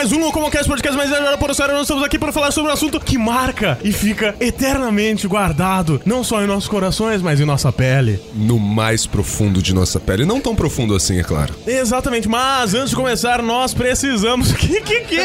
mais um Locomocast Podcast mais velho por sério. Nós estamos aqui para falar sobre um assunto que marca e fica eternamente guardado, não só em nossos corações, mas em nossa pele. No mais profundo de nossa pele. Não tão profundo assim, é claro. Exatamente, mas antes de começar, nós precisamos. Que que que?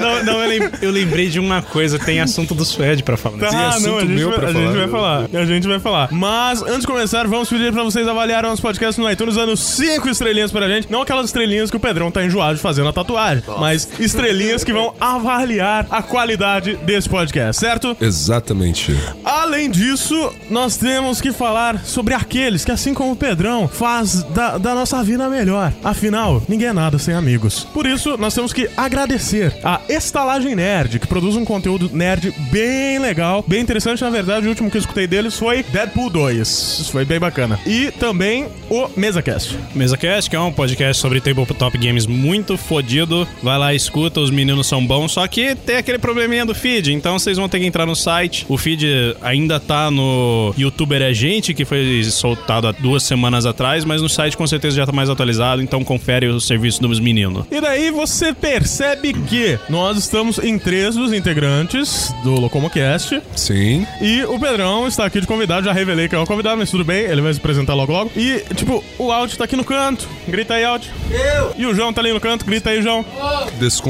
Não, não, eu, lem- eu lembrei de uma coisa, tem assunto do Suede pra falar. Tá, Tem assunto não, a gente, meu vai, pra a falar. gente vai falar. A gente vai falar. Mas antes de começar, vamos pedir pra vocês avaliarem nosso podcast no iTunes dando 5 estrelinhas pra gente. Não aquelas estrelinhas que o Pedrão tá enjoado de fazer na tatuagem, mas estrelinhas que vão avaliar a qualidade desse podcast, certo? Exatamente. Além disso, nós temos que falar sobre aqueles que, assim como o Pedrão, faz da, da nossa vida melhor. Afinal, ninguém é nada sem amigos. Por isso, nós temos que agradecer a Estalagem Nerd, que produz um conteúdo nerd bem legal, bem interessante. Na verdade, o último que eu escutei deles foi Deadpool 2. Isso foi bem bacana. E também o MesaCast. MesaCast, que é um podcast sobre tabletop games muito fodido. Vai lá, escuta, os meninos são bons, só que tem aquele probleminha do feed, então vocês vão ter que entrar no site. O feed ainda tá no YouTuber é Gente, que foi soltado há duas semanas atrás, mas no site com certeza já tá mais atualizado, então confere o serviço dos meninos. E daí você percebe que nós estamos em três dos integrantes do Locomocast. Sim. E o Pedrão está aqui de convidado, já revelei que é o convidado, mas tudo bem, ele vai se apresentar logo logo. E, tipo, o áudio tá aqui no canto. Grita aí, áudio. Eu! E o João tá ali no canto, grita aí, João.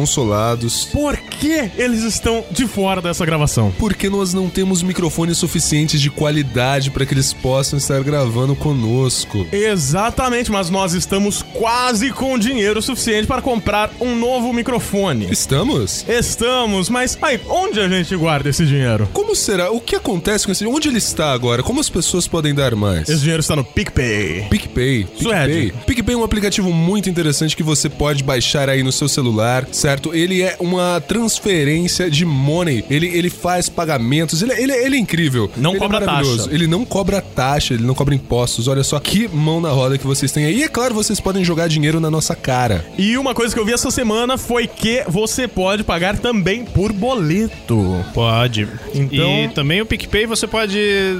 Desconsolados. Por que eles estão de fora dessa gravação? Porque nós não temos microfones suficientes de qualidade para que eles possam estar gravando conosco. Exatamente, mas nós estamos quase com dinheiro suficiente para comprar um novo microfone. Estamos? Estamos, mas aí, onde a gente guarda esse dinheiro? Como será? O que acontece com esse? Onde ele está agora? Como as pessoas podem dar mais? Esse dinheiro está no PicPay. PicPay. Suede. PicPay. PicPay é um aplicativo muito interessante que você pode baixar aí no seu celular, certo? Ele é uma transferência de money. Ele, ele faz pagamentos. Ele, ele, ele é incrível. Não Ele é cobra maravilhoso. taxa. Ele não cobra taxa, ele não cobra impostos. Olha só que mão na roda que vocês têm aí. E é claro, vocês podem jogar dinheiro na nossa cara. E uma coisa que eu vi essa semana foi que você pode pagar também por boleto. Pode. Então- E também o PicPay você pode.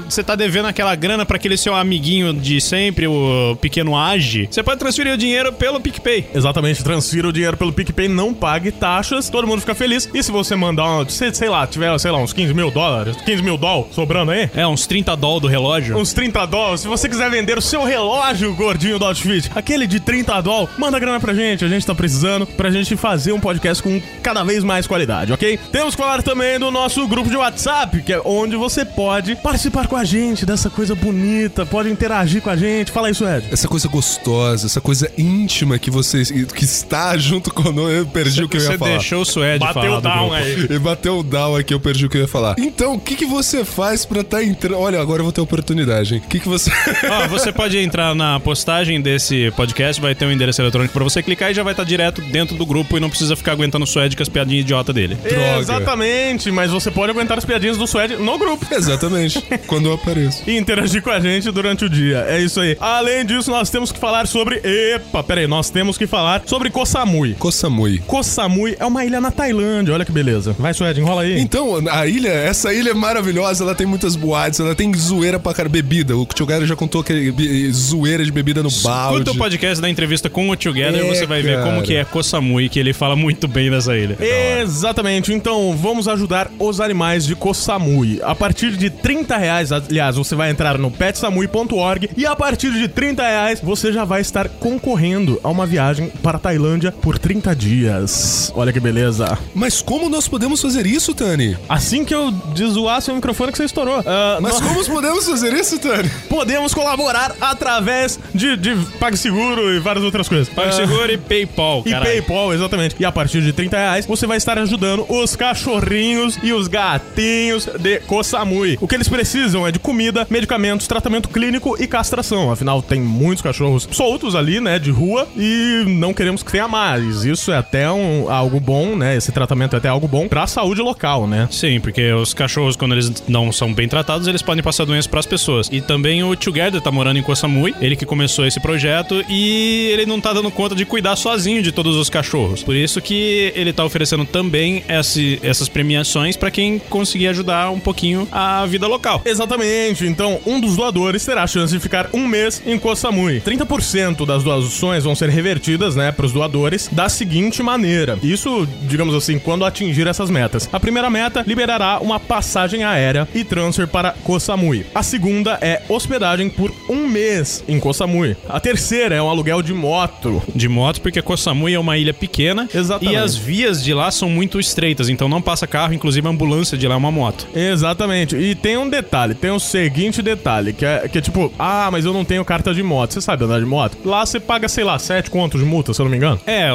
Você tá devendo aquela grana pra aquele seu amiguinho de sempre, o pequeno Age. Você pode transferir o dinheiro pelo PicPay. Exatamente, transfira o dinheiro pelo PicPay, não pague taxas, todo mundo fica feliz. E se você mandar, uma, sei, sei lá, tiver, sei lá, uns 15 mil dólares, 15 mil dólares sobrando aí, É, uns 30 doll do relógio. uns 30 dólares, se você quiser vender o seu relógio gordinho do Outfit, aquele de 30 dólares, manda grana pra gente, a gente tá precisando pra gente fazer um podcast com cada vez mais qualidade, ok? Temos que falar também do nosso grupo de WhatsApp, que é onde você pode participar com a gente dessa coisa bonita, pode interagir com a gente. Fala isso, Ed. Essa coisa gostosa, essa coisa íntima que vocês. que está junto conosco. Eu perdi o que eu ia Você falar. deixou o Suede Bateu falar o do down aí. E bateu o down aqui, eu perdi o que eu ia falar. Então, o que, que você faz pra tá entrando. Olha, agora eu vou ter oportunidade, hein? O que, que você. Ó, você pode entrar na postagem desse podcast, vai ter um endereço eletrônico pra você clicar e já vai estar direto dentro do grupo e não precisa ficar aguentando o Suede com as piadinhas idiota dele. Droga. Exatamente, mas você pode aguentar as piadinhas do Suede no grupo. Exatamente. quando eu apareço. E interagir com a gente durante o dia. É isso aí. Além disso, nós temos que falar sobre. Epa, pera aí, nós temos que falar sobre Koh Samui. Koh Samui. É uma ilha na Tailândia, olha que beleza. Vai, Suede, enrola aí. Então, a ilha, essa ilha é maravilhosa, ela tem muitas boates, ela tem zoeira pra cara, bebida. O Tchogara já contou que zoeira de bebida no balde. Escuta o podcast da entrevista com o Together É, você vai ver cara. como que é Koh Samui, que ele fala muito bem dessa ilha. Exatamente, então vamos ajudar os animais de Koh Samui. A partir de 30 reais, aliás, você vai entrar no petsamui.org e a partir de 30 reais você já vai estar concorrendo a uma viagem para a Tailândia por 30 dias. Olha que beleza. Mas como nós podemos fazer isso, Tani? Assim que eu desoar seu microfone que você estourou. Ah, Mas nós como podemos fazer isso, Tani? podemos colaborar através de, de PagSeguro e várias outras coisas. PagSeguro e PayPal, E caralho. PayPal, exatamente. E a partir de 30 reais, você vai estar ajudando os cachorrinhos e os gatinhos de Koh Samui. O que eles precisam é de comida, medicamentos, tratamento clínico e castração. Afinal, tem muitos cachorros soltos ali, né, de rua, e não queremos que tenha mais. Isso é até um, algo bom, né? Esse tratamento é até algo bom pra saúde local, né? Sim, porque os cachorros, quando eles não são bem tratados, eles podem passar doenças pras pessoas. E também o Together tá morando em Koh Samui, ele que começou esse projeto, e ele não tá dando conta de cuidar sozinho de todos os cachorros. Por isso que ele tá oferecendo também esse- essas premiações pra quem conseguir ajudar um pouquinho a vida local. Exatamente. Então, um dos doadores terá a chance de ficar um mês em Koh Samui. 30% das doações vão ser revertidas, né, pros doadores da seguinte maneira. Maneira. Isso, digamos assim, quando atingir essas metas. A primeira meta liberará uma passagem aérea e transfer para Koh Samui. A segunda é hospedagem por um mês em Koh Samui. A terceira é um aluguel de moto. De moto, porque Koh Samui é uma ilha pequena. Exatamente. E as vias de lá são muito estreitas, então não passa carro, inclusive a ambulância de lá é uma moto. Exatamente. E tem um detalhe, tem o seguinte detalhe, que é, que é tipo, ah, mas eu não tenho carta de moto. Você sabe andar de moto? Lá você paga, sei lá, 7 contos de multa, se eu não me engano. É,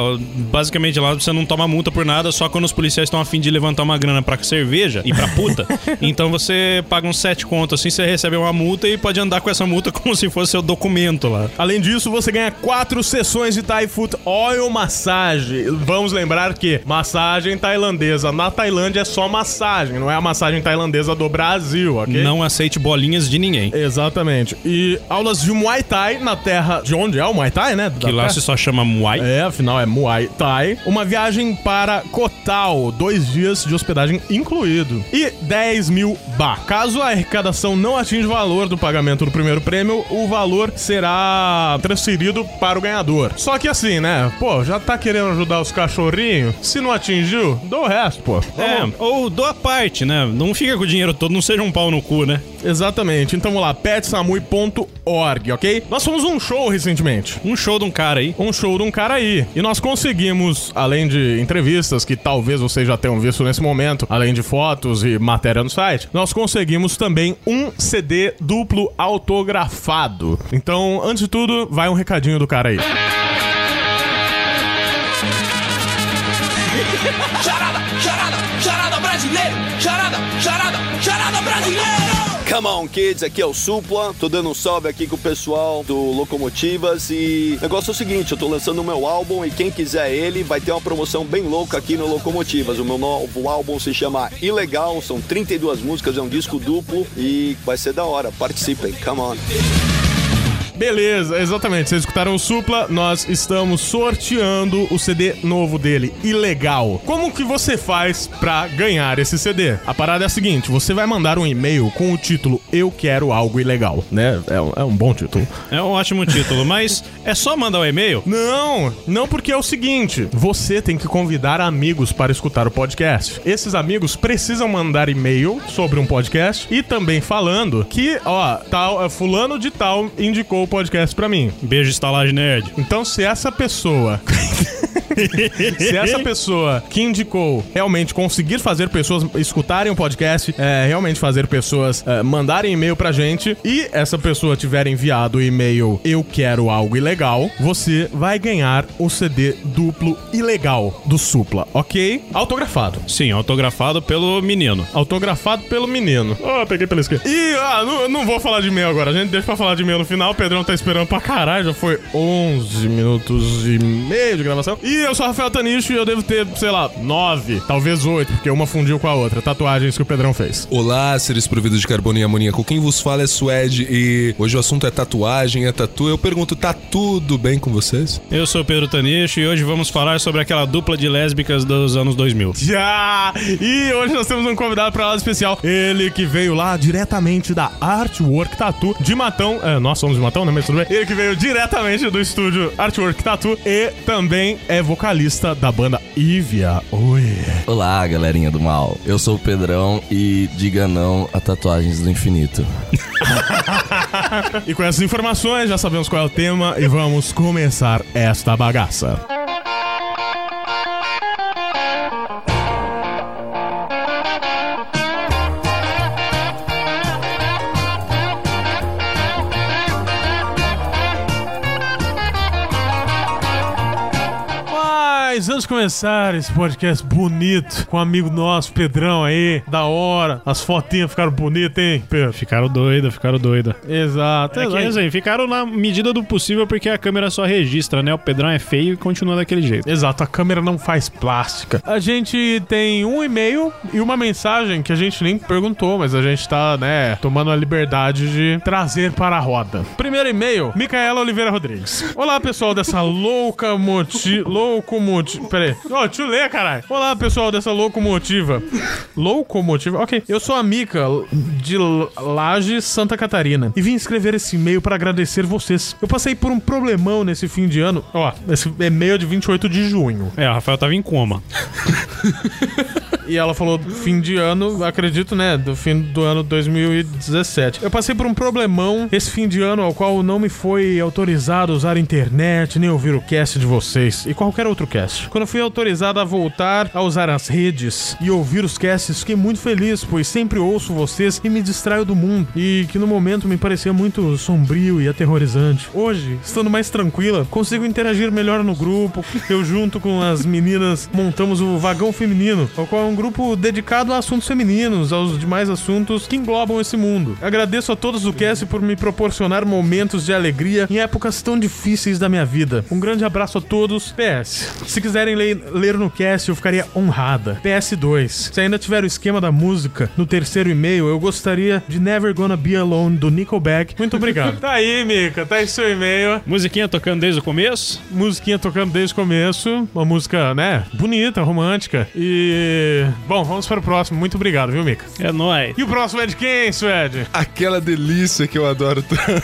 basicamente lá você não toma multa por nada, só quando os policiais estão afim de levantar uma grana pra cerveja e pra puta. então você paga uns 7 contos assim, você recebe uma multa e pode andar com essa multa como se fosse seu documento lá. Além disso, você ganha quatro sessões de Thai Foot Oil Massage. Vamos lembrar que massagem tailandesa na Tailândia é só massagem, não é a massagem tailandesa do Brasil, ok? Não aceite bolinhas de ninguém. Exatamente. E aulas de Muay Thai na terra de onde é o Muay Thai, né? Da Que lá terra. se só chama Muay. É, afinal é Muay Thai. Uma viagem para Kotal, dois dias de hospedagem incluído. E 10 mil ba. Caso a arrecadação não atinja o valor do pagamento do primeiro prêmio, o valor será transferido para o ganhador. Só que assim, né? Pô, já tá querendo ajudar os cachorrinhos? Se não atingiu, dou o resto, pô. É, ou doa parte, né? Não fica com o dinheiro todo, não seja um pau no cu, né? Exatamente. Então vamos lá, petsamui.org, ok? Nós fomos um show recentemente. Um show de um cara aí. um show de um cara aí. E nós conseguimos, além de entrevistas que talvez vocês já tenham visto nesse momento, além de fotos e matéria no site, nós conseguimos também um CD duplo autografado. Então, antes de tudo, vai um recadinho do cara aí. Charada, charada, charada brasileiro! Charada, charada, charada brasileiro! Come on, kids, aqui é o Supla. Tô dando um salve aqui com o pessoal do Locomotivas. E o negócio é o seguinte: eu tô lançando o meu álbum e quem quiser ele vai ter uma promoção bem louca aqui no Locomotivas. O meu novo álbum se chama Ilegal, são 32 músicas, é um disco duplo e vai ser da hora. Participem, come on. Beleza, exatamente. Vocês escutaram o Supla, nós estamos sorteando o CD novo dele, Ilegal. Como que você faz pra ganhar esse CD? A parada é a seguinte, você vai mandar um e-mail com o título Eu Quero Algo Ilegal, né? É um, é um bom título. É um ótimo título, mas é só mandar um e-mail? Não, não porque é o seguinte, você tem que convidar amigos para escutar o podcast. Esses amigos precisam mandar e-mail sobre um podcast e também falando que, ó, tal, fulano de tal indicou o podcast pra mim. Beijo, estalagem nerd. Então, se essa pessoa. se essa pessoa que indicou realmente conseguir fazer pessoas escutarem o podcast, é, realmente fazer pessoas é, mandarem e-mail pra gente, e essa pessoa tiver enviado o e-mail Eu Quero Algo Ilegal, você vai ganhar o CD duplo ilegal do Supla, ok? Autografado. Sim, autografado pelo menino. Autografado pelo menino. Ó, peguei pela esquerda. E, ah, não, não vou falar de e-mail agora. A gente deixa pra falar de e-mail no final. O Pedrão tá esperando pra caralho. Já foi 11 minutos e meio de gravação. E eu sou Rafael Tanicho e eu devo ter, sei lá, 9, talvez 8, porque uma fundiu com a outra. Tatuagens que o Pedrão fez. Olá, seres providos de carbono e amoníaco. Quem vos fala é Suede e hoje o assunto é tatuagem, é tatu. Eu pergunto, tá tudo bem com vocês? Eu sou o Pedro Tanicho e hoje vamos falar sobre aquela dupla de lésbicas dos anos 2000. Já! E hoje nós temos um convidado pra lá especial. Ele que veio lá diretamente da Artwork Tattoo de Matão. É, nós somos de Matão, né? Mas tudo bem. Ele que veio diretamente do estúdio Artwork Tattoo e também é vocalista da banda Ivia. Oi. Olá, galerinha do mal. Eu sou o Pedrão e diga não a tatuagens do infinito. E com essas informações já sabemos qual é o tema e vamos começar esta bagaça. Mas antes de começar esse podcast bonito, com um amigo nosso, Pedrão aí, da hora, as fotinhas ficaram bonitas, hein, Pedro? Ficaram doida, ficaram doida. Exato. É que, exato. assim, ficaram na medida do possível porque a câmera só registra, né? O Pedrão é feio e continua daquele jeito. Exato, a câmera não faz plástica. A gente tem um e-mail e uma mensagem que a gente nem perguntou, mas a gente tá, né, tomando a liberdade de trazer para a roda. Primeiro e-mail, Micaela Oliveira Rodrigues. Olá, pessoal dessa louca moti... louco moti... Peraí, peraí. Ó, deixa eu ler, caralho. Olá, pessoal dessa locomotiva. Locomotiva? Ok. Eu sou a Mica, de Laje, Santa Catarina. E vim escrever esse e-mail pra agradecer vocês. Eu passei por um problemão nesse fim de ano. Ó, esse e-mail é de 28 de junho. É, o Rafael tava em coma. E ela falou fim de ano, acredito, né? Do fim do ano 2017. Eu passei por um problemão esse fim de ano ao qual não me foi autorizado a usar internet, nem ouvir o cast de vocês e qualquer outro cast. Quando fui autorizado a voltar a usar as redes e ouvir os casts, fiquei muito feliz, pois sempre ouço vocês e me distraio do mundo. E que no momento me parecia muito sombrio e aterrorizante. Hoje, estando mais tranquila, consigo interagir melhor no grupo. Eu, junto com as meninas, montamos o Vagão Feminino, ao qual um grupo dedicado a assuntos femininos, aos demais assuntos que englobam esse mundo. Agradeço a todos do cast por me proporcionar momentos de alegria em épocas tão difíceis da minha vida. Um grande abraço a todos. PS, se quiserem ler, ler no cast, eu ficaria honrada. PS2, se ainda tiver o esquema da música no terceiro e-mail, eu gostaria de Never Gonna Be Alone do Nickelback. Muito obrigado. tá aí, Mika, tá aí seu e-mail. Musiquinha tocando desde o começo. Musiquinha tocando desde o começo. Uma música, né, bonita, romântica. E. Bom, vamos para o próximo. Muito obrigado, viu, Mika? É nóis. E o próximo é de quem, Suede? Aquela delícia que eu adoro tanto.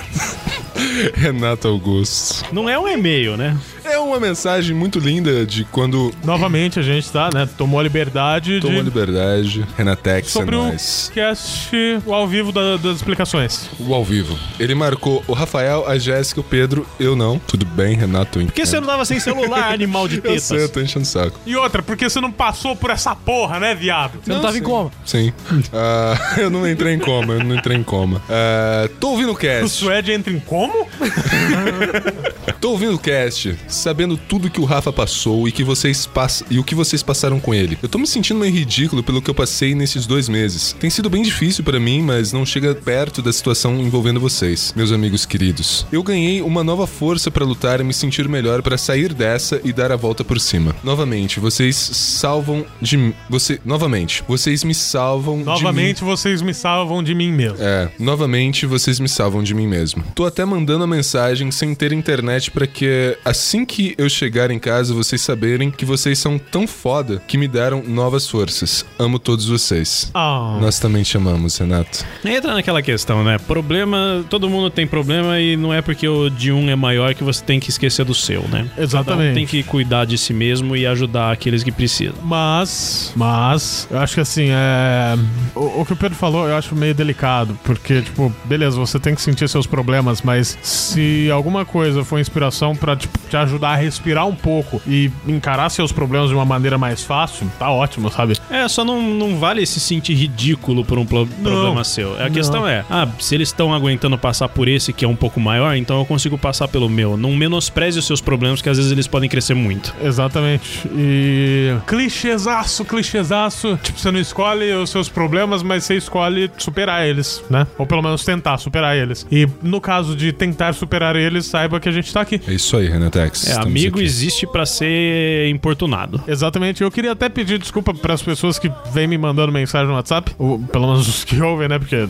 Renato Augusto. Não é um e-mail, né? É uma mensagem muito linda de quando Novamente a gente tá, né? Tomou a liberdade tomou de. liberdade. Renatex é Sobre o nóis. cast o ao vivo da- das explicações. O ao vivo. Ele marcou o Rafael, a Jéssica, o Pedro, eu não. Tudo bem, Renato? Por que você não tava sem celular, animal de Eu tetas? sei, eu tô enchendo o saco. E outra, porque você não passou por essa porra, né, viado? Você não, tava em coma. Sim. Ah, eu não entrei em coma, eu não entrei em coma. Ah, tô ouvindo o O cast. Suede entra em como? Tô ouvindo o cast, sabendo tudo que o Rafa passou e que vocês pass... e o que vocês passaram com ele. Eu tô me sentindo meio ridículo pelo que eu passei nesses dois meses. Tem sido bem difícil pra mim, mas não chega perto da situação envolvendo vocês, meus amigos queridos. Eu ganhei uma nova força pra lutar e me sentir melhor pra sair dessa e dar a volta por cima. Novamente, vocês salvam de mim. Você, novamente, vocês me salvam de mim. Novamente vocês me salvam de mim mesmo. É, novamente vocês me salvam de mim mesmo. Tô até mandando a mensagem sem ter internet pra que assim que eu chegar em casa vocês saberem que vocês são tão foda que me deram novas forças. Amo todos vocês. Ah. Nós também te amamos, Renato. Entra naquela questão, né? Problema, todo mundo tem problema e não é porque o de um é maior que você tem que esquecer do seu, né? Exatamente. Então, tem que cuidar de si mesmo e ajudar aqueles que precisam. Mas, mas, eu acho que assim, é. O, o que o Pedro falou, eu acho meio delicado. Porque, tipo, beleza, você tem que sentir seus problemas, mas se alguma coisa for inspiração pra tipo, te ajudar a respirar um pouco e encarar seus problemas de uma maneira mais fácil, tá ótimo, sabe? É, só não, não vale se sentir ridículo por um pro- problema seu. A Não. questão é, ah, se eles estão aguentando passar por esse que é um pouco maior, então eu consigo passar pelo meu. Não menospreze os seus problemas, que às vezes eles podem crescer muito. Exatamente. E. Clichêzaço, clichêzaço. Tipo, você não escolhe os seus problemas, mas você escolhe superar eles, né? Ou pelo menos tentar superar eles. E no caso de tentar superar eles, saiba que a gente tá aqui. É isso aí, Renatex. É, Estamos amigo aqui. existe pra ser importunado. Exatamente. Eu queria até pedir desculpa para as pessoas que vêm me mandando mensagem no WhatsApp, ou pelo menos os que ouvem, né? Porque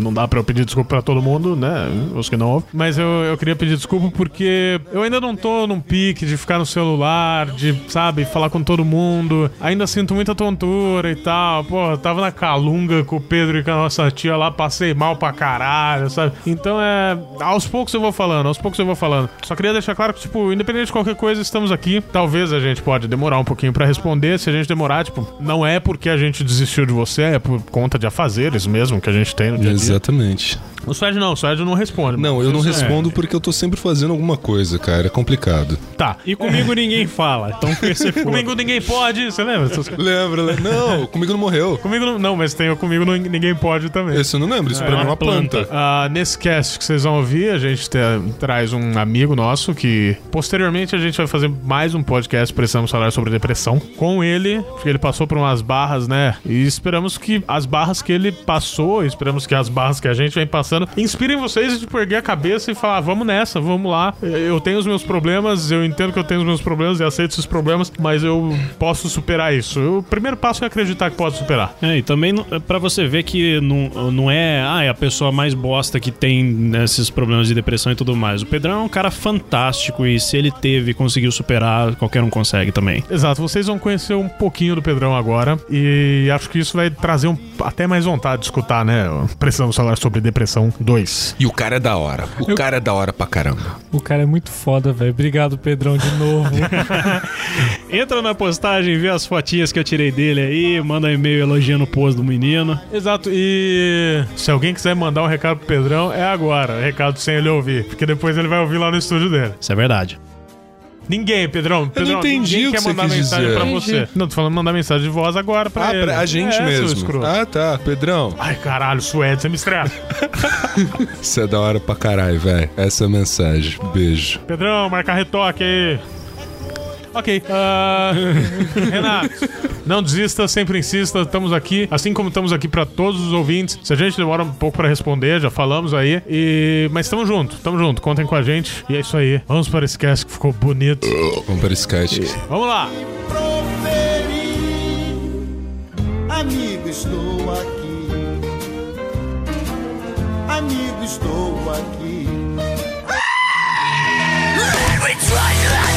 não dá para eu pedir desculpa para todo mundo, né? Os que não ouvem. Mas eu, eu queria pedir desculpa porque eu ainda não tô num pique de ficar no celular, de, sabe, falar com todo mundo. Ainda sinto muita tontura e tal. Pô, eu tava na calunga com o Pedro e com a nossa tia lá, passei mal pra caralho, sabe? Então é. Aos poucos eu vou falando, aos poucos eu vou falando. Só queria deixar claro que, tipo, independente de qualquer coisa, estamos aqui. Talvez a gente pode demorar um pouquinho pra responder. Se a gente demorar, tipo, não é porque a gente desistiu de você, é por conta de afazeres mesmo que a gente tem no dia a dia. Exatamente. O Suede não, o Suede não responde. Não, eu não Isso é- respondo porque eu tô sempre fazendo alguma coisa, cara. É complicado. Tá. E comigo ninguém fala, então. Comigo ninguém pode, você lembra? Lembra, lembra? Não, comigo não morreu. Comigo não, não, mas tem o comigo não- ninguém pode também. Esse eu não lembro, isso pra mim é uma planta. Ah, nesse cast que vocês vão ouvir, a gente te- traz um amigo nosso que posteriormente a gente vai fazer mais um podcast Precisamos Falar sobre Depressão com ele, porque ele passou por umas barras, né? E esperamos que as barras que ele passou, esperamos que as barras que a gente vem passando inspirem vocês de erguer a cabeça e falar: vamos nessa, vamos lá. Eu tenho os meus problemas, eu entendo que eu tenho os meus problemas e aceito esses problemas, mas eu posso superar isso. O primeiro passo é acreditar que pode superar. É, e também não- pra você ver que não, não é, ah, é a pessoa mais bosta que tem esses problemas de depressão e tudo mais. O Pedrão é um cara fantástico e se ele teve e conseguiu superar, qualquer um consegue também. Exato, vocês vão conhecer um pouquinho do Pedrão agora e acho que isso vai trazer um- até mais vontade de escutar, né? Precisamos falar sobre Depressão 2. E o cara é da hora. O cara é da hora pra caramba. O cara é muito foda, velho. Obrigado, Pedrão, de novo. Entra na postagem, vê as fotinhas que eu tirei dele aí, manda um e-mail elogiando o pose do menino. Exato, e se alguém quiser mandar um recado pro Pedrão, é agora. Recado sem ele ouvir, porque depois ele vai ouvir lá no estúdio dele. Isso é verdade. Ninguém, Pedrão. Pedrão entendi ninguém o que quer você mandar quis mensagem dizer. pra você. Não, tô falando mandar mensagem de voz agora pra Ah, ele. pra a gente É, mesmo. Ah, tá. Pedrão, Ai, caralho, Suede, você me estressa. você é da hora pra caralho, velho. Essa é a mensagem. Beijo. Pedrão, marca retoque aí. Ok. ah, Renato, não desista, sempre insista. Estamos aqui, assim como estamos aqui pra todos os ouvintes. Se a gente demora um pouco pra responder, já falamos aí. E... Mas estamos junto, estamos junto. Contem com a gente. E é isso aí. Vamos para esse cast que ficou bonito. Vamos para esse cast. Vamos lá. proferir. Amigo, estou aqui. Amigo, estou aqui. We try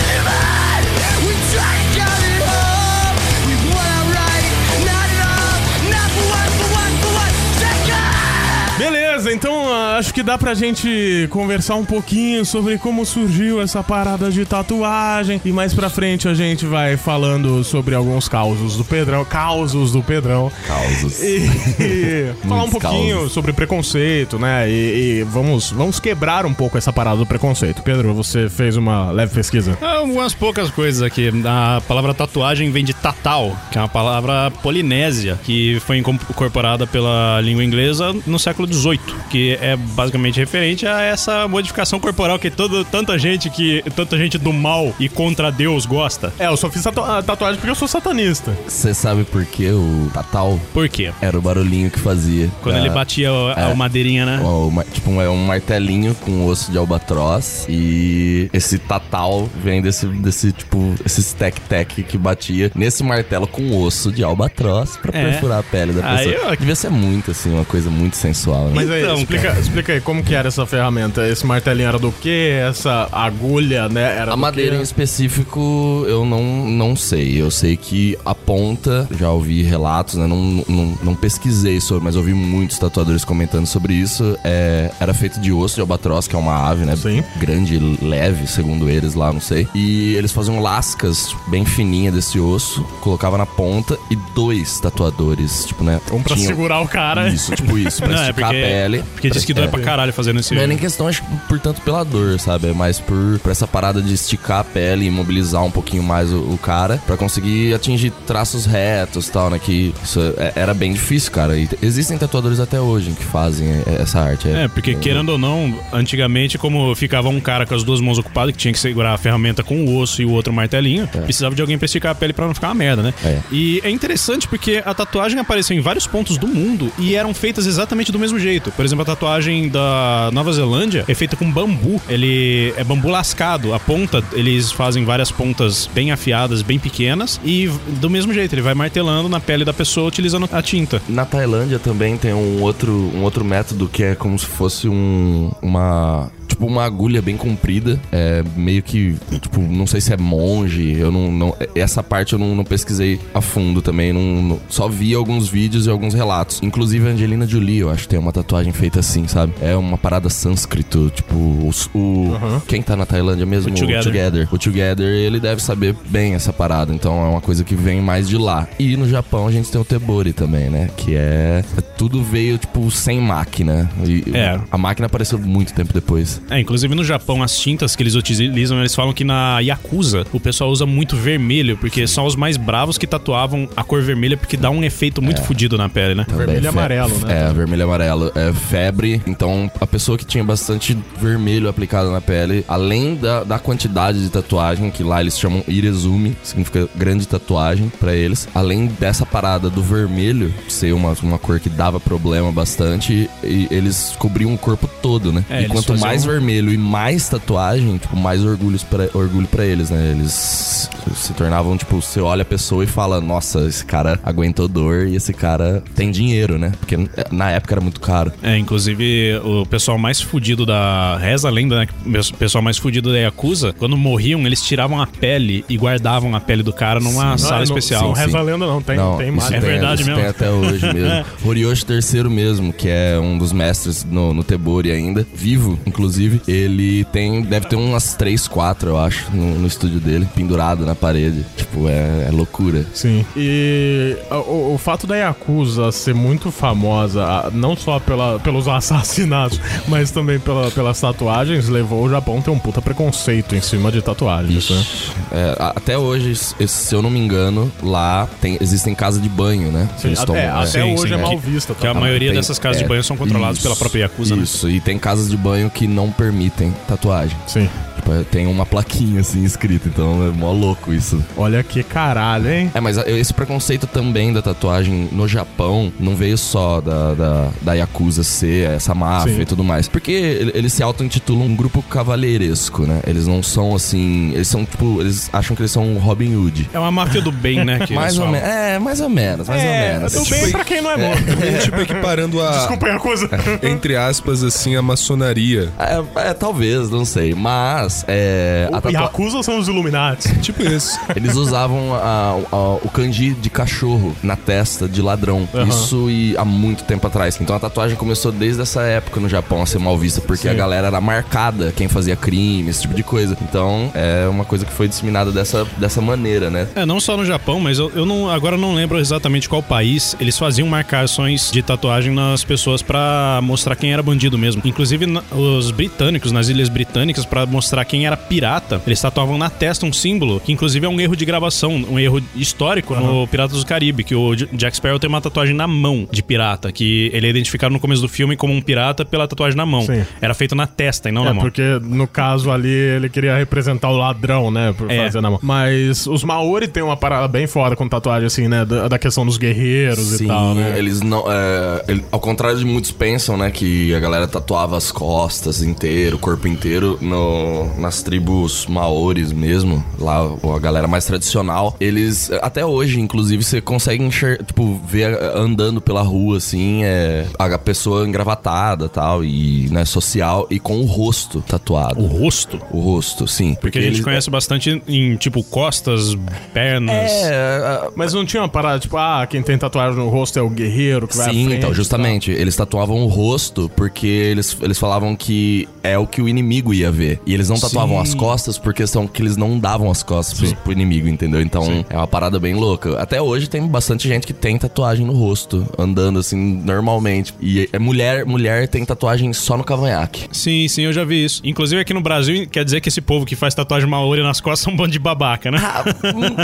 Beleza, então ah, acho que dá pra gente conversar um pouquinho sobre como surgiu essa parada de tatuagem. E mais pra frente a gente vai falando sobre alguns causos do Pedrão. Causos do Pedrão. Causos. E, e falar um pouquinho causos. sobre preconceito, né? E, e vamos, vamos quebrar um pouco essa parada do preconceito. Pedro, você fez uma leve pesquisa. Algumas poucas coisas aqui. A palavra tatuagem vem de tatal, que é uma palavra polinésia, que foi incorporada pela língua inglesa no século XVIII, que é basicamente referente a essa modificação corporal que todo, tanta gente que tanta gente do mal e contra Deus gosta. É, eu só fiz tatu- a tatuagem porque eu sou satanista. Você sabe por que o Tatal Por quê? era o barulhinho que fazia? Quando ele batia a, a é. madeirinha, né? o ma- tipo, um, é um martelinho com osso de albatroz. E esse tatal vem desse, desse tipo, esse tec-tec que batia nesse martelo com osso de albatroz pra É. perfurar a pele da Aí pessoa. eu- Devia ser muito, assim, uma coisa muito sensual, né? Mas aí, Então, explica, explica aí, como que era essa ferramenta? Esse martelinho era do quê? Essa agulha, né? Era A madeira em quê? específico, eu não, não sei. Eu sei que a ponta, já ouvi relatos, né? Não, não, não pesquisei sobre, mas ouvi muitos tatuadores comentando sobre isso. É, era feito de osso de albatroz, que é uma ave, né? Sim. Grande, leve, segundo eles lá, não sei. E eles faziam lascas bem fininhas desse osso, colocava na ponta e dois tatuadores, tipo, né? Um pra tinham- segurar o cara. Isso, tipo isso, pra Não, é esticar porque, a pele. Porque diz que dói É. pra caralho fazendo esse Não é nem questão, acho que por tanto pela dor, sabe? É mais por, por essa parada de esticar a pele e imobilizar um pouquinho mais o, o cara pra conseguir atingir traços retos e tal, né? Que isso é- era bem difícil, cara. E existem tatuadores até hoje que fazem é, essa arte. É, porque querendo ou não, antigamente, como ficava um cara com as duas mãos ocupadas, que tinha que segurar a ferramenta com o osso e o outro martelinho, precisava de alguém pra esticar a pele pra não ficar uma merda, né? É. E é interessante porque a tatuagem apareceu em vários pontos do mundo e eram feitas exatamente do mesmo jeito. Por exemplo, a tatuagem da Nova Zelândia é feita com bambu. Ele é bambu lascado. A ponta, eles fazem várias pontas bem afiadas, bem pequenas, e do mesmo jeito, ele vai martelando na pele da pessoa utilizando a tinta. Na Tailândia também tem um outro, um outro método que é como se fosse um, uma. Tipo, uma agulha bem comprida. É meio que. Tipo, não sei se é monge. Eu não. não- essa parte eu não, não pesquisei a fundo também. Não, não- só vi alguns vídeos e alguns relatos. Inclusive a Angelina Jolie, eu acho que tem uma tatuagem feita assim, sabe? É uma parada sânscrito. Tipo, os- o. Quem tá na Tailândia mesmo? O Together. Together. O Together, ele deve saber bem essa parada. Então é uma coisa que vem mais de lá. E no Japão a gente tem o Tebori também, né? Que é. Tudo veio, tipo, sem máquina. E É. A máquina apareceu muito tempo depois. É, inclusive no Japão, as tintas que eles utilizam, eles falam que na Yakuza o pessoal usa muito vermelho, porque são os mais bravos que tatuavam a cor vermelha, porque dá um efeito muito fudido na pele, né? Também Vermelho e fe- amarelo, né? É, vermelho e amarelo. É febre. Então, a pessoa que tinha bastante vermelho aplicado na pele, além da, da quantidade de tatuagem, que lá eles chamam irezumi, significa grande tatuagem pra eles, além dessa parada do vermelho ser uma, uma cor que dava problema bastante, e eles cobriam o corpo todo, né? É, e quanto faziam mais um vermelho e mais tatuagem, tipo, mais orgulhos pra, orgulho pra eles, né? Eles se tornavam, tipo, você olha a pessoa e fala, nossa, esse cara aguentou dor e esse cara tem dinheiro, né? Porque na época era muito caro. É, inclusive o pessoal mais fudido da. Reza a lenda, né? O pessoal mais fudido da Yakuza, quando morriam, eles tiravam a pele e guardavam a pele do cara numa sala Ah, não- especial. Não reza a lenda, não. Tem, não, tem mais. É tem, verdade isso mesmo. tem até hoje mesmo. Horioshi III mesmo, que é um dos mestres no, no Tebori ainda, vivo, inclusive, ele tem, deve ter umas 3, 4, eu acho, no, no estúdio dele, pendurado na parede. Tipo, é, é loucura. Sim. E o, o fato da Yakuza ser muito famosa, não só pela, pelos assassinatos, mas também pela, pelas tatuagens, levou o Japão a ter um puta preconceito em cima de tatuagens, né? É, até hoje, se eu não me engano, lá tem, existem casas de banho, né? Sim, Eles até, tomam- até Sim, hoje sim, é é. mal vista. Que a tá? maioria Tem- dessas casas é, de banho são controladas isso, pela própria Yakuza, né? Isso, e tem casas de banho que não permitem tatuagem. Sim. Tipo, é, tem uma plaquinha assim escrita, então é mó louco isso. Olha que caralho, hein? É, mas esse preconceito também da tatuagem no Japão não veio só da, da, da Yakuza ser essa máfia Sim. e tudo mais. Porque ele- eles se auto-intitulam um grupo cavalheiresco, né? Eles não são assim. Eles são, tipo, eles acham que eles são Robin Hood. É uma máfia do bem, né? Que mais ou menos. É, mais ou menos, mais ou menos. tudo bem pra quem não é bom. É tipo equiparando a, Desculpa, Yakuza. entre aspas, assim, a maçonaria. É, é, talvez, não sei. Mas, é. A O tatua... Yakuza são os Illuminati. Tipo isso. Eles usavam a- a- o kanji de cachorro na testa de ladrão. Aham. Isso e há muito tempo atrás. Então a tatuagem começou desde essa época no Japão a ser mal vista, porque Sim. a galera era marcada, quem fazia crime, esse tipo de coisa. Então é uma coisa que foi disseminada dessa, dessa maneira, né? É, não só no Japão, mas eu, eu não, agora não lembro exatamente qual país. Eles faziam marcações de tatuagem nas pessoas pra mostrar quem era bandido mesmo. Inclusive, na- os britânicos, nas ilhas britânicas, pra mostrar quem era pirata, eles tatuavam na testa um símbolo, que inclusive é um erro de gravação, um erro histórico no Piratas do Caribe, que o Jack Sparrow tem uma tatuagem na mão de pirata, que ele é identificado no começo do filme como um pirata pela tatuagem na mão. Sim. Era feito na testa e não É, na mão. porque no caso ali ele queria representar o ladrão, né? Por É. fazer na mão. Mas os Maori tem uma parada bem foda com tatuagem, assim, né? Da, da questão dos guerreiros e tal, né? eles não. é, ele- ao contrário de muitos pensam, né, que a galera tatuava as costas inteiro, o corpo inteiro, no, nas tribos maores mesmo, lá a galera mais tradicional, eles. Até hoje, inclusive, você consegue enxer, tipo, ver a- andando pela rua, assim, é, a pessoa engravatada tal, e, né, social, e com o rosto tatuado. O rosto. O rosto, sim. Porque a gente eles- conhece bastante em, tipo, costas, pernas. É, Mas não tinha uma parada, tipo, ah, quem tem tatuagem no rosto é o guerreiro que vai Sim, frente então, justamente. Eles tatuavam o rosto porque eles, eles falavam que é o que o inimigo ia ver. E eles não tatuavam as costas por questão que eles não davam as costas pro, pro inimigo, entendeu? Então é uma parada bem louca. Até hoje tem bastante gente que tem tatuagem no rosto, andando assim, normalmente. E é mulher, mulher tem tatuagem só no cavanhaque. Sim, sim, eu já vi isso. Inclusive aqui no Brasil, quer dizer que esse povo que faz tatuagem maori nas costas é um bando de babaca, né? Ah,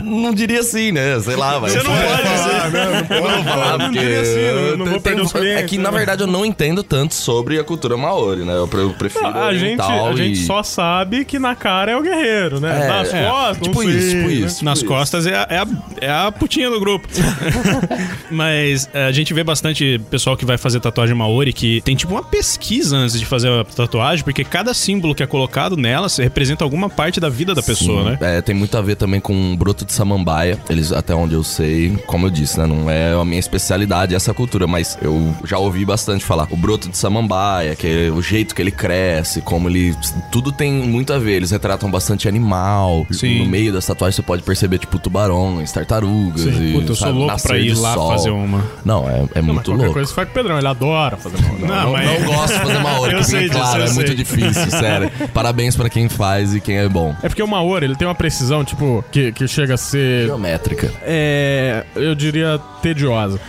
não, não diria assim, né? Sei lá, vai. Você não pode dizer. Eu não vou falar Não porque. diria assim, não- não vou perder os É que, né? na verdade, eu não entendo tanto sobre a cultura maori, né? Eu, pre- eu prefiro. A gente, a gente e- só sabe que na cara é o guerreiro, né? É, Nas é, costas, tipo isso, sei, tipo né? isso. Nas costas é a, é, a, é a putinha do grupo. Mas é, a gente vê bastante pessoal que vai fazer tatuagem Maori que tem tipo uma pesquisa antes de fazer a tatuagem, porque cada símbolo que é colocado nela se- representa alguma parte da vida da pessoa, né? É, tem muito a ver também com o broto de samambaia. Eles, até onde eu sei, como eu disse, né? Não é a minha especialidade essa cultura, mas eu já ouvi bastante falar. O broto de samambaia, que é o jeito que ele cresce, como ele. Tudo tem muito a ver. Eles retratam bastante animal. Sim. No meio das tatuagens você pode perceber, tipo, tubarões, tartarugas. E, Puta, eu sou sabe, louco pra ir lá sol. fazer uma. Não, é, é Mas muito qualquer louco. coisa você faz com o Pedrão, ele adora fazer mal. Não, Não, mas- não gosto de fazer Maori, Eu que sei disso, claro, eu é muito sei. difícil, sério. Parabéns pra quem faz e quem é bom. É porque o Maori, ele tem uma precisão, tipo, que, que chega a ser. Geométrica. É. Eu diria tediosa.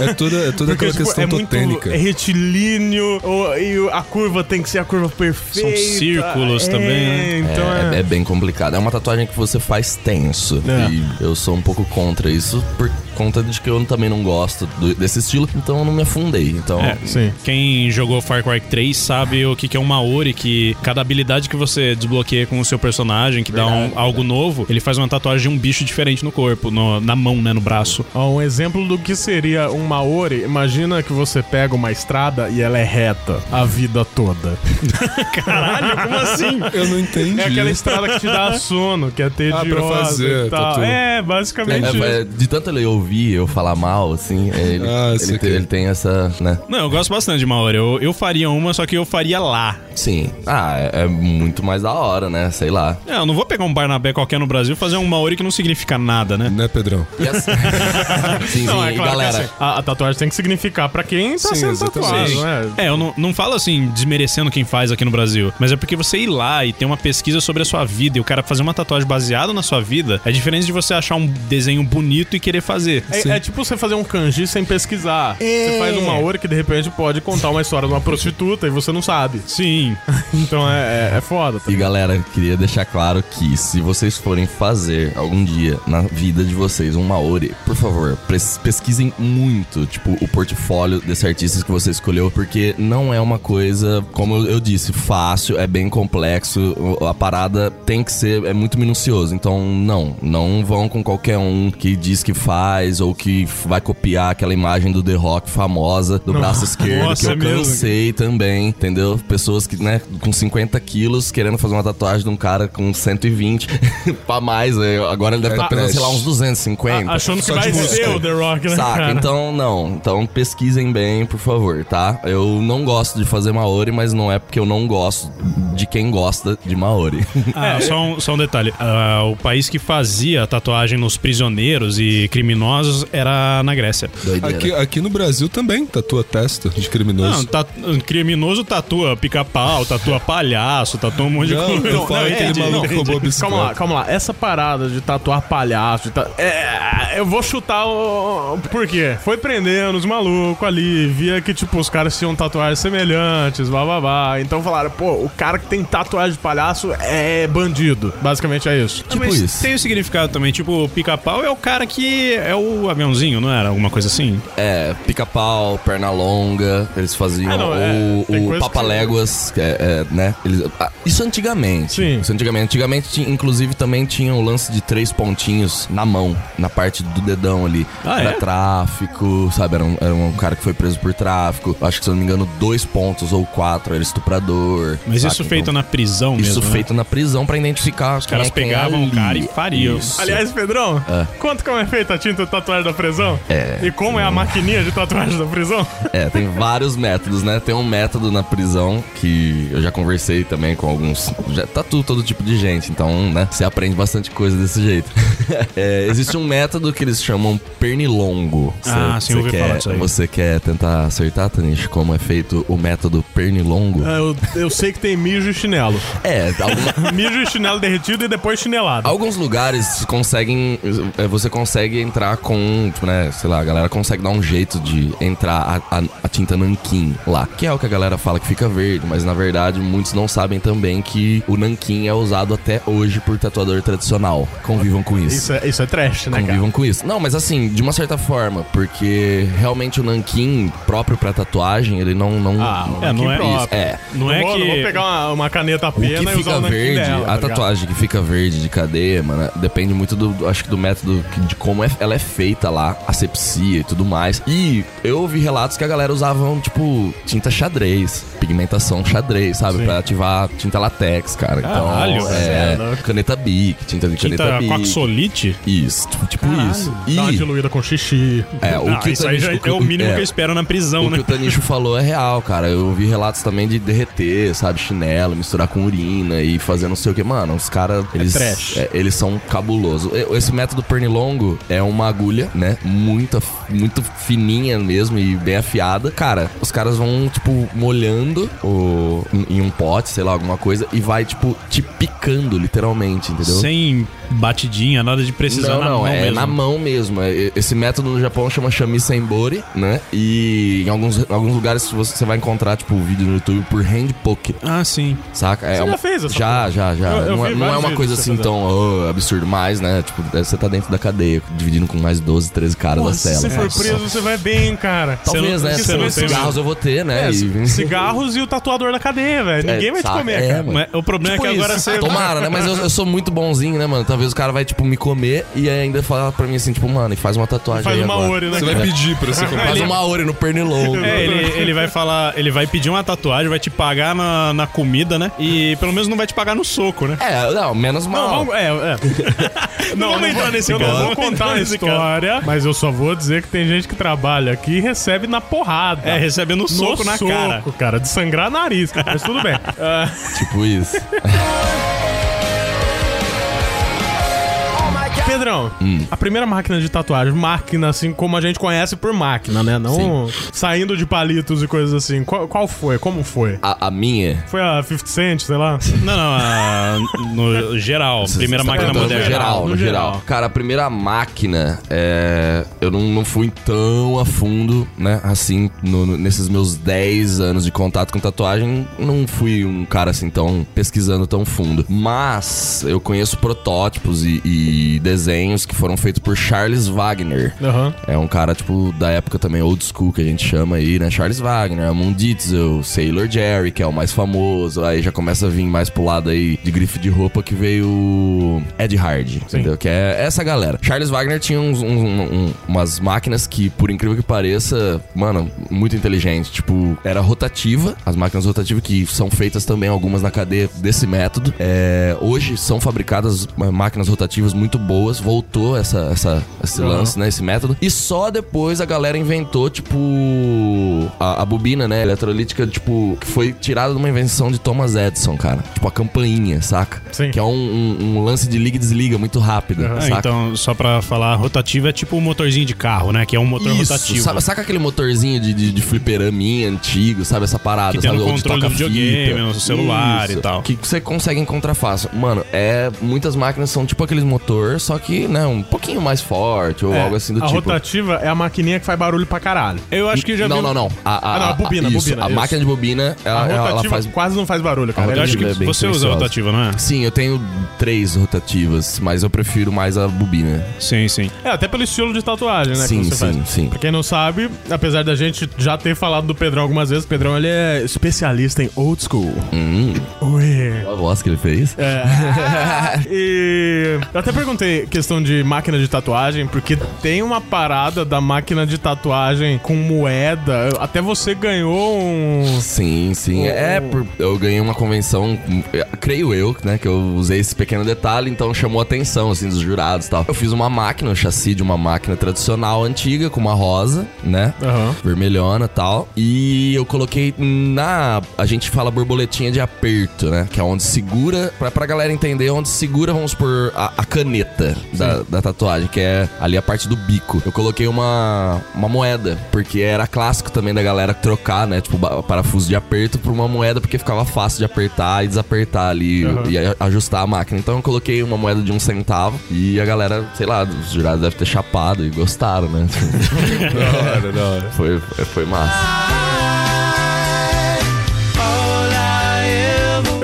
É toda, é toda Porque aquela tipo, questão é muito totênica. retilíneo, o- e a curva tem que ser a curva perfeita. círculos é, também, né? Então é. É, é bem complicado. É uma tatuagem que você faz tenso. É. E eu sou um pouco contra isso. Por, conta de que eu também não gosto do- desse estilo, então eu não me afundei. Então, É, Sim. Quem jogou Far Cry 3 sabe o que que é um Maori, que cada habilidade que você desbloqueia com o seu personagem, que dá um- algo novo, ele faz uma tatuagem de um bicho diferente no corpo, no- na mão, né, no braço. Ó, um exemplo do que seria um Maori, imagina que você pega uma estrada e ela é reta a vida toda. Caralho, como assim? Eu não entendi. É aquela estrada que te dá sono, que é tediosa pra fazer e tal. tatu. É, basicamente. É, é, de tanto ele ouvir eu falar mal, assim, é, ele, Ah, ele, ele tem essa, né? Não, eu gosto bastante de Maori. Eu, eu faria uma, só que eu faria lá. Sim. Ah, é, é muito mais da hora, né? Sei lá. É, eu não vou pegar um Barnabé qualquer no Brasil e fazer um Maori que não significa nada, né? Né, Pedrão? E assim- sim, Não, sim, é e claro que galera. assim, a, a tatuagem tem que significar pra quem tá Sim, sendo tatuado, né? É, eu não, não falo assim, desmerecendo quem faz aqui no Brasil, mas é porque você ir lá e ter uma pesquisa sobre a sua vida e o cara fazer uma tatuagem baseada na sua vida é diferente de você achar um desenho bonito e querer fazer. É, é tipo você fazer um kanji sem pesquisar. Você faz um Maori que de repente pode contar uma história de uma prostituta e você não sabe. Sim. Então é, é, é foda. Tá? E galera, queria deixar claro que se vocês forem fazer algum dia na vida de vocês um Maori, por favor, pesquisem muito, tipo, o portfólio desse artista que você escolheu, porque não é uma coisa, como eu- disse, fácil, é bem complexo, a parada tem que ser, é muito minucioso, então não, não vão com qualquer um que diz que faz ou que vai copiar aquela imagem do The Rock famosa do braço esquerdo, Nossa, que eu é mesmo? cansei sei também, entendeu? Pessoas que, né, com 50 quilos querendo fazer uma tatuagem de um cara com 120 pra mais. né? Agora ele deve É estar pesando, sei lá, uns 250. Achando que vai ser o The Rock, né, Saca? cara? Então, não. Então, pesquisem bem, por favor, tá? Eu não gosto de fazer Maori, mas não é porque eu não gosto de quem gosta de Maori. Ah, só, um, só um detalhe. Ah, o país que fazia tatuagem nos prisioneiros e criminosos era na Grécia. Doideira. Aqui, aqui no Brasil também tatua testa de criminoso. Não, ta- criminoso tatua pica-pau, tatua palhaço, tatua um monte de Não, coisa. eu falo Não, entendi. roubou a bicicleta. Calma lá, calma lá. Essa parada de tatuar palhaço. De ta... é, eu vou chutar o. Por quê? Foi prendendo os malucos ali, via que, tipo, os caras tinham tatuagens semelhantes, blá blá blá. Então falaram, pô, o cara que tem tatuagem de palhaço é bandido. Basicamente é isso. Tipo Mas isso. tem o significado também. Tipo, pica-pau é o cara que é o aviãozinho, não era? Alguma coisa assim? É, pica-pau, perna longa, eles faziam. Ah, não, é, o o coisa que- papaléguas, que é, é, né? Eles, ah, isso antigamente. Sim. Isso antigamente. Antigamente, inclusive, também tinha o lance de três pontinhos na mão, na parte do dedão ali. Ah, era é? tráfico, sabe? Era um, era um cara que foi preso por tráfico. Acho que, se eu não me engano, dois pontos ou quatro era estuprador. Mas saca? isso feito Então, na prisão Isso mesmo, né? feito na prisão pra identificar Os caras pegavam o cara e fariam. Aliás, Pedrão, É. conta como é feita a tinta tatuagem da prisão? É. E como é a maquininha de tatuagem da prisão? É, tem vários métodos, né? Tem um método na prisão que eu já conversei também com alguns. Já tatu todo tipo de gente, então, né? Você aprende bastante coisa desse jeito. É, existe um método que eles chamam pernilongo. Cê- Ah, sim, eu quer, falar. Você quer tentar acertar, Tanish, como é feito o método pernilongo? É, eu, eu sei que tem mijo e chinelo. É, alguma- mijo e chinelo derretido e depois chinelado. Alguns lugares conseguem. é, Você consegue entrar com. Né? Sei lá, a galera consegue dar um jeito de entrar a, a- a tinta nanquim lá. Que é o que a galera fala que fica verde, mas na verdade muitos não sabem também que o nanquim é usado até hoje por tatuador tradicional. Convivam com isso. Isso é, isso é trash, né, cara? Convivam com isso. Não, mas assim, de uma certa forma, porque realmente o nanquim próprio pra tatuagem, ele não. não Ah, o É, não é- nanquim isso, próprio. é. Não é vou, que... não vou pegar uma, uma caneta O pena que e usar fica o nanquim verde, dela, a tá tatuagem que fica verde de cadeia, mano, depende muito do, acho que do método de como é- ela é feita lá, asepsia e tudo mais. E eu ouvi relatos que a galera usavam, tipo, tinta xadrez, pigmentação xadrez, sabe? Sim. Pra ativar tinta latex, cara. Caralho, então, é, é caneta Bic, tinta de Tinta caneta Bic. coaxolite? Isso, tipo, tipo isso. Dá uma E diluída com xixi. é, o Ah, que isso aí já é o mínimo é, que eu espero na prisão, o que né? o Tanicho falou é real, cara. Eu vi relatos também de derreter, sabe? Chinelo, misturar com urina e fazer não sei o que. Mano, os caras, eles, trash. é, eles são cabulosos. E- Esse método pernilongo é uma agulha, né? Muita, muito fininha mesmo e bem afiada. Cara, os caras vão, tipo, molhando o, em, um pote, sei lá, alguma coisa, e vai, tipo, te picando, literalmente, entendeu? Sem batidinha, nada de precisar Não, na não, mão é mesmo. na mão mesmo. É- Esse método no Japão chama Shami Senbori, né? E em alguns, em alguns lugares você vai encontrar, tipo, vídeo no YouTube por hand poke, Ah, sim. saca? É Você já uma- fez essa Já, já, já. Eu- eu não é, não é uma coisa assim tão oh, absurdo, mas, né? Tipo, você tá dentro da cadeia, dividindo com mais 12, 13 caras Pô, da se cela. você for preso, você vai bem, cara. Talvez, Você não- né? você não cigarros eu vou ter, né? É, E- cigarros e o tatuador da cadeia, velho. Ninguém vai te saca? comer, É, cara. o problema Tipo é que agora isso. você. Tomara, né? Mas eu, eu sou muito bonzinho, né, mano? Talvez o cara vai, tipo, me comer e ainda falar pra mim assim, tipo, mano, e faz uma tatuagem Faz aí uma agora. ori, né? Você vai pedir pra ser comprado. Faz uma ori no pernilongo. É, ele, ele vai falar, ele vai pedir uma tatuagem, vai te pagar na, na comida, né? E pelo menos não vai te pagar no soco, né? É, não, menos mal. Não, vamos, é, é. Não, vamos entrar nesse eu caso. não vou Vamos contar a história, mas eu só vou dizer que tem gente que trabalha aqui e recebe na porrada. É, recebendo um No soco na cara. soco, cara, de sangrar nariz. Mas tudo bem. Ah, Tipo isso. Pedrão, Hum. a primeira máquina de tatuagem, máquina assim como a gente conhece por máquina, né? Não saindo de palitos e coisas assim. Qual, qual foi? Como foi? A, a minha. Foi a 50 Cent, sei lá? Não, não, a- no geral, primeira tá máquina moderna. No geral, no, No geral. geral. Cara, a primeira máquina, é, eu não, não fui tão a fundo, né? Assim, no- no- nesses meus 10 anos de contato com tatuagem, não fui um cara assim tão pesquisando tão fundo. Mas eu conheço protótipos e, e desenhos que foram feitos por Charles Wagner. Aham. É um cara, tipo, da época também old school que a gente chama aí, né? Charles Wagner, Amon Ditzel, Sailor Jerry, que é o mais famoso. Aí já começa a vir mais pro lado aí de grife de roupa que veio Ed Hard, entendeu? Que é essa galera. Charles Wagner tinha uns- um- um- umas máquinas que, por incrível que pareça, mano, muito inteligente. Tipo, era rotativa, as máquinas rotativas que são feitas também algumas na cadeia desse método. É, hoje são fabricadas máquinas rotativas muito boas, voltou essa, essa, esse Aham. lance, né? Esse método. E só depois a galera inventou, tipo, a, a bobina, né? Eletrolítica, tipo, que foi tirada de uma invenção de Thomas Edison, cara. Tipo, a campainha, saca? Sim. Que é um, um- um lance de liga e desliga muito rápido, Ah, saca? então, só pra falar, rotativa é tipo um motorzinho de carro, né? Que é um motor Isso, rotativo. sabe, saca aquele motorzinho de, de, de fliperaminha antigo, sabe? Essa parada, Que tem sabe? no controle do videogame, no celular e tal. Que você consegue encontrar fácil. Mano, é. Muitas máquinas são tipo aqueles motor, só que, né, um pouquinho mais forte ou É, algo assim do a tipo. rotativa é a maquininha que faz barulho pra caralho. Eu acho que já não, vi... não, não. A, Ah, não, a bobina, a isso, bobina, A isso. máquina de bobina, A ela, ela- ela rotativa faz. quase não faz barulho, cara. A Eu acho que rotativa é você usa silenciosa. rotativa, não é? Sim, eu tenho três rotativas, mas eu prefiro mais a bobina. Sim, sim. É, até pelo estilo de tatuagem, né? Sim, que você sim, faz. sim. Pra quem não sabe, apesar da gente já ter falado do Pedrão algumas vezes, o Pedrão ele é especialista em old school. Hum, Ui. a voz que ele fez. É. e eu até perguntei questão de máquina de tatuagem, porque tem uma parada da máquina de tatuagem com moeda. Até você ganhou um. Sim, sim. É, por- eu ganhei uma convenção, creio eu, né, que eu usei esse pequeno detalhe, então chamou a atenção, assim, dos jurados e tal. Eu fiz uma máquina, um chassi de uma máquina tradicional antiga, com uma rosa, né? Aham. vermelhona e tal. E eu coloquei na. A gente fala borboletinha de aperto, né? Que é onde segura. Pra, pra galera entender, onde segura, vamos supor, a, a caneta da, da tatuagem, que é ali a parte do bico. Eu coloquei uma, uma moeda, porque era clássico também da galera trocar, né? Tipo, parafuso de aperto por uma moeda, porque ficava fácil de apertar e desapertar ali Aham. e ajustar a máquina. Então eu coloquei uma moeda de um centavo e a galera, sei lá, os jurados devem ter chapado e gostaram, né? Da hora, da hora. Foi, foi massa.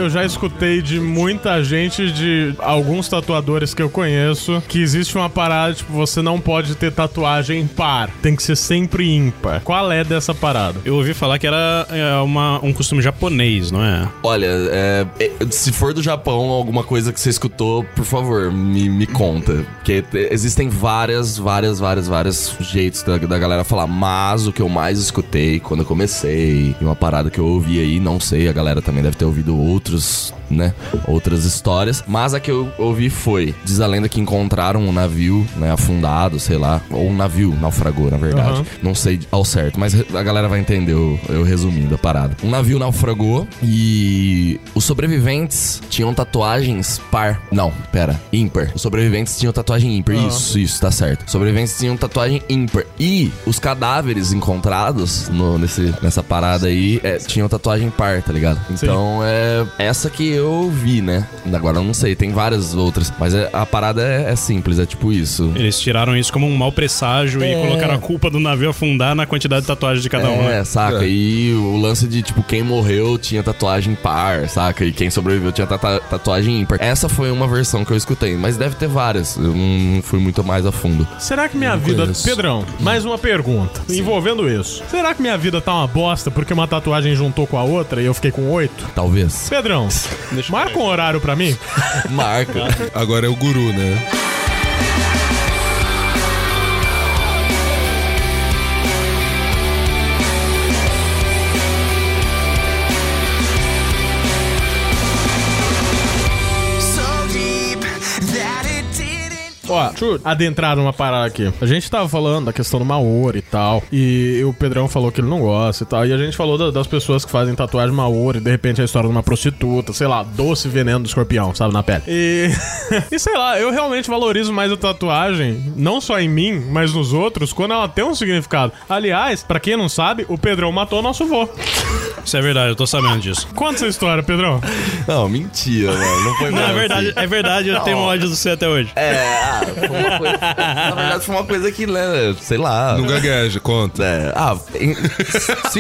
Eu já escutei de muita gente, de alguns tatuadores que eu conheço, que existe uma parada, tipo, você não pode ter tatuagem par. Tem que ser sempre ímpar. Qual é dessa parada? Eu ouvi falar que era é, uma, um costume japonês, não é? Olha, é, é, se for do Japão, alguma coisa que você escutou, por favor, me, me conta. Porque te- existem várias, várias, várias, vários jeitos da, da galera falar. Mas o que eu mais escutei quando eu comecei, e uma parada que eu ouvi aí, não sei, a galera também deve ter ouvido outros, né? Outras histórias. Mas a que eu ouvi foi: diz a lenda que encontraram um navio, né? Afundado, sei lá. Ou um navio naufragou, na verdade. Aham. Não sei ao certo, mas a galera vai entender eu, eu resumindo a parada. Um navio naufragou e os sobreviventes tinham tatuagens par. Não, pera, ímpar. Os sobreviventes tinham tatuagem ímpar. Isso, isso, tá certo. Os sobreviventes tinham tatuagem ímpar. E os cadáveres encontrados no- nesse, nessa parada aí é, tinham tatuagem par, tá ligado? Então é, essa que eu vi, né? Agora eu não sei, tem várias outras. Mas é- a parada é, é simples, é tipo isso. Eles tiraram isso como um mau presságio e É. colocaram a culpa do navio afundar na quantidade de tatuagens de cada um, É, né? saca? É. E o lance de, tipo, quem morreu tinha tatuagem par, saca? E quem sobreviveu tinha tata- tatuagem ímpar. Essa foi uma versão que eu escutei, mas deve ter várias. Eu não fui muito mais a fundo. Será que minha vida. conheço. Pedrão, mais uma pergunta envolvendo isso. Será que minha vida tá uma bosta porque uma tatuagem juntou com a outra e eu fiquei com oito? Talvez. Pedrão, marca um horário pra mim. Marca. Agora é o guru, né? Ó, deixa eu adentrar numa parada aqui. A gente tava falando da questão do Maori e tal. E o Pedrão falou que ele não gosta e tal. E a gente falou da- das pessoas que fazem tatuagem Maori. De repente a história de uma prostituta, sei lá, doce veneno do escorpião, sabe, na pele. E. e sei lá, eu realmente valorizo mais a tatuagem, não só em mim, mas nos outros, quando ela tem um significado. Aliás, pra quem não sabe, o Pedrão matou nosso vô. Isso é verdade, eu tô sabendo disso. Conta essa história, Pedrão. Não, mentira, mano. Não foi Não, é verdade, assim. é verdade, eu tenho ódio do você até hoje. É, ah, foi uma coisa. Na verdade, foi uma coisa que, né, sei lá. Não gagueja, conta. É, ah, em- se-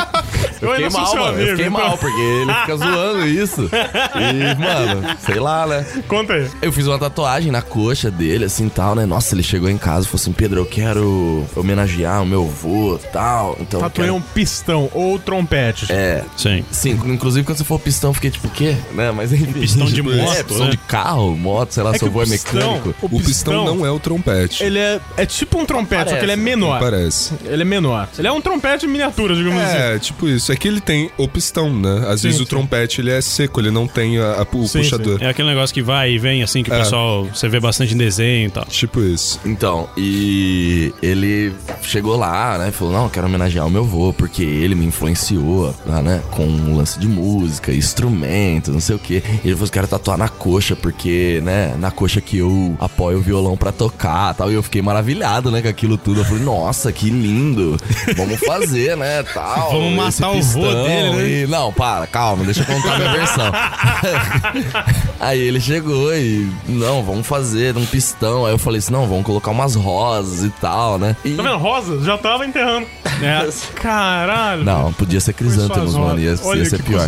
eu Eu fiquei mal, mano. amigo, eu fiquei então. mal, porque ele fica zoando isso. E, mano, sei lá, né? Conta aí. Eu fiz uma tatuagem na coxa dele, assim, tal, né? Nossa, ele chegou em casa e falou assim, Pedro, eu quero homenagear o meu avô, tal. Então, eu Tatuei quero... um pistão ou trompete. É, Sim. Sim, inclusive quando você for pistão, eu fiquei tipo, o quê? Né? Mas enfim. pistão de Tipo, moto, É, pistão né? de carro, moto, sei lá, É seu avô é mecânico. o O pistão não é o trompete. Ele é, é tipo um trompete, só que ele é Parece, menor. Parece. Ele é menor. Ele é um trompete em miniatura, digamos assim. É, tipo isso. É que ele tem o pistão, né? Às Sim, vezes sim. o trompete ele é seco, ele não tem a- a- o Sim, puxador. É aquele negócio que vai e vem, assim, que o É. pessoal, você vê bastante em desenho e tal. Tipo isso. Então, e ele chegou lá, né? Falou, não, eu quero homenagear o meu avô, porque ele me influenciou, lá, né? Com um lance de música, instrumento, não sei o quê. E ele falou, quero tatuar na coxa, porque, né? Na coxa que eu apoio o violão pra tocar tal. E eu fiquei maravilhado, né? Com aquilo tudo. Eu falei, nossa, que lindo. Vamos fazer, né? Tal. Vamos matar esse o vô pistão dele, né? e- Não, para, calma, deixa eu contar a minha versão. Aí ele chegou e, não, vamos fazer um pistão. Aí eu falei assim, não, vamos colocar umas rosas e tal, né? E... Tá vendo? Rosa já tava enterrando. É. Caralho. Não, podia ser crisântemos, mano. Ia, ia ser pior.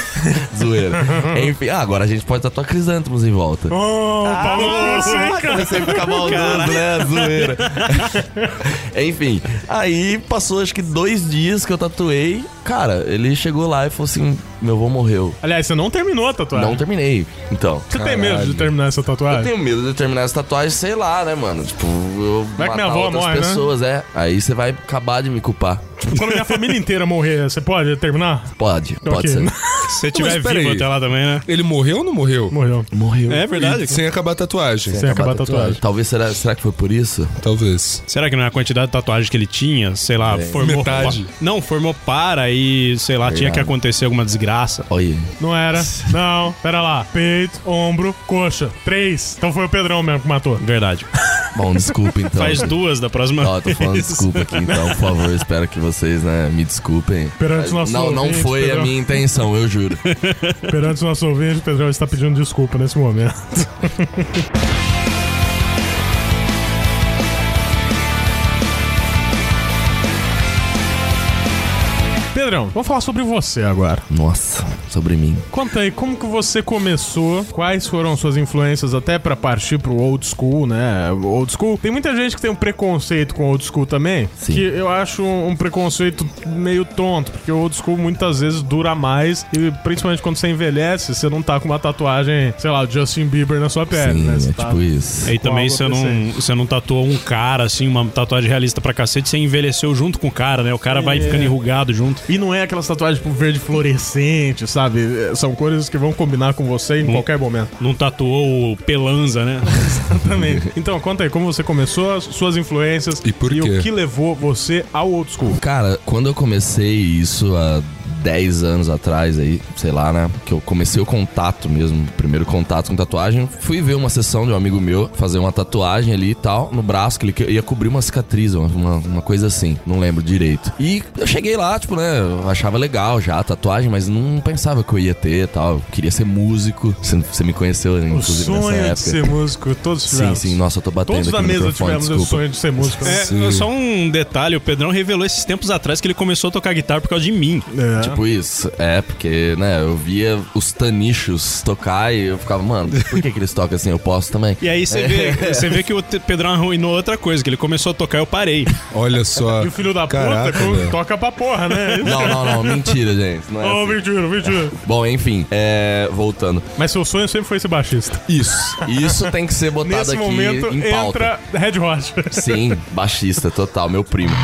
Zoeira. Enfim, ah, agora a gente pode tatuar crisântemos em volta. Oh, Paulo Grosso, hein, cara? Ficar maldoso, né? Zoeira. Enfim, aí passou acho que dois dias que eu tatuei. Cara, ele chegou lá e falou assim: meu avô morreu. Aliás, você não terminou a tatuagem. Não terminei. Então. Você tem medo de terminar essa Eu tatuagem? tenho medo de terminar essa tatuagem, sei lá, né, mano? Tipo, eu Vai que matar minha avó outras morre, né? pessoas, é. Aí você vai acabar de me culpar. Quando minha família inteira morrer, você pode terminar? Pode, pode Ok. ser. Se você tiver vivo aí. até lá também, né? Ele morreu ou não morreu? Morreu. Morreu. É verdade. E sem acabar a tatuagem. Sem acabar a tatuagem. Talvez será, será que foi por isso? Talvez. Será que não é a quantidade de tatuagem que ele tinha? Sei lá, formou. Metade. Não, formou para e, sei lá, tinha que acontecer alguma desgraça. Olha. Não era. Não. Pera lá. Peito, ombro, coxa. Três. Então foi o Pedrão mesmo que matou. Verdade. Bom, desculpa então. Faz duas da próxima Ó, tô falando vez. desculpa aqui, então, por favor, espero que vocês, né, me desculpem. Perante nossos Não, não ouvintes, foi a minha intenção, eu juro. Perante o nosso ouvinte, o Pedrão está pedindo desculpa nesse momento. Pedrão, vamos falar sobre você agora. Nossa, sobre mim. Conta aí, como que você começou? Quais foram suas influências até pra partir pro old school, né? Old school. Tem muita gente que tem um preconceito com o old school também, Sim. que eu acho um preconceito meio tonto, porque o old school muitas vezes dura mais e principalmente quando você envelhece, você não tá com uma tatuagem, sei lá, Justin Bieber na sua pele, Sim, né? Você é tá- tipo isso. Aí também você não, você não tatuou um cara, assim, uma tatuagem realista pra cacete, você envelheceu junto com o cara, né? O cara vai É. ficando enrugado junto. E não é aquelas tatuagens tipo verde fluorescente, sabe? É, São cores que vão combinar com você em qualquer momento. Não tatuou o Pelanza, né? Exatamente. Então, conta aí como você começou, as suas influências E por quê? o que levou você ao old school. Cara, quando eu comecei isso há 10 anos atrás aí, sei lá, né? Que eu comecei o contato mesmo, o primeiro contato com tatuagem. Fui ver uma sessão de um amigo meu fazer uma tatuagem ali e tal, no braço, que ele ia cobrir uma cicatriz, uma, uma, coisa assim. Não lembro direito. E eu cheguei lá, tipo, né? Eu achava legal já a tatuagem, mas não pensava que eu ia ter e tal. Eu queria ser músico. Você, você me conheceu, O inclusive, sonho nessa de época. ser músico, todos Sim, tivemos. sim, nossa, eu tô batendo Todos aqui da no mesa tivemos desculpa. sonho de ser músico. né? É, só um detalhe, o Pedrão revelou esses tempos atrás que ele começou a tocar guitarra por causa de mim. É. Tipo isso, é, porque, né, eu via os tanichos tocar e eu ficava, mano, por que, que eles tocam assim? Eu posso também. E aí você vê, você vê que o Pedrão arruinou outra coisa, que ele começou a tocar eu parei. Olha só. E o filho da Caraca, puta velho. toca pra porra, né? Não, não, não, mentira, gente. Não é Oh, assim. mentira, mentira. Bom, enfim, é, voltando. Mas seu sonho sempre foi ser baixista. Isso, isso tem que ser botado Nesse aqui momento em pauta. entra Red Hot. Sim, baixista, total, meu primo.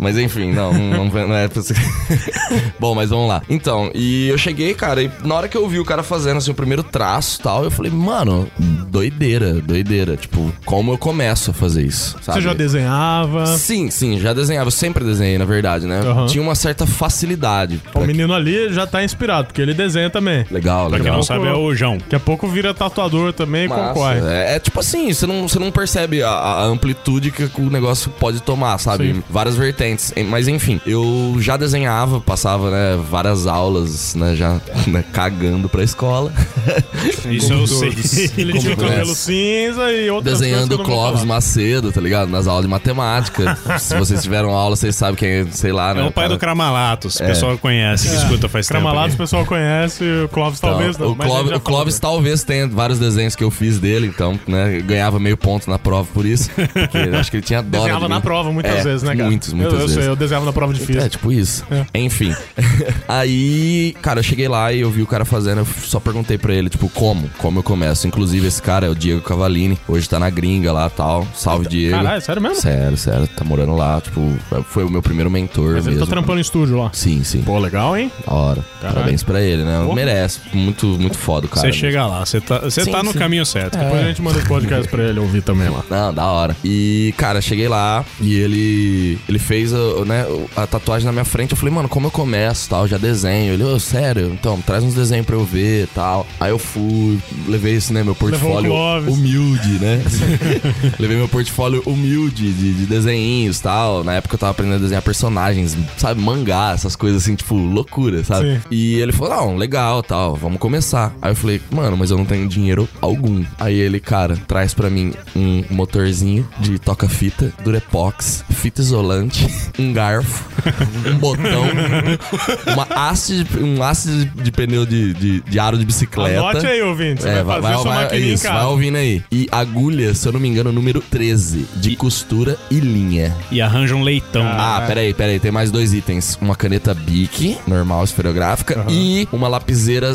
Mas enfim, não, não, não- é pra você. Bom, mas vamos lá. Então, e eu cheguei, cara, e na hora que eu vi o cara fazendo assim o primeiro traço e tal, eu falei, mano, doideira, doideira. Tipo, como eu começo a fazer isso? Sabe? Você já desenhava. Sim, sim, já desenhava. Eu sempre desenhei, na verdade, né? Aham. Tinha uma certa facilidade. O pra- menino ali já tá inspirado, porque ele desenha também. Legal, Pra quem legal. não sabe, é o João. Daqui a pouco vira tatuador também e Massa. concorre. É, é tipo assim, você não, você não percebe a, a amplitude que o negócio pode tomar, sabe? Sim. Várias vertentes. Em- Mas enfim, eu já desenhava, passava, né, várias aulas, né, já né, cagando pra escola. Isso eu sei. Ele tinha cabelo cinza e outras Desenhando Clóvis. Macedo, tá ligado? Nas aulas de matemática. Se vocês tiveram aula, vocês sabem quem é, sei lá, né? É o pai cara- do Cramalatos, o É. pessoal conhece, que escuta faz tempo. Cramalados o pessoal conhece, o Clóvis Então, talvez não. o Clóvis, o Clóvis talvez tenha vários desenhos que eu fiz dele, então, né? Ganhava meio ponto na prova por isso. Acho que ele tinha dó de Desenhava na prova muitas É, vezes, né, cara? Muitos, muitas eu, vezes. sei, eu desenhava na prova difícil. É, tipo isso. Enfim. Aí, cara, eu cheguei lá e eu vi o cara fazendo, eu só perguntei pra ele, tipo, como? Como eu começo? Inclusive, esse cara é o Diego Cavalini, hoje tá na gringa lá tal. Salve, Diego. Caralho, sério mesmo? Sério, sério, tá morando lá, tipo, foi o meu primeiro mentor Mas ele mesmo. tá trampando em estúdio lá. Sim, sim. Pô, legal, hein? Da hora. Caralho. Parabéns pra ele, né? Pô. Merece. Muito, muito foda o cara. Você mesmo. chega lá, você tá, você Sim, tá no sim. caminho certo. Depois a gente manda os podcasts pra ele ouvir também lá. Não, da hora. E, cara, cheguei lá e ele ele fez a, né, a tatuagem na minha frente. Eu falei, mano, como eu começo tal? Já desenho. Ele, ô, sério? Então, traz uns desenhos pra eu ver tal. Aí eu fui, levei esse, né, meu portfólio humilde, né? levei meu portfólio humilde de, de desenhinhos tal. Na época eu tava aprendendo a desenhar personagens, sabe? Mangá, essas coisas assim, tipo, loucura, sabe? Sim. E ele falou, não, legal, tal, vamos começar. Aí eu falei, mano, mas eu não tenho dinheiro algum. Aí ele, cara, traz pra mim um motorzinho de toca-fita, durepox, fita isolante, um garfo, um botão, uma haste, de- um haste de, de pneu de, de, de aro de bicicleta. Anote aí, ouvinte. Você É, vai vai, fazer vai, sua vai, maquininha em isso, vai ouvindo aí. E agulha, se eu não me engano, número 13, de costura e linha. E arranja um leitão. Ah, peraí, peraí, tem mais dois itens. Uma caneta Bic, normal, esferográfica, e uma lapiseira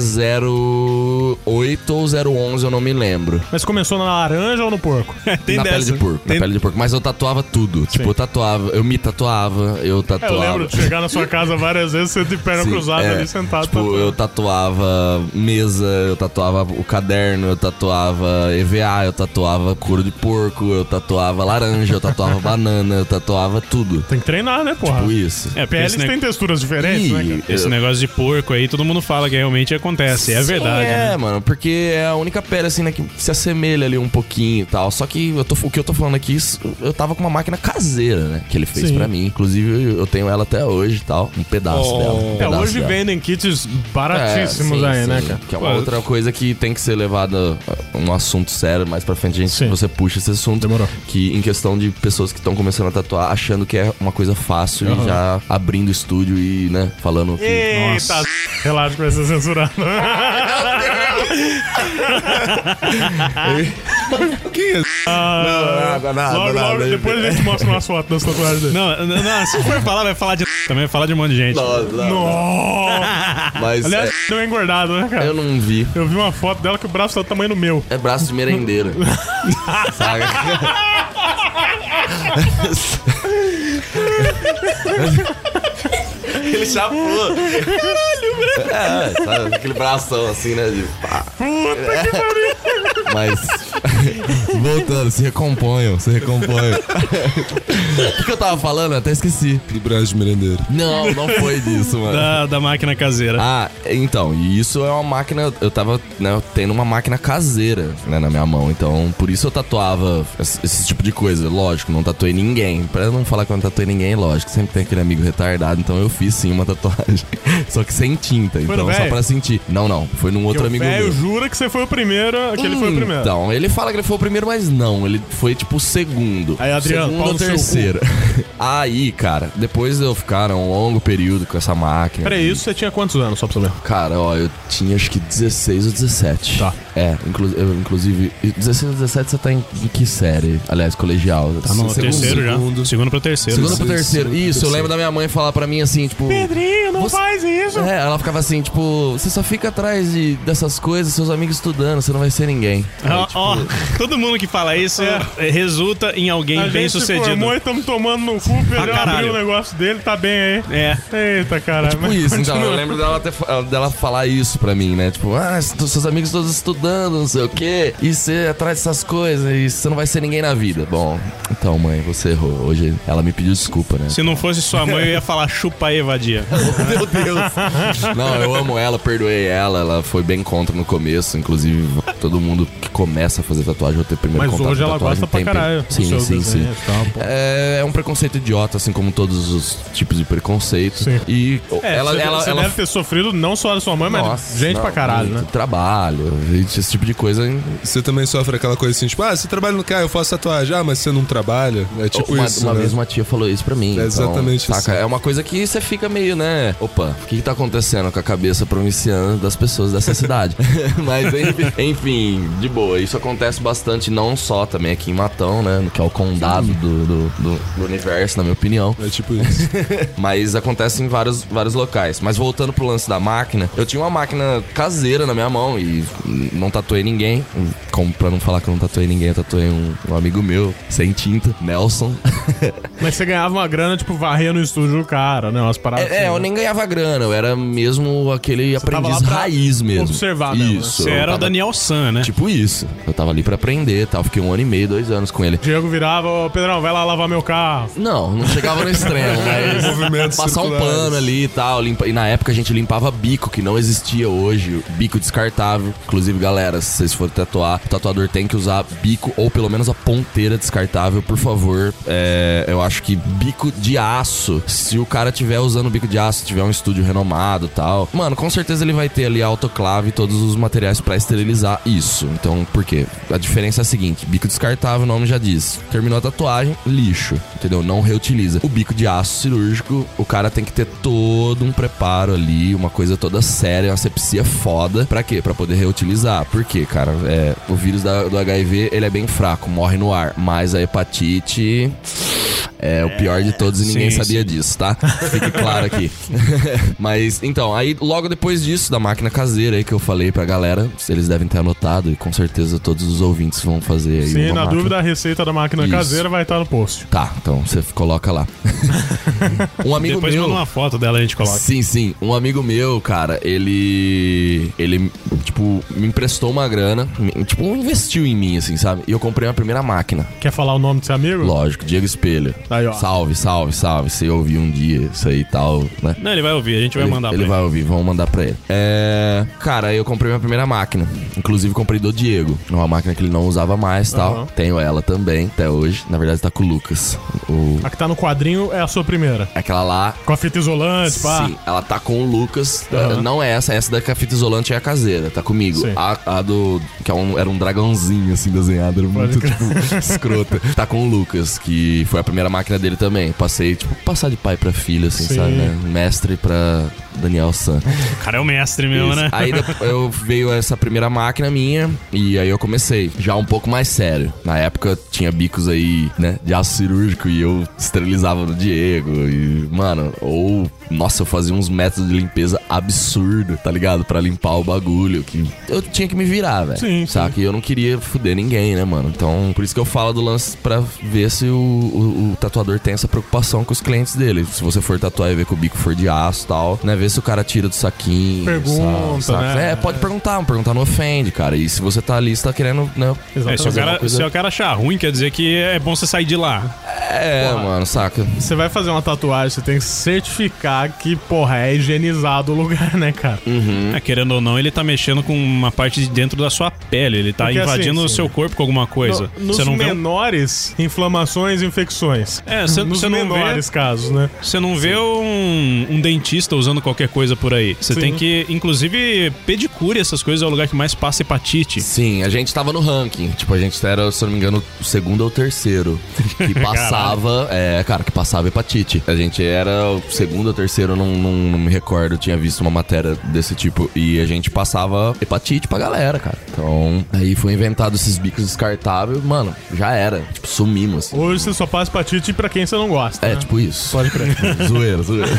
08 ou 011, eu não me lembro. Mas começou na laranja ou no porco? Tem na dessa. pele de porco, Tem- na pele de porco. Mas eu tatuava tudo. Tipo, eu tatuava, eu me tatuava, eu É, tatuava. eu lembro de chegar na sua casa várias vezes, você de perna Sim, cruzada é. ali sentado. Tipo, tatuando. eu tatuava mesa, eu tatuava o caderno, eu tatuava EVA, eu tatuava couro de porco, eu tatuava laranja, eu tatuava banana, eu tatuava tudo. Tem que treinar, né, porra? Tipo isso. É, porque Peles esse, ne- têm texturas diferentes, né, cara? Esse eu- negócio de porco aí, todo mundo fala que realmente acontece. É Sim, verdade, É, né? mano, porque é a única pele assim, né, que se assemelha ali um pouquinho e tal. Só que eu tô, o que eu tô falando aqui, isso- eu tava com uma máquina caseira, né, que ele fez Sim. pra Inclusive, eu, tenho ela até hoje e tal. Um pedaço Oh. dela. um É, pedaço hoje dela. vendem kits baratíssimos É, sim, aí, né, sim. cara? Que é uma outra coisa que tem que ser levada a um assunto sério. Mais pra frente, a gente, Sim. você puxa esse assunto. Demorou. Que em questão de pessoas que estão começando a tatuar, achando que é uma coisa fácil e já abrindo estúdio e, né, falando que. Eita, relaxa que vai ser censurado. Quem é? Nada, nada, logo, nada. logo, depois a gente mostra umas fotos das tatuagens dele. Não, não, não, se for falar, vai falar de também, vai falar de um monte de gente. Não, não! Mas Aliás, é, deu uma engordada, né, cara? eu não vi. Eu vi uma foto dela que o braço tá do tamanho do meu. É braço de merendeira. Saca? Ele chapou. Caralho, É, sabe? Aquele bração assim, né? De pá. Mas. Voltando, se recomponham, se recomponham. O que, que eu tava falando? Eu até esqueci. Do de merendeiro. Não, não foi disso, mano. Da, da máquina caseira. Ah, então, e isso é uma máquina. Eu tava, né, tendo uma máquina caseira, né, na minha mão. Então, por isso eu tatuava esse, esse tipo de coisa. Lógico, não tatuei ninguém. Pra não falar que eu não tatuei ninguém, lógico, sempre tem aquele amigo retardado. Então eu fiz sim uma tatuagem. só que sem tinta. Foi então, só pra sentir. Não, não. Foi num outro Porque amigo meu. jura que você foi o primeiro, que ele foi o primeiro. Então, ele fala que ele foi o primeiro, mas não. Ele foi tipo o segundo. Aí, Adriano, segundo ou terceiro. Aí, cara, depois de eu ficar um longo período com essa máquina. Peraí, isso você tinha quantos anos, só pra saber? Cara, ó, eu tinha acho que 16 ou 17. Tá. É, inclu eu, inclusive, 16 ou 17 você tá em, em que série? Aliás, colegial. Tá no terceiro já. Segundo pro terceiro. Segundo pro terceiro. Segundo Isso, eu lembro da minha mãe falar pra mim assim, tipo. Pedrinho, não Você- faz isso. É, ela ficava assim, tipo, você só fica atrás de, dessas coisas, seus amigos estudando, você não vai ser ninguém. Ó, tipo, ó, todo mundo que fala isso eh, resulta em alguém A bem sucedido. formou e estamos tomando no cu, Pedro caralho. abriu o negócio dele, tá bem aí. É. Eita, caralho. Tipo mas isso, então, eu lembro dela, ter dela falar isso pra mim, né? Tipo, ah, se- seus amigos todos estudando, não sei o quê, e você atrás dessas coisas, e você não vai ser ninguém na vida. Bom, então, mãe, você errou. Hoje ela me pediu desculpa, né? Se não fosse sua mãe, eu ia falar chupa aí, vadia. Meu Deus. Não, eu amo ela, perdoei ela. Ela foi bem contra no começo. Inclusive, todo mundo que começa a fazer tatuagem vai ter primeiro Mas contato hoje com ela gosta pra caralho. Sim, sim, sim. pô. É, é um preconceito idiota, assim como todos os tipos de preconceito. Sim. E É, ela, você, ela, você ela deve ter sofrido não só da sua mãe, mas Nossa, gente não, pra caralho, muito né? Trabalho, esse tipo de coisa. Você também sofre aquela coisa assim, tipo, ah, você trabalha no carro, eu faço tatuagem, ah, mas você não trabalha. É tipo uma, isso. uma né? vez uma tia falou isso pra mim. É então, exatamente saca? isso. É uma coisa que você fica meio, né? Opa, o que, que tá acontecendo com a cabeça provinciana das pessoas dessa cidade? Mas enfim, enfim, de boa. Isso acontece bastante, não só também aqui em Matão, né? Que é o condado do, do, do- do universo, na minha opinião. É tipo isso. Mas acontece em vários, vários locais. Mas voltando pro lance da máquina, eu tinha uma máquina caseira na minha mão e não tatuei ninguém. Como pra não falar que eu não tatuei ninguém, eu tatuei um, um amigo meu, sem tinta, Nelson. Mas você ganhava uma grana, tipo, varrer no estúdio do cara, né? Umas paradas É, é, assim, eu né? nem ganhava grana, eu era mesmo aquele tava aprendiz raiz mesmo. observar mesmo, né? Isso. Você era o tava- Daniel San, né? Tipo isso. Eu tava ali pra aprender e tal. Fiquei um ano e meio, dois anos com ele. Diego virava, ô Pedrão, vai lá lavar meu carro. Não, não chegava no extremo, mas Movimentos passar um pano ali e tal. limpa- E na época a gente limpava bico, que não existia hoje. Bico descartável. Inclusive, galera, se vocês forem tatuar, o tatuador tem que usar bico ou pelo menos a ponteira descartável, por favor. É, eu acho que bico de aço, se o cara tiver usando bico de aço, tiver um estúdio renomado tal, mano, com certeza ele vai ter ali a autoclave e todos os materiais pra esterilizar isso. Então, por quê? A diferença é a seguinte: bico descartável, o nome já diz. Terminou a tatuagem, lixo, entendeu? Não reutiliza. O bico de aço cirúrgico, o cara tem que ter todo um preparo ali, uma coisa toda séria, uma sepsia foda. Pra quê? Pra poder reutilizar. Por quê, cara? É, o vírus da- do HIV, ele é bem fraco, morre no ar. Mas a hepatite é o pior de todos e ninguém sim, sabia sim. disso, tá? Fique claro aqui. Mas, então, aí logo depois disso, da máquina caseira aí que eu falei pra galera, eles devem ter anotado e com certeza todos os ouvintes vão fazer aí Sim, na máquina. dúvida, a receita da máquina Isso. caseira vai estar no post. Tá, então você coloca lá. um amigo Depois meu... manda uma foto dela a gente coloca. Sim, sim. Um amigo meu, cara, ele. Ele, tipo, me emprestou uma grana. Tipo, investiu em mim, assim, sabe? E eu comprei a primeira máquina. Quer falar o nome do seu amigo? Lógico, Diego Espelho. Aí, ó. Salve, salve, salve. Se eu ouvir um dia isso aí e tal, né? Não, ele vai ouvir, a gente vai ele, mandar ele pra ele. vai ouvir, vamos mandar pra ele. É. Cara, eu comprei minha primeira máquina. Inclusive, comprei do Diego. Uma máquina que ele não usava mais e tal. Aham. Tenho ela também, até hoje. Na verdade, tá com o Lucas. O... A que tá no quadrinho é a sua primeira. Aquela lá. Com a fita isolante, pá. Sim, ela tá com o Lucas. Aham. Não é essa, essa da a fita isolante é a caseira, tá comigo. Sim. A, a do. que é um- era um dragãozinho assim desenhado, era muito tipo, escrota. Tá com o Lucas, que foi a primeira máquina dele também. Passei, tipo, passar de pai pra filho, assim, Sim. sabe, né? Mestre pra Daniel San. O cara é o mestre mesmo, Isso. né? Aí eu veio essa primeira máquina minha e aí eu comecei já um pouco mais sério. Na época tinha bicos aí, né, de aço cirúrgico e eu esterilizava no Diego e, mano, ou nossa, eu fazia uns métodos de limpeza absurdo, tá ligado? Pra limpar o bagulho que eu tinha que me virar, velho. Sim, Saca? E eu não queria fuder ninguém, né, mano? Então, por isso que eu falo do lance pra ver se o, o- o tatuador tem essa preocupação com os clientes dele. Se você for tatuar e ver que o bico for de aço e tal, né? Ver se o cara tira do saquinho. Pergunta, sabe? né? É, pode perguntar, perguntar não ofende, cara. E se você tá ali, você tá querendo, né? É, se, o cara, coisa- se o cara achar ruim, quer dizer que é bom você sair de lá. É, mano, saca? Você vai fazer uma tatuagem, você tem que certificar que, porra, é higienizado o lugar, né, cara? Hum. É, querendo ou não, ele tá mexendo com uma parte de dentro da sua pele. Ele tá Porque, invadindo assim, o seu corpo com alguma coisa. No- nos Você não vê. um- menores, inflamações e infecções. É, você não vê. menores casos, né? Você não vê um, um dentista usando qualquer coisa por aí. Você Sim. tem que, inclusive, pedicure essas coisas é o lugar que mais passa hepatite. Sim, a gente tava no ranking. Tipo, a gente era, se eu não me engano, o segundo ou terceiro. Que passava. é, cara, que passava hepatite. A gente era o segundo ou terceiro, não, não, não me recordo. Tinha visto uma matéria desse tipo. E a gente passava hepatite pra galera, cara. Então, aí foi inventado esses bicos descartáveis. Mano, já era. Tipo, sumimos. assim. Hoje você só passa hepatite pra quem você não gosta. É, né? tipo isso. Pode crer. zoeira, zoeira.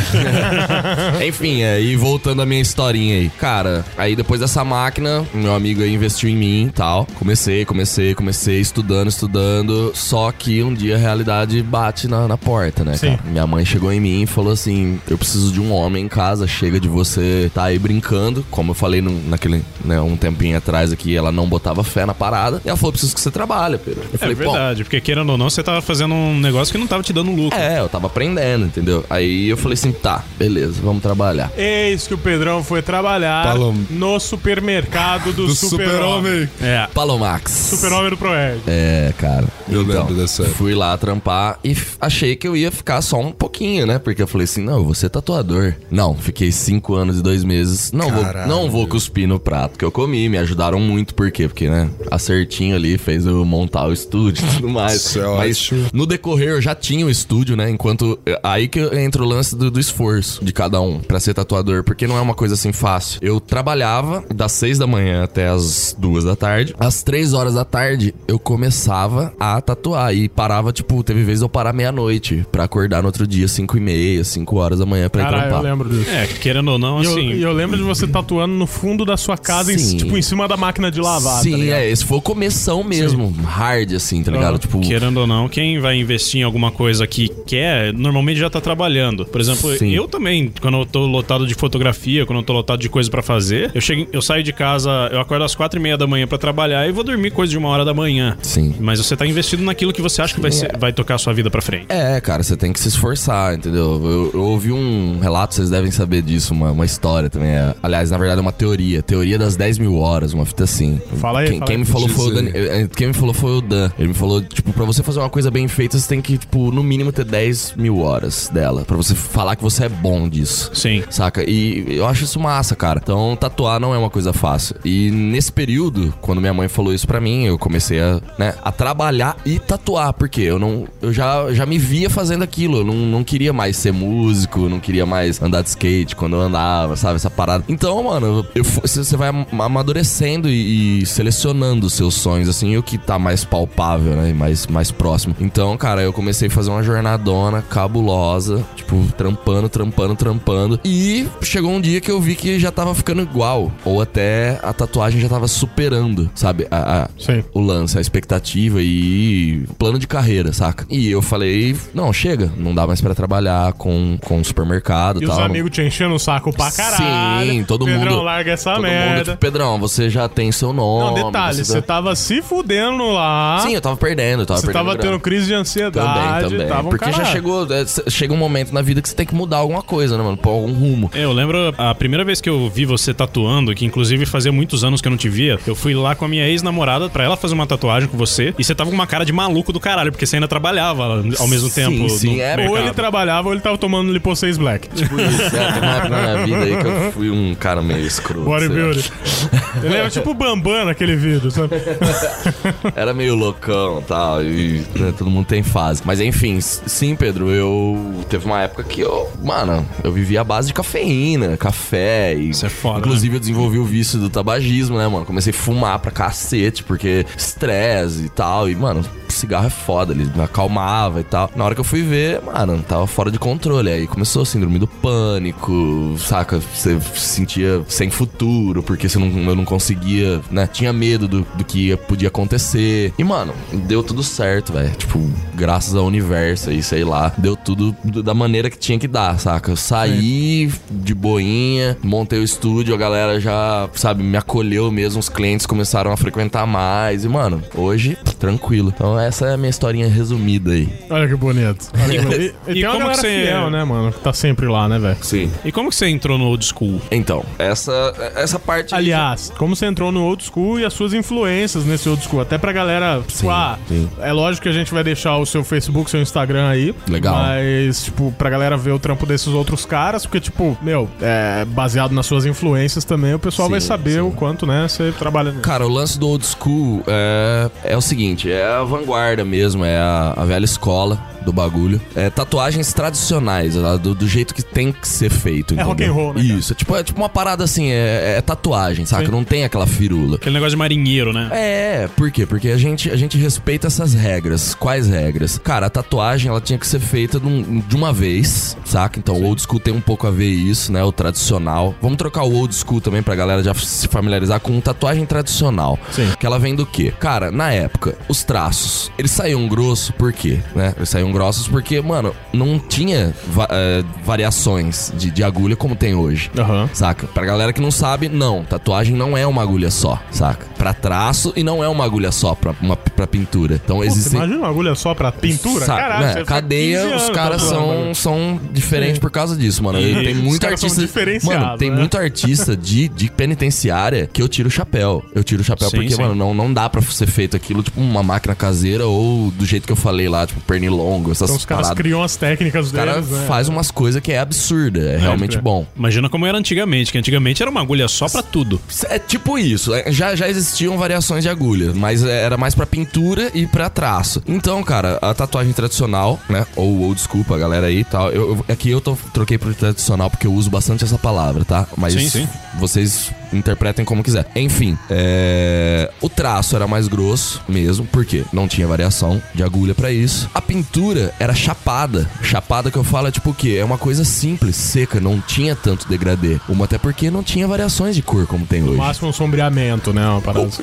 Enfim, aí voltando à minha historinha aí. Cara, aí depois dessa máquina, meu amigo aí investiu em mim e tal. Comecei, comecei, comecei, estudando, estudando. Só que um dia a realidade bate na, na porta, né, Sim. cara? Minha mãe chegou em mim e falou assim: Eu preciso de um homem em casa, chega de você tá aí brincando. Como eu falei num- naquele, né, um tempinho atrás aqui, ela não botava fé na parada. E ela falou: Preciso que você trabalhe, Pedro. Eu É falei, "Bom, verdade, porque querendo ou não, você tava fazendo um negócio que não tava te dando lucro. é, eu tava aprendendo, entendeu? Aí eu falei assim: tá, beleza, vamos trabalhar. Eis que o Pedrão foi trabalhar Palom- no supermercado do, Do super-homem. super-homem. É. Palomax. Super-homem do Proerd. É, cara. Eu lembro dessa. Fui lá trampar e achei que eu ia ficar só um pouquinho, né? Porque eu falei assim, não, eu vou ser tatuador. Não, fiquei cinco anos e dois meses. Não, vou, não vou cuspir no prato que eu comi. Me ajudaram muito, por quê? Porque, né, acertinho ali fez eu montar o estúdio e tudo mais. Isso é Mas ótimo. no decorrer eu já tinha o estúdio, né? Enquanto. Aí que entra o lance do, do esforço de cada um pra ser tatuador, porque não é uma coisa assim fácil. Eu trabalhava das seis da manhã até as duas da tarde. Às três horas da tarde eu começava a tatuar e parava, tipo, teve vezes eu parar meia-noite pra acordar no outro dia, cinco e meia, cinco horas da manhã pra ir Caralho, eu trampar. lembro disso. É, querendo ou não, E eu, assim. e eu lembro de você tatuando no fundo da sua casa, em- Sim. tipo, em cima da máquina de lavar. tá Sim, ligado? é, esse foi o começão mesmo, hard assim, tá ligado? Ah, tipo, Querendo ou não, quem vai investir em alguma coisa que quer, normalmente já tá trabalhando. Por exemplo, Sim. eu também, quando eu tô lotado de fotografia, quando eu tô lotado de coisa pra fazer, eu chego, eu saio de casa, eu acordo às quatro e meia da manhã pra trabalhar e vou dormir coisa de uma hora da manhã. Sim. Mas você tá investido naquilo que você acha que vai, ser- vai tocar a sua vida pra frente. É, cara, você tem que se esforçar, entendeu? Eu, eu ouvi um relato, vocês devem saber disso, uma, uma história também. é- aliás, na verdade, é uma teoria. Teoria das 10 mil horas, uma fita assim. Fala aí, Quem, fala quem aí. me falou foi o Dan, Diz eh, Quem me falou foi o Dan. Ele me falou, tipo, pra você fazer uma coisa bem feita, você tem que, tipo, no mínimo ter 10 mil horas dela. Pra você falar que você é bom disso. Sim. Saca? E eu acho isso massa, cara. Então, tatuar não é uma coisa fácil. E nesse período, quando minha mãe falou isso pra mim, eu comecei a, né, a trabalhar e tatuar. Porque eu não. Eu já, já me via fazendo aquilo. Eu não, não queria mais ser músico, não queria mais andar de skate quando eu andava, sabe? Essa parada. Então, mano, você vai am- amadurecendo e, e selecionando os seus sonhos, assim, e o que tá mais palpável, né? Mais, mais próximo. Então, cara, eu comecei a fazer uma jornadona cabulosa, tipo, trampando, trampando, trampando. E chegou um dia que eu vi que já tava ficando igual. Ou até a tatuagem já tava superando, sabe? A, a- o lance, a expectativa e plano de carreira, saca? E eu falei, não, chega, não dá mais pra trabalhar com, com supermercado E e os tal. amigos te enchendo o saco pra caralho. Sim, todo Pedrão, mundo. larga essa todo mundo, merda. tipo, Pedrão, você já tem seu Não, nome. detalhe, você você tá- tava se fudendo lá. Sim, eu tava perdendo, eu tava você perdendo. tava grana. tendo crise de ansiedade. Também, também. Tava um Porque já caralho. chegou, é, chega um momento na vida que você tem que mudar alguma coisa, né, mano? Pôr algum rumo. Eu lembro a primeira vez que eu vi você tatuando, que inclusive fazia muitos anos que eu não te via, eu fui lá com a minha ex-namorada pra ela fazer uma tatuagem com você e você tava com uma cara de maluco do caralho, porque você ainda trabalhava ao mesmo Sim, tempo. sim, no é, mercado. Ou ele trabalhava ou ele tava tomando Lipo 6 Black. Tipo isso, é, teve uma época na minha vida aí que eu fui um cara meio escroto. Bodybuilder. Ele era tipo o Bambam naquele vídeo, sabe? Era meio loucão e tal, e né, todo mundo tem fase. Mas enfim, sim, Pedro, eu. Teve uma época que eu. Mano, eu vivia a base base de cafeína, café e. Isso é foda, Inclusive, eu desenvolvi o vício do tabagismo, né, mano? Comecei a fumar pra cacete, porque estresse e tal. E, mano, cigarro é foda, ele me acalmava e tal. Na hora que eu fui ver, mano, tava fora de controle. Aí começou a síndrome do pânico, saca? Você se sentia sem futuro, porque você não, eu não conseguia, né? Tinha medo do, do que ia- podia acontecer. E, mano, deu tudo certo, velho. Tipo, graças ao universo aí, sei lá. Deu tudo do- da maneira que tinha que dar, saca? Eu saí de boinha, montei o estúdio, a galera já, sabe, me acolheu mesmo, os clientes começaram a frequentar mais. E, mano, hoje, tranquilo. Então, essa é a minha historinha resumida aí. Olha que bonito. Olha que bonito. E, e E tem como que você- fiel, né, mano? Que tá sempre lá, né, velho? Sim. E como que você entrou no old school? Então, essa, essa parte. Aliás, como você entrou no old school e as suas influências nesse old school. Até pra galera, tipo, Sim, ah, sim. é lógico que a gente vai deixar o seu Facebook, seu Instagram aí. Legal. Mas, tipo, pra galera ver o trampo desses outros caras, porque, tipo, meu, é, baseado nas suas influências também, o pessoal Sim, vai saber sim. o quanto, né, você trabalha nisso. Cara, o lance do old school é, é o seguinte: é a vanguarda mesmo, é a, a velha escola do bagulho. É tatuagens tradicionais, tá? do, do jeito que tem que ser feito. É rock and roll, né? Isso, é tipo, é tipo uma parada assim, é, é tatuagem, saca? Sim. Não tem aquela firula. Aquele negócio de marinheiro, né? É, por quê? Porque a gente, a gente respeita essas regras. Quais regras? Cara, a tatuagem ela tinha que ser feita num- de uma vez, saca? Então o old school tem um pouco a ver isso, né? O tradicional. Vamos trocar o old school também pra galera já se familiarizar com tatuagem tradicional. Sim. Que ela vem do quê? Cara, na época, os traços, eles saíam grosso por quê? Né? Eles saíam grossos porque, mano, não tinha va- eh, variações de, de agulha como tem hoje. Aham. Saca? Pra galera que não sabe, não. Tatuagem não é uma agulha só, saca? Pra traço e não é uma agulha só pra, uma, pra pintura. Então Pô, existem. Imagina uma agulha só pra pintura? Saca, Caralho, né? você fica 15 Cadeia, os caras são, são diferentes Sim. por causa disso, mano. E tem muito artista. Mano, tem né? muito artista de, de penitenciária que eu tiro o chapéu. Eu tiro o chapéu Sim, porque, sim. mano, não, não dá pra ser feito aquilo, tipo, uma máquina caseira ou do jeito que eu falei lá, tipo, pernilongo, essas Então os caras paradas. criam as técnicas O cara deles, né? faz umas coisas que é absurda, é realmente é. bom. Imagina como era antigamente, que antigamente era uma agulha só pra tudo. É tipo isso. é, Já, já existiam variações de agulha, mas é, era mais pra pintura e pra traço. Então, cara, a tatuagem tradicional, né? Ou old school pra galera aí e tal. Eu, eu- aqui eu tô, troquei pro tradicional porque eu uso bastante essa palavra, tá? Mas Sim, sim. vocês interpretem como quiser. Enfim, é, o traço era mais grosso mesmo, porque não tinha variação de agulha pra isso. A pintura era chapada. Chapada que eu falo é tipo o quê? É uma coisa simples, seca, não tinha tanto degradê. Uma até porque não tinha variações de cor como tem No hoje. máximo um sombreamento, né?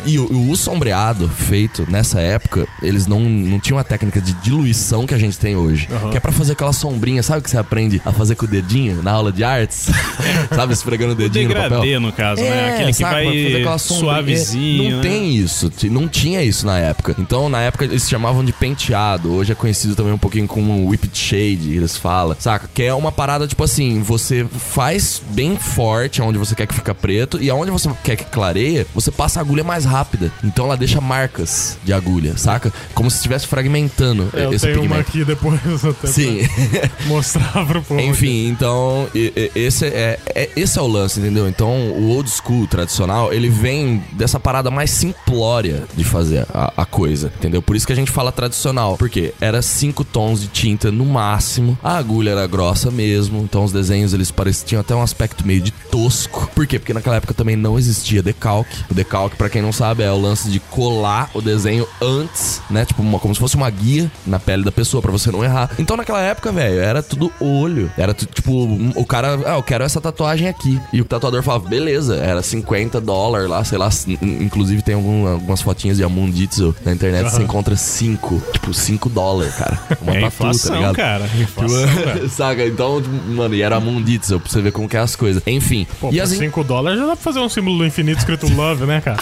E o, o sombreado feito nessa época, eles não, não tinham a técnica de diluição que a gente tem hoje. Que é pra fazer aquela sombrinha, sabe o que você aprende a fazer com o dedinho na aula de artes? sabe, esfregando o dedinho no papel? No caso, né? Aquele que É, saca, pra fazer vai aquela sombrinha. suavezinho, Não né? tem isso, não tinha isso na época. Então, na época, eles chamavam de penteado. Hoje é conhecido também um pouquinho como whipped shade, eles falam. Saca? Que é uma parada, tipo assim, você faz bem forte onde você quer que fica preto e aonde você quer que clareia, você passa a agulha mais rápida. Então, ela deixa marcas de agulha, saca? Como se estivesse fragmentando É, eu esse tenho uma pigmento. aqui depois até Sim. mostrar pro povo. Enfim, então esse é, é- esse é o lance, entendeu? Então o old school tradicional, ele vem dessa parada mais simplória de fazer a, a coisa, entendeu? Por isso que a gente fala tradicional, porque era cinco tons de tinta no máximo, a agulha era grossa mesmo, então os desenhos eles pareciam até um aspecto meio de tosco. Por quê? Porque naquela época também não existia decalque. O decalque, pra quem não sabe, é o lance de colar o desenho antes, né? Tipo, uma- como se fosse uma guia na pele da pessoa pra você não errar. Então naquela época, velho, era tudo olho. Era tu- tipo, o cara, ah, eu quero essa tatuagem aqui. E o tatuador falava, beleza, era 50 dólares lá, sei lá. in- Inclusive tem algum- algumas fotinhas de Amunditsu na internet, você encontra 5, tipo, 5 dólares, cara. Uma É tatu, inflação, tá ligado? cara. Inflação, cara. Saca? Então, tipo, mano, e era Amunditsu, pra você ver como que é as coisas. Enfim, Pô, e por as 5 dólares já dá pra fazer um símbolo do infinito escrito love, né, cara?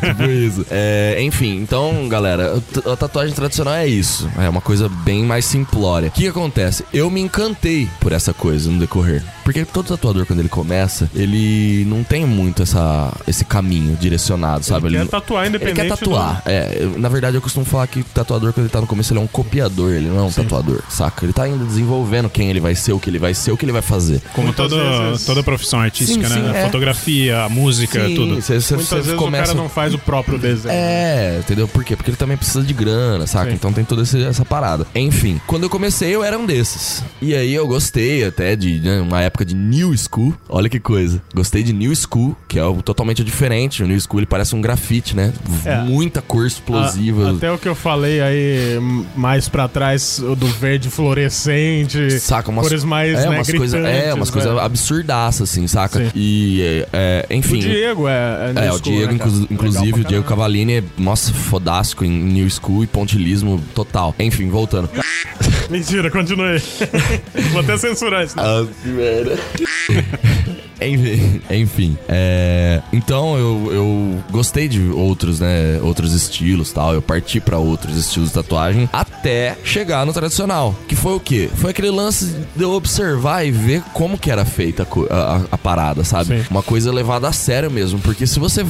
Tipo isso. É, enfim, então, galera, a tatuagem tradicional é isso. É uma coisa bem mais simplória. O que, que acontece? Eu me encantei por essa coisa no decorrer. Porque todo tatuador, quando ele começa, ele não tem muito essa, esse caminho direcionado, sabe? Ele quer não- tatuar ele independente quer tatuar. É, eu- na verdade, eu costumo falar que o tatuador, quando ele tá no começo, ele é um copiador, ele não é um tatuador, saca? Ele tá ainda desenvolvendo quem ele vai ser, o que ele vai ser, o que ele vai fazer. Como todo, vezes- toda profissão artística, Sim, né? sim, é. Fotografia, música, Sim, tudo. Você, você- Muitas você vezes o começa começa. o cara não faz o próprio desenho. É, entendeu? Por quê? Porque ele também precisa de grana, saca? Sim. Então tem toda essa parada. Enfim, quando eu comecei, eu era um desses. E aí eu gostei até de né, uma época de New School. Olha que coisa. Gostei de New School, que é algo totalmente diferente. O New School ele parece um grafite, né? É. Muita cor explosiva. A- até o que eu falei aí mais pra trás, do verde fluorescente. Saca, umas, cores mais, é, né, umas coisas, é, umas coisas velho. absurdaças, assim, saca? Sim. E, é, é, enfim. O Diego é. É, o Diego, inclu- inclusive, o Diego Cavalini é, nossa, fodástico em New School e pontilismo total. Enfim, voltando. Mentira, continue. Vou até censurar isso. Ah, que merda. Enfim. É, então eu, eu gostei de outros, né? Outros estilos tal. Eu parti pra outros estilos de tatuagem até chegar no tradicional. Que foi o quê? Foi aquele lance de eu observar e ver como que era feita a, a- a- parada, sabe? Sim. Uma coisa levada a sério mesmo. Porque se você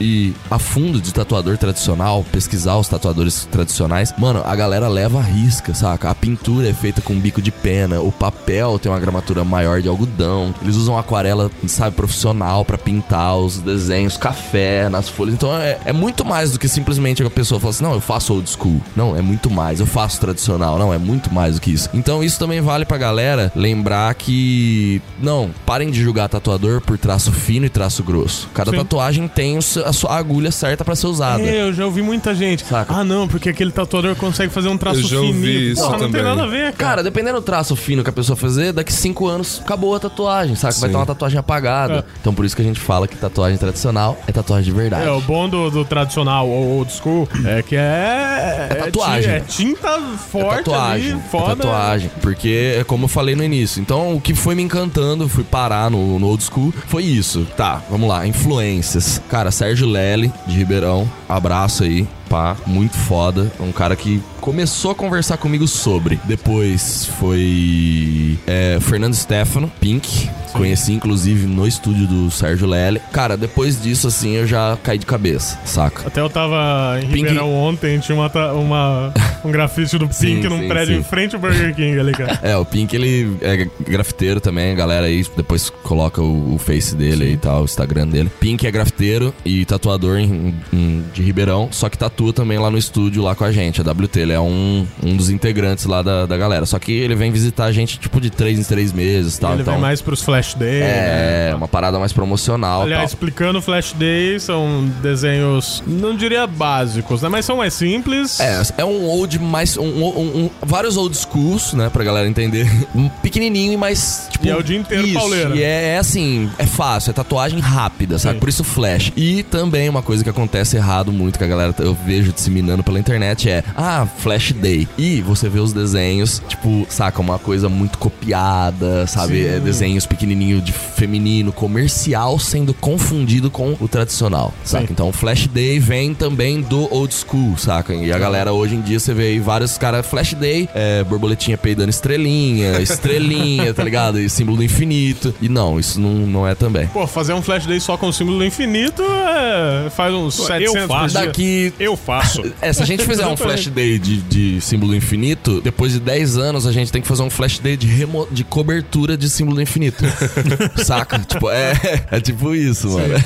ir a fundo de tatuador tradicional, pesquisar os tatuadores tradicionais, mano, a galera leva a risca, saca? A pintura é feita com bico de pena, o papel tem uma gramatura maior de algodão, eles usam aquarela, sabe, profissional pra pintar os desenhos, café nas folhas. Então é, é muito mais do que simplesmente a pessoa fala assim: não, eu faço old school. Não, é muito mais. Eu faço tradicional. Não, é muito mais do que isso. Então isso também vale pra galera lembrar que, não, parem de julgar tatuador por traço fino e traço grosso. Cada Sim. tatuagem tem a sua agulha certa pra ser usada. É, eu já ouvi muita gente. Saca. Ah, não, porque aquele tatuador consegue fazer um traço Eu já ouvi fininho. isso Porra, não tem também. nada a ver, cara. Cara, dependendo do traço fino que a pessoa fazer, daqui cinco anos acabou a tatuagem, saca? Vai Sim. ter uma tatuagem apagada. É. Então por isso que a gente fala que tatuagem tradicional é tatuagem de verdade. É, o bom do, do tradicional ou old school é que é. É tatuagem. É tinta É forte tatuagem, ali, é foda. tatuagem. Porque é como eu falei no início. Então, o que foi me encantando, fui parar no, no old school, foi isso. Tá, vamos lá. Influências. Cara, Sérgio Lely, de Ribeirão. Abraço aí. Pá, muito foda. Um cara que começou a conversar comigo sobre. Depois foi é, Fernando Stefano, Pink. Conheci, inclusive, no estúdio do Sérgio Lely. Cara, depois disso, assim, eu já caí de cabeça, saca? Até eu tava em Pink- Ribeirão ontem, tinha uma, uma- um grafite do Sim, Pink num sim, prédio sim. em frente ao Burger King ali, cara. É, o Pink, ele é grafiteiro também, a galera aí depois coloca o, o face dele e tal, o Instagram dele. Pink é grafiteiro e tatuador em- em- de Ribeirão, só que tatua também lá no estúdio lá com a gente, a WT. Ele é um, um dos integrantes lá da, da galera. Só que ele vem visitar a gente, tipo, de três em três meses e tal. Ele então, vem mais pros Flash Day. é, né? uma parada mais promocional Aliás, tal. explicando, Flash Day são desenhos, não diria básicos, né? Mas são mais simples. É, é um old mais. Um, um- um- vários old schools, né? Pra galera entender. Um pequenininho e mais. Tipo, E é o dia inteiro isso, pauleira. E é, é assim, é fácil, é tatuagem rápida, sabe? Sim. Por isso flash. E também uma coisa que acontece errado muito, que a galera eu vejo disseminando pela internet é: ah, flash day. E você vê os desenhos, tipo, saca, uma coisa muito copiada, sabe? É, desenhos pequenininho de feminino, comercial, sendo confundido com o tradicional, saca? Sim. Então, Flash Day vem também do old school, saca? E a galera hoje em dia você vê aí vários caras Flash Day, é, borboletinha peidando estrelinha, estrelinha, tá ligado? E símbolo do infinito. E não, isso não, não é também. Pô, fazer um Flash Day só com o símbolo do infinito é... faz uns 700 por faço. Daqui. Eu faço. É, se a gente fizer um. Flash Day de, de símbolo do infinito, depois de 10 anos a gente tem que fazer um Flash Day de, remo- de cobertura de símbolo do infinito. Saca? Tipo, é, é tipo isso, mano. Let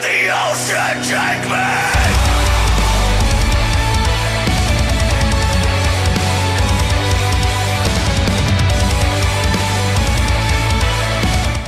the ocean take me!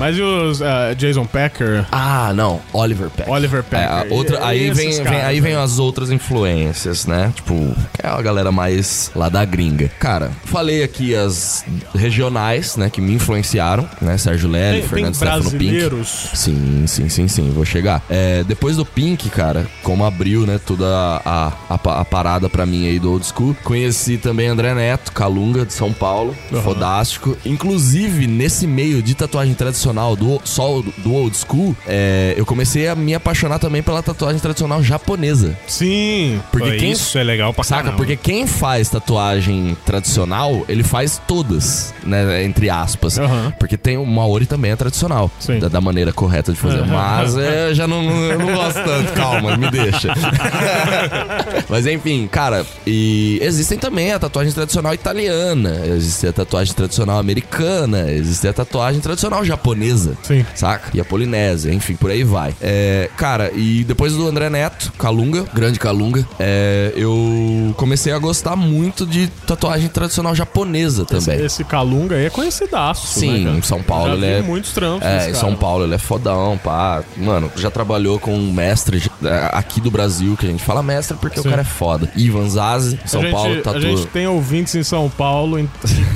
Mas e os ah, Jason Packer, Ah, não. Oliver Peck. Oliver É, Packer? a outra, aí esses vem, vem- caras, aí né? vem as outras influências, né? Tipo, é a galera mais lá da gringa. Cara, falei aqui as regionais, né, que me influenciaram, né? Sérgio Lely, Tem, Fernando Stefano Pink. Sim, sim, sim, sim, vou chegar. É, depois do Pink, cara, como abriu, né, toda a, a, a parada pra mim aí do Old School, conheci também André Neto, Calunga, de São Paulo, fodástico. Inclusive, nesse meio de tatuagem tradicional, do, só do, Old School, é, eu comecei a me apaixonar também pela tatuagem tradicional japonesa. Sim. Porque quem... Isso é legal pra Saca? caramba. Porque quem faz tatuagem tradicional, ele faz todas, né? Entre aspas. Aham. Porque tem o Maori também é tradicional. Sim. Da, da maneira correta de fazer. Mas é, eu já não, eu não gosto tanto. Calma, me deixa. Mas enfim, cara, e existem também a tatuagem tradicional italiana, existe a tatuagem tradicional americana, existe a tatuagem tradicional japonesa. Japonesa. Sim. Saca? E a Polinésia, enfim, por aí vai. É, cara, e depois do André Neto, Calunga, grande Calunga, é, eu comecei a gostar muito de tatuagem tradicional japonesa também. Esse, esse Calunga aí é conhecidaço. Sim, né, em São Paulo Já ele vi é. muitos trampos. É, em cara. São Paulo ele é fodão, pá. Mano, já trabalhou com um mestre é, aqui do Brasil, que a gente fala mestre porque o Sim. cara é foda. Ivan Zazi, São a gente, Paulo, A tatua. gente tem ouvintes em São Paulo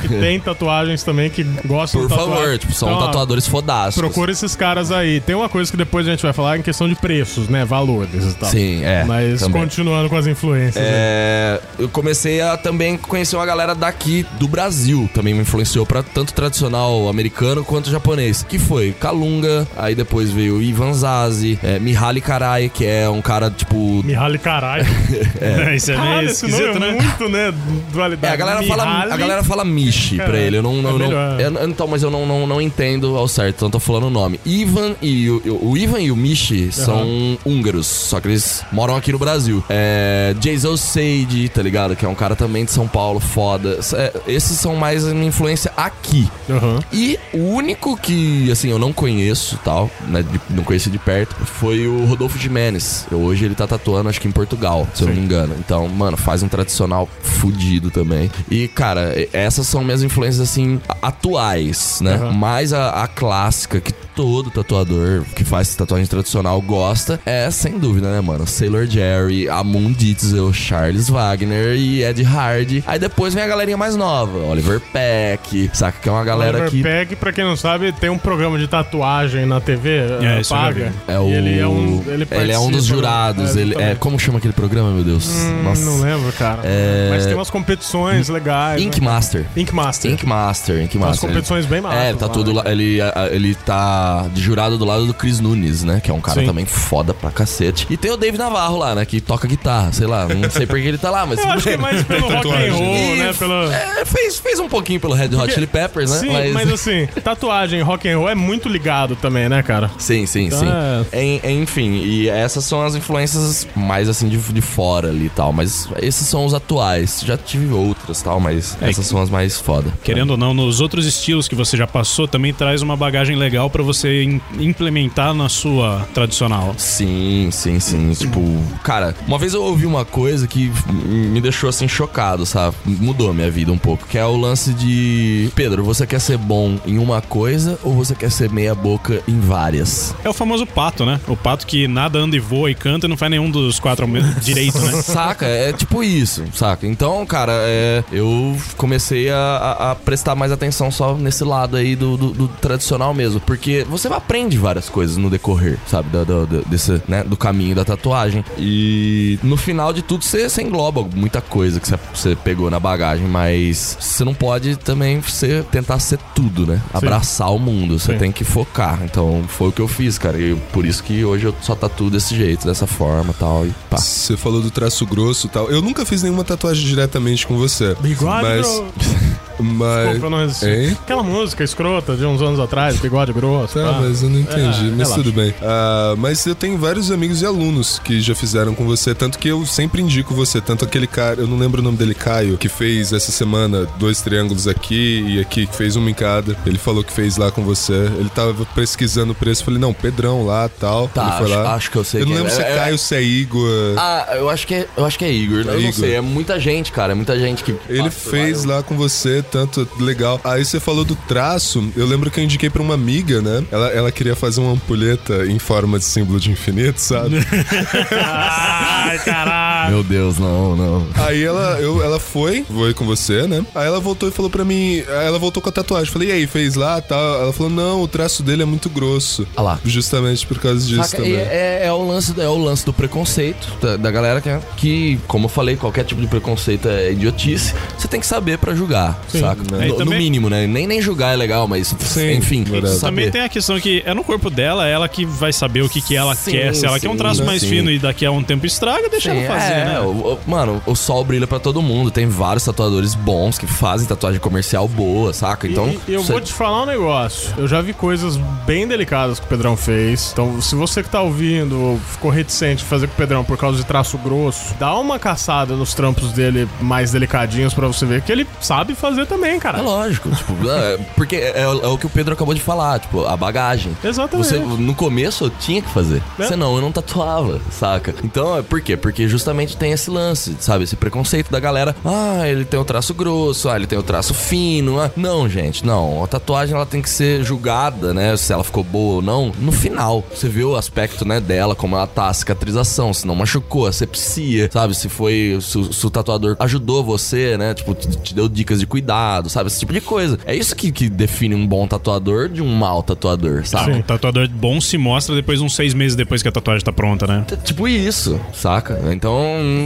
que tem tatuagens também que gostam Por de tatuar. favor, tipo, são Então, tatuadores fodássicos. Procura esses caras aí. Tem uma coisa que depois a gente vai falar em questão de preços, né? Valores e tal. Sim, é, Mas também. continuando com as influências. aí. É, eu comecei a também conhecer uma galera daqui do Brasil. Também me influenciou pra tanto tradicional americano quanto japonês. Que foi Kalunga, aí depois veio Ivan Zazi, é, Mihaly Karai, que é um cara tipo. Mihaly caralho. É, isso é meio Caralho, esquisito, é né? muito, né? É, Dualidade. a galera, fala, a galera fala Mishi pra ele. Eu não. não, é não- então, mas eu não, não, não entendo ao certo, então eu tô falando o nome. Ivan e o, o Ivan e o Mishi são húngaros, só que eles moram aqui no Brasil. É. Jason Sage, tá ligado? Que é um cara também de São Paulo, foda. É, esses são mais a minha influência aqui. Aham. E o único que, assim, eu não conheço, tal, né, de- não conheci de perto, foi o Rodolfo Jimenez. Hoje ele tá tatuando, acho que em Portugal, se eu não me engano. Então, mano, faz um tradicional fudido também. E, cara, essas são minhas influências, assim, atuais, né? Aham. Mais a, a clássica que todo tatuador que faz tatuagem tradicional gosta é, sem dúvida, né, mano? Sailor Jerry, Amon Ditzel, Charles Wagner e Ed Hardy. Aí depois vem a galerinha mais nova, Oliver Peck, saca? Que é uma galera Oliver que... Peck, pra quem não sabe, tem um programa de tatuagem na TV, É, já paga. vi. É o... Ele é um, ele, ele é um dos jurados. né? ele é... Como chama aquele programa, meu Deus? Hum, Nossa. Não lembro, cara. É- Mas tem umas competições legais. Ink né? Master. Ink Master. Ink Master, Ink Umas Master. competições bem massas É, ele tá lá, tudo né? lá. Ele, ele tá de jurado do lado do Chris Nunes, né? Que é um cara Sim. também foda pra cacete. E tem o Dave Navarro lá, né? Que toca guitarra, sei lá. Não sei por que ele tá lá, mas. Eu acho que é mais pelo rock and roll, E- né? Pelo... É, fez, fez um pouquinho pelo Red Hot Porque- Chili Peppers, né? Sim, mas... assim, tatuagem rock and roll é muito ligado também, né, cara? Sim, sim, Então sim. é- En- enfim, e essas são as influências mais assim de, de fora ali e tal. Mas esses são os atuais. Já tive outras tal, mas É, essas são as mais foda. Querendo ou não, nos outros estilos que você já passou, também traz uma bagagem legal pra você im- implementar na sua tradicional. Sim, sim, sim. Tipo, cara, uma vez eu ouvi uma coisa que me deixou assim chocado, sabe? Mudou a minha vida um pouco. Que é o lance de. Pedro, você quer ser bom em uma coisa ou você quer ser meia-boca em várias? É o famoso pato, né? O pato que nada, anda e voa e canta e não faz nenhum dos quatro direito, né? Saca? É tipo isso, saca? Então, cara, é, eu comecei a, a- a prestar mais atenção só nesse lado aí do, do- do tradicional mesmo. Porque você aprende várias coisas no decorrer, sabe? Do, do- do- desse, né? do caminho da tatuagem. E no final de tudo, você, você engloba muita coisa que você, você pegou na bagagem, mas você não pode também ser, tentar ser tudo, né? Abraçar o mundo. Você Sim. tem que focar. Então, foi o que eu fiz, cara. E por isso que hoje eu só tatuo desse jeito, dessa forma e tal. E pá. Você falou do traço grosso e tal. Eu nunca fiz nenhuma tatuagem diretamente com você. Bigode mas, grosso. mas... Desculpa, eu não resisti. Hein? Aquela música escrota de uns anos atrás, bigode grosso. Tá, pá. mas eu não entendi, É, mas tudo bem. Ah, mas eu tenho vários amigos e alunos que já fizeram com você, tanto que eu sempre indico você, tanto aquele cara, eu não lembro o nome dele, Caio, que fez essa semana dois triângulos aqui e aqui, que fez uma em cada. Ele falou que fez lá com você. Ele tava pesquisando o preço, falei, não, Pedrão lá tal. Tá, ele foi acho- lá. acho que eu sei Eu não quem é. lembro se é, É- Caio, se é Igor. Ah, eu acho que é, eu acho que é Igor. eu não Igor. sei, é muita gente, cara. É muita gente que. Ele fez lá. lá com você, tanto legal. Aí você falou do traço, eu lembro que eu indiquei pra uma amiga, né? Ela, ela queria fazer uma ampulheta em forma de símbolo de infinito, sabe? Ai, caralho. Meu Deus, não, não. Aí ela, eu, ela foi, foi com você, né? Aí ela voltou e falou pra mim, aí ela voltou com a tatuagem. Falei, e aí, fez lá tal? Ela falou, não, o traço dele é muito grosso. Ah lá. Justamente por causa disso Saca? também. E É, é o lance, é o lance do preconceito da, da galera que, que, como eu falei, qualquer tipo de preconceito é idiotice. Você tem que saber pra julgar, saca? né? No, no também- mínimo, né? Nem, nem julgar é legal, mas Sim, enfim, verdade. saber. Também tem a questão que é no corpo dela, ela que vai saber o que, que ela Sim, quer. Se ela quer um sim, traço mais sim. fino e daqui a um tempo estraga, deixa Sim, ela fazer, é, né? o- o- mano, o sol brilha pra todo mundo. Tem vários tatuadores bons que fazem tatuagem comercial boa, saca? Então, e, e eu cê- vou te falar um negócio. Eu já vi coisas bem delicadas que o Pedrão fez. Então, se você que tá ouvindo ficou reticente de fazer com o Pedrão por causa de traço grosso, dá uma caçada nos trampos dele mais delicadinhos pra você ver que ele sabe fazer também, É cara. lógico, tipo, é, porque é, é o que o Pedro acabou de falar, tipo, a bagagem. Exatamente. Você, no começo, eu tinha que fazer. É. Senão eu não tatuava, saca? Então, é por quê? Porque justamente tem esse lance, sabe? Esse preconceito da galera. Ah, ele tem o traço grosso, ah, ele tem o traço fino. Ah. Não, gente, não. A tatuagem, ela tem que ser julgada, né? Se ela ficou boa ou não, no final. Você vê o aspecto, né, dela, como ela tá, a cicatrização, se não machucou, a sepsia, sabe? Se foi, se, o- se o tatuador ajudou você, né? Tipo, te, te deu dicas de cuidado, sabe? Esse tipo de coisa. É isso que, que define um bom tatuador de um mau tatuador, sabe? Um tatuador bom se mostra depois uns seis meses depois que a tatuagem tá pronta, né? T- Tipo isso, saca? Então,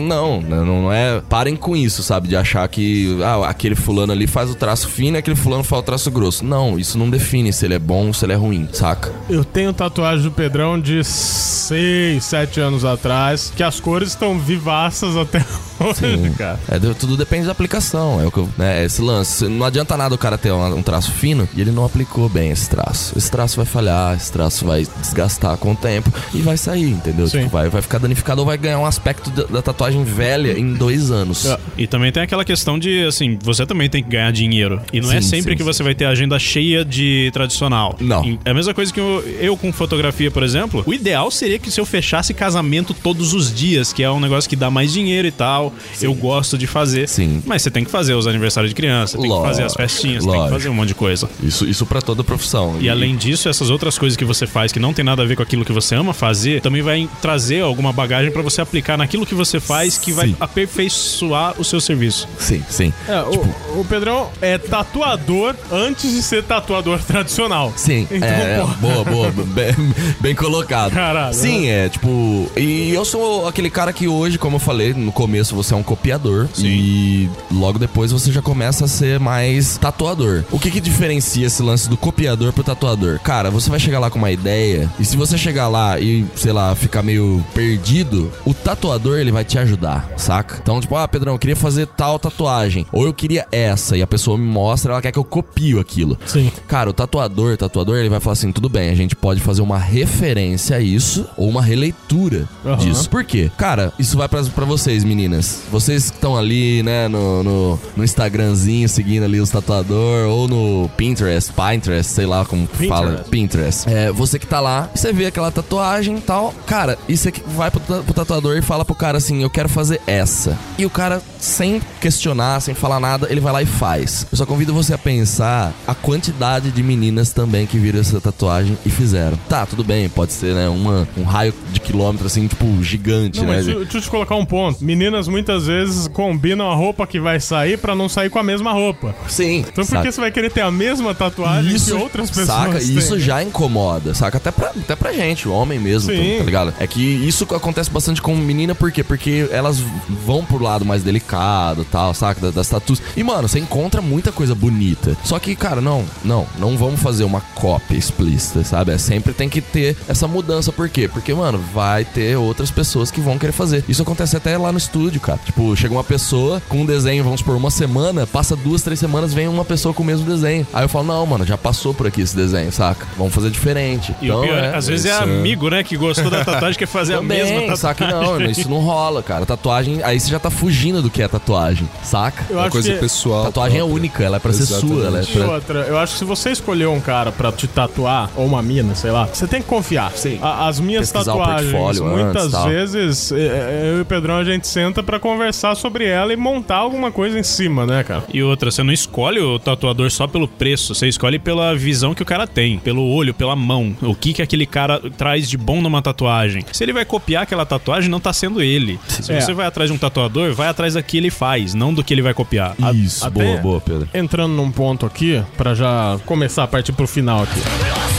não, né, não, não é. Parem com isso, sabe? De achar que ah, aquele fulano ali faz o traço fino e aquele fulano faz o traço grosso. Não, isso não define se ele é bom ou se ele é ruim, saca? Eu tenho tatuagem do Pedrão de 6, 7 anos atrás, que as cores estão vivaças até hoje, cara. É, tudo depende da aplicação. É o que eu- né, esse lance. Não adianta nada o cara ter um, um traço fino e ele não aplicou bem esse traço. Esse traço vai falhar, esse traço vai desgastar com o tempo e vai sair, entendeu? Sim. Tipo, vai, vai ficar danificado ou vai ganhar um aspecto da, da tatuagem velha em dois anos. É. E também tem aquela questão de, assim, você também tem que ganhar dinheiro. E não é Sim, sempre sim, que sim. você vai ter a agenda cheia de tradicional. Não. É a mesma coisa que eu, eu com fotografia, por exemplo. O ideal seria que se eu fechasse casamento todos os dias, que é um negócio que dá mais dinheiro e tal. Eu gosto de fazer. Sim. Mas você tem que fazer os aniversários de criança, tem que fazer as Lógico, festinhas, tem que lógico. fazer um monte de coisa. Isso, isso para toda profissão. E além disso, essas outras coisas que você faz que não tem nada a ver com aquilo que você ama fazer, também vai trazer alguma bagagem pra você aplicar naquilo que você faz que vai Sim. aperfeiçoar o seu serviço. Sim, sim. É, o, o Pedrão é tatuador antes de ser tatuador tradicional. Sim, Então, é, boa, boa, bem, bem colocado. Caralho. Sim, é, tipo, e eu sou aquele cara que hoje, como eu falei, no começo você é um copiador e logo depois você já começa a ser mais tatuador. O que que diferencia esse lance do copiador pro tatuador? Cara, você vai chegar lá com uma ideia e se você chegar lá e, sei lá, ficar meio perdido, o tatuador ele vai te ajudar, saca? Então, tipo, ah, Pedrão, eu queria fazer tal tatuagem, ou eu queria essa e a pessoa me mostra, ela quer que eu copio aquilo. Sim. Cara, o tatuador, tatuador, ele vai falar assim: tudo bem, a gente pode fazer uma referência a isso ou uma releitura Aham. disso. Por quê? Cara, isso vai pra vocês, meninas. Vocês que estão ali, né, no, no, no Instagramzinho, seguindo ali os tatuador, ou no Pinterest, Pinterest, sei lá como que fala. Pinterest. É, você que tá lá, você vê aquela tatuagem e tal. Cara, e você vai pro, pro tatuador e fala pro cara assim: eu quero fazer essa. E o cara, sem questionar, sem falar nada, ele vai lá e faz. Eu só convido você a pensar a quantidade de meninas também que viram essa tatuagem e fizeram. Tá, tudo bem, pode ser, né? Uma, um raio de quilômetro assim, tipo, gigante, Não, né? mas deixa, eu te colocar um ponto. Meninas muitas vezes combinam a roupa que vai sair pra não sair com a mesma roupa. Sim. Então por que você vai querer ter a mesma tatuagem que outras pessoas saca? têm? Isso já incomoda, saca? Até pra, até pra gente, o homem mesmo, Sim. tá, tá ligado? É que isso acontece bastante com menina, por quê? Porque elas vão pro lado mais delicado tal, saca? Da- Das tatuas. E, mano, você encontra muita coisa bonita. Só que, cara, não, não, não vamos fazer uma cópia explícita, sabe? É sempre tem que ter essa mudança, por quê? Porque, mano, vai ter outras pessoas que vão querer fazer. Isso acontece até lá no estúdio, cara. Tipo, chega uma pessoa com um desenho, vamos por uma semana, passa duas, três semanas, vem uma pessoa com o mesmo desenho. Aí eu falo, não, mano, já passou por aqui esse desenho, saca? Vamos fazer diferente. E o pior, às vezes é isso amigo, né, que gostou da tatuagem, quer fazer a Também, mesma tatuagem. saca? Não, isso não rola, cara. Tatuagem, aí você já tá fugindo do que é tatuagem, saca? Eu Uma acho coisa que... pessoal. Tatuagem é própria. única, ela é pra ser Exatamente. sua, ela é E pra... outra, eu acho que se você escolher um cara pra te tatuar, ou uma mina, sei lá, você tem que confiar. Sim. A- as minhas Pesquisar tatuagens, muitas antes, vezes, é, é, eu e o Pedrão, a gente senta pra conversar sobre ela e montar alguma coisa em cima, né, cara? E outra, você não escolhe o tatuador só pelo preço, você escolhe pela visão que o cara tem, pelo olho, pela mão. O que que aquele cara traz de bom numa tatuagem. Se ele vai copiar aquela tatuagem, não tá sendo ele. Se É. você vai atrás de um tatuador, vai atrás do que ele faz, não do que ele vai copiar. Isso, até- boa, boa, Pedro. Entrando num ponto aqui, pra já começar a partir pro final aqui.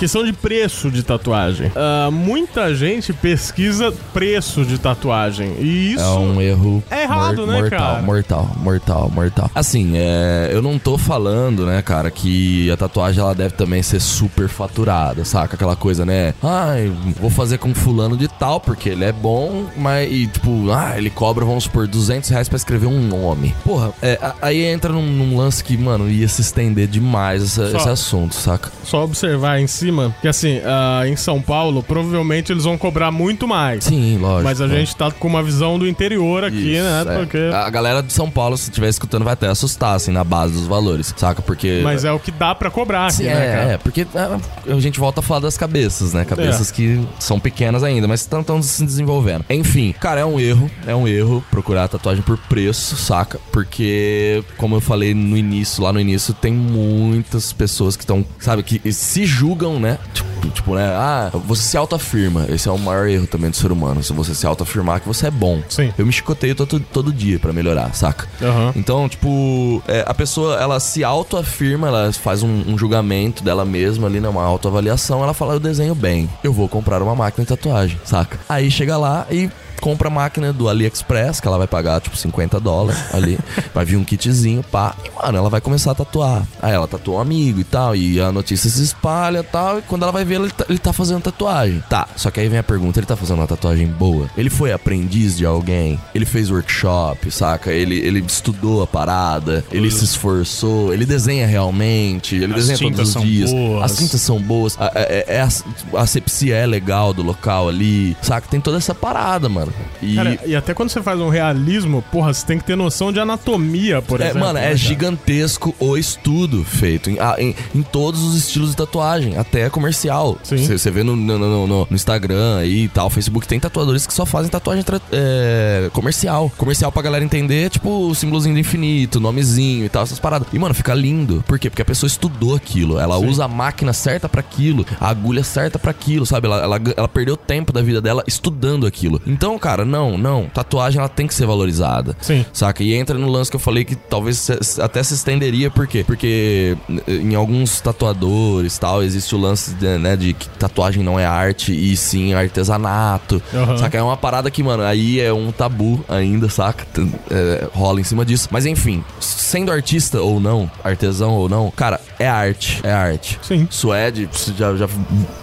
Questão de preço de tatuagem. Ah, muita gente pesquisa preço de tatuagem. E isso. É um erro É errado, né, mortal, cara? mortal, mortal, mortal. Assim, é, eu não tô falando, né, cara, que a tatuagem ela deve também ser super faturada, saca? Aquela coisa, né? Ai, vou fazer com fulano de tal porque ele é bom, mas e, tipo, ah, ele cobra, vamos supor, 200 reais pra escrever um nome. Porra, é, aí entra num, num lance que, mano, ia se estender demais essa- Só- esse assunto, saca? Só observar em cima cima. Que assim, ah, em São Paulo, provavelmente eles vão cobrar muito mais. Sim, lógico. Mas a é. gente tá com uma visão do interior aqui, Isso, né? é. Porque... A galera de São Paulo, se estiver escutando, vai até assustar, assim, na base dos valores, saca? Porque. Mas é o que dá pra cobrar aqui, Sim, né, é, cara? é, porque é, a gente volta a falar das cabeças, né? Cabeças É. que são pequenas ainda, mas estão se desenvolvendo. Enfim, cara, é um erro, é um erro procurar tatuagem por preço, saca? Porque, como eu falei no início, lá no início, tem muitas pessoas que estão, sabe, que se julgam, né? Tipo, tipo, né? Ah, você se autoafirma. Esse é o maior erro também do ser humano. Se você se autoafirmar que você é bom. Sim. Eu me chicoteio todo, todo dia pra melhorar, saca? Aham. Então, tipo, é, a pessoa, ela se autoafirma, ela faz um, um julgamento dela mesma ali, né? Uma autoavaliação, ela fala, eu desenho bem, eu vou comprar uma máquina de tatuagem, saca? Aí chega lá e compra a máquina do AliExpress, que ela vai pagar, tipo, 50 dólares ali. vai vir um kitzinho, pá. E, mano, ela vai começar a tatuar. Aí ela tatuou um amigo e tal, e a notícia se espalha e tal. E quando ela vai ver, ele tá, ele tá fazendo tatuagem. Tá, só que aí vem a pergunta, ele tá fazendo uma tatuagem boa? Ele foi aprendiz de alguém? Ele fez workshop, saca? Ele, ele estudou a parada, ele se esforçou, ele desenha realmente, ele As desenha todos os dias. boas. As tintas são boas, a, é- é- a, a sepsia é legal do local ali, saca? Tem toda essa parada, mano. E, Cara, e até quando você faz um realismo, porra, você tem que ter noção de anatomia, por é, exemplo. mano, né, é cara? gigantesco o estudo feito em, ah, em, em todos os estilos de tatuagem, até comercial. Sim. Você vê no, no, no- no- Instagram aí e tal, Facebook, tem tatuadores que só fazem tatuagem é, comercial. Comercial pra galera entender, tipo, o símbolozinho do infinito, nomezinho e tal, essas paradas. E, mano, fica lindo. Por quê? Porque a pessoa estudou aquilo. Ela usa a máquina certa pra aquilo, a agulha certa pra aquilo, sabe? Ela, ela, ela perdeu tempo da vida dela estudando aquilo. Então, cara, não, não. Tatuagem, ela tem que ser valorizada. Sim. Saca? E entra no lance que eu falei que talvez até se estenderia, por quê? Porque eh, em alguns tatuadores tal, existe o lance de, né, de que tatuagem não é arte e sim artesanato. Aham. Saca? É uma parada que, mano, aí é um tabu ainda, saca? T- é, rola em cima disso. Mas enfim, sendo artista ou não, artesão ou não, cara, é arte. É arte. Sim. Suede, você já, já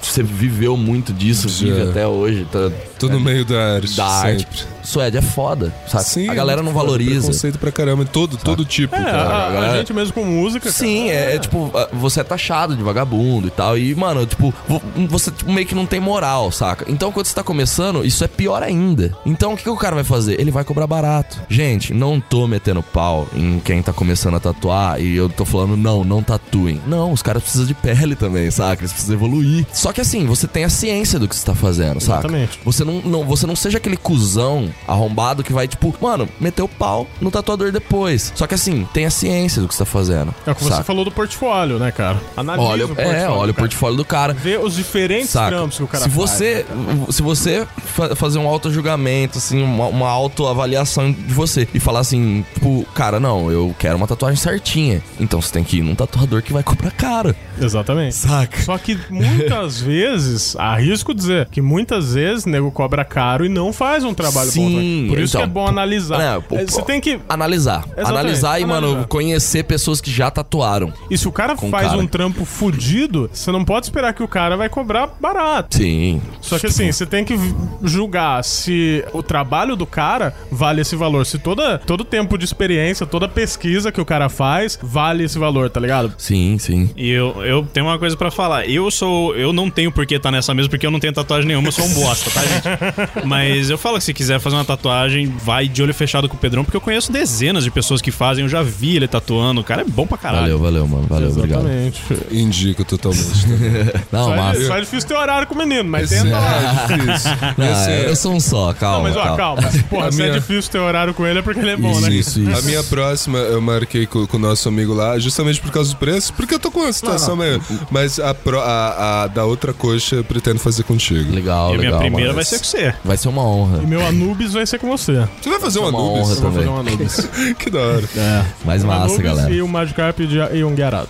você viveu muito disso, vive até hoje. Tá, Tô no meio da arte. da arte. Suede é foda, saca? Sim, a galera não valoriza. Preconceito pra caramba. Todo, todo tipo, É, cara. a, a gente mesmo com música. Sim, cara, é, é tipo, você é taxado de vagabundo e tal. E, mano, tipo, vo- você tipo, meio que não tem moral, saca? Então, quando você tá começando, isso é pior ainda. Então, o que, que o cara vai fazer? Ele vai cobrar barato. Gente, não tô metendo pau em quem tá começando a tatuar e eu tô falando, não, não tatuem. Não, os caras precisam de pele também, saca? Eles precisam evoluir. Só que assim, você tem a ciência do que você tá fazendo, saca? Exatamente. Você não, não, você não seja aquele cuzão arrombado que vai, tipo, mano, meter o pau no tatuador depois. Só que assim, tem a ciência do que você tá fazendo. É o que você saca? falou do portfólio, né, cara? Analisa Olha, o portfólio. é, olha o cara. portfólio do cara. Vê os diferentes Saca? trampos que o cara se faz. você, se você fa- fazer um auto-julgamento, assim, uma, uma autoavaliação de você e falar assim, tipo, cara, não, eu quero uma tatuagem certinha. Então você tem que ir num tatuador que vai comprar caro. Exatamente. Saca? Só que muitas vezes, arrisco dizer, que muitas vezes nego cobra caro e não faz um trabalho bom. Sim, também. Por isso então, que é bom analisar. É, pô, É, Você tem que. Analisar. Exatamente, Analisar e, mano, analisar. conhecer pessoas que já tatuaram. E se o cara faz cara. um trampo fudido, você não pode esperar que o cara vai cobrar barato. Sim. Só que assim, você tem que julgar se o trabalho do cara vale esse valor. Se toda, todo tempo de experiência, toda pesquisa que o cara faz vale esse valor, tá ligado? Sim, sim. E eu, eu tenho uma coisa pra falar. Eu sou. Eu não tenho por que estar nessa mesa, porque eu não tenho tatuagem nenhuma, eu sou um bosta, tá, gente? Mas eu falo que se quiser fazer uma tatuagem, vai de olho fechado com o Pedrão, porque eu conheço dezenas de pessoas que fazem, eu já vi ele tatuando. O cara é bom pra caralho. Valeu, valeu, mano. Valeu, obrigado. Exatamente. Indica totalmente. Não, Só, é, massa. só é difícil ter horário com o menino, mas tenta lá. Isso. Não, Esse é- eu sou um só, calma. Não, mas ó, calma. Porra, A se é minha- difícil ter horário com ele é porque ele é bom, né? Isso, isso. A minha próxima eu marquei com, com o nosso amigo lá, justamente por causa do preço, porque eu tô com uma situação meio. Mas a, pro- a, a da outra coxa eu pretendo fazer contigo. Legal, E a minha legal. primeira mano. vai ser com você. Vai ser uma honra. E meu Anubis vai ser com você. Você vai fazer uma, uma Anubis? honra Eu vou fazer um Anubis. Que da hora. Mais Um massa, Anubis galera. E um Magikarp de- e um Gyarados.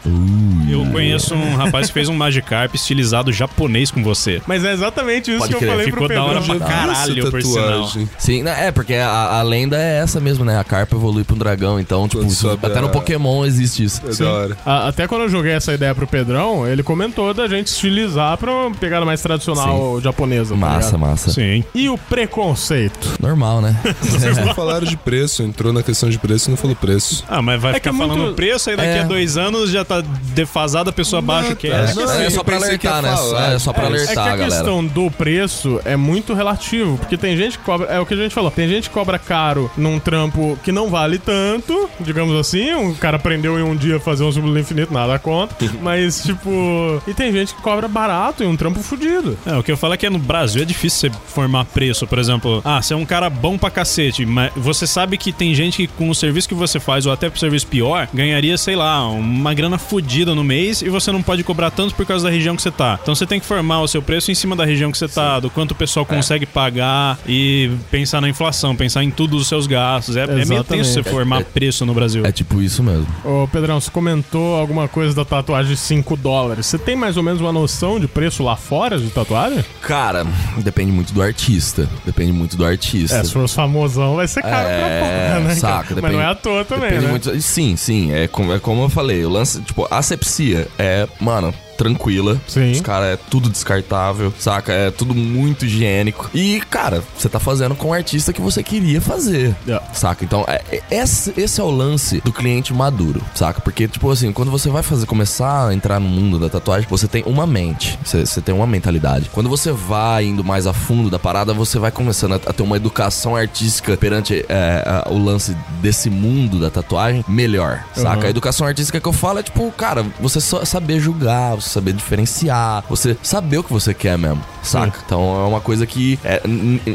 Eu conheço um rapaz que fez um Magikarp estilizado japonês com você. Mas é exatamente isso Pode que eu crer. falei Ficou pro da hora Pedrão. pra caralho, por sinal. Sim, né, é, porque a, a lenda é essa mesmo, né? A carpa evolui pra um dragão, então, tipo, isso- até no Pokémon existe isso. É da hora. A- Até quando eu joguei essa ideia pro Pedrão, ele comentou da gente estilizar pra uma pegada mais tradicional japonesa. tá Massa, ligado? massa. Sim. E o preconceito? Normal, né? Vocês não falaram de preço, entrou na questão de preço e não falou preço. Ah, mas vai É ficar que é falando muito- preço, aí daqui É. a dois anos já tá defasado, a pessoa baixa o que é. Não, é eu só pra alertar, né? É só pra É, é que alertar, a galera. questão do preço é muito relativo, porque tem gente que cobra, é o que a gente falou, tem gente que cobra caro num trampo que não vale tanto, digamos assim, um cara aprendeu em um dia a fazer um símbolo infinito, nada contra, mas tipo, e tem gente que cobra barato em um trampo fudido. É, o que eu falo é que no Brasil é difícil você formar preço, por exemplo. Ah, você é um cara bom pra cacete, mas você sabe que tem gente que com o serviço que você faz, ou até pro serviço pior, ganharia, sei lá, uma grana fodida no mês e você não pode cobrar tanto por causa da região que você tá. Então você tem que formar o seu preço em cima da região que você tá, do quanto o pessoal consegue pagar e pensar na inflação, pensar em tudo os seus gastos. É, é meio tenso você formar preço no Brasil. É tipo isso mesmo. Ô Pedrão, você comentou alguma coisa da tatuagem de 5 dólares. Você tem mais ou menos uma noção de preço lá fora de tatuagem? Cara, depende muito do artista. Depende muito do artista. É, se for famosão vai ser caro pra porra, né? saca, cara? Mas não é à toa também, depende né? muito- sim, sim, é como, é como eu falei, o lance, tipo, asepsia é, mano, tranquila. Sim. Os caras é tudo descartável, saca? É tudo muito higiênico. E, cara, você tá fazendo com o artista que você queria fazer. É. Saca? Então, é- é- esse, esse é o lance do cliente maduro, saca? Porque, tipo assim, quando você vai fazer, começar a entrar no mundo da tatuagem, você tem uma mente, você, você tem uma mentalidade. Quando você vai indo mais a fundo da parada, você vai começando a, a ter uma educação artística perante é, a- o lance desse mundo da tatuagem melhor, saca? A educação artística que eu falo é, tipo, cara, você só saber julgar, você saber diferenciar, você saber o que você quer mesmo, saca? Então é uma coisa que é,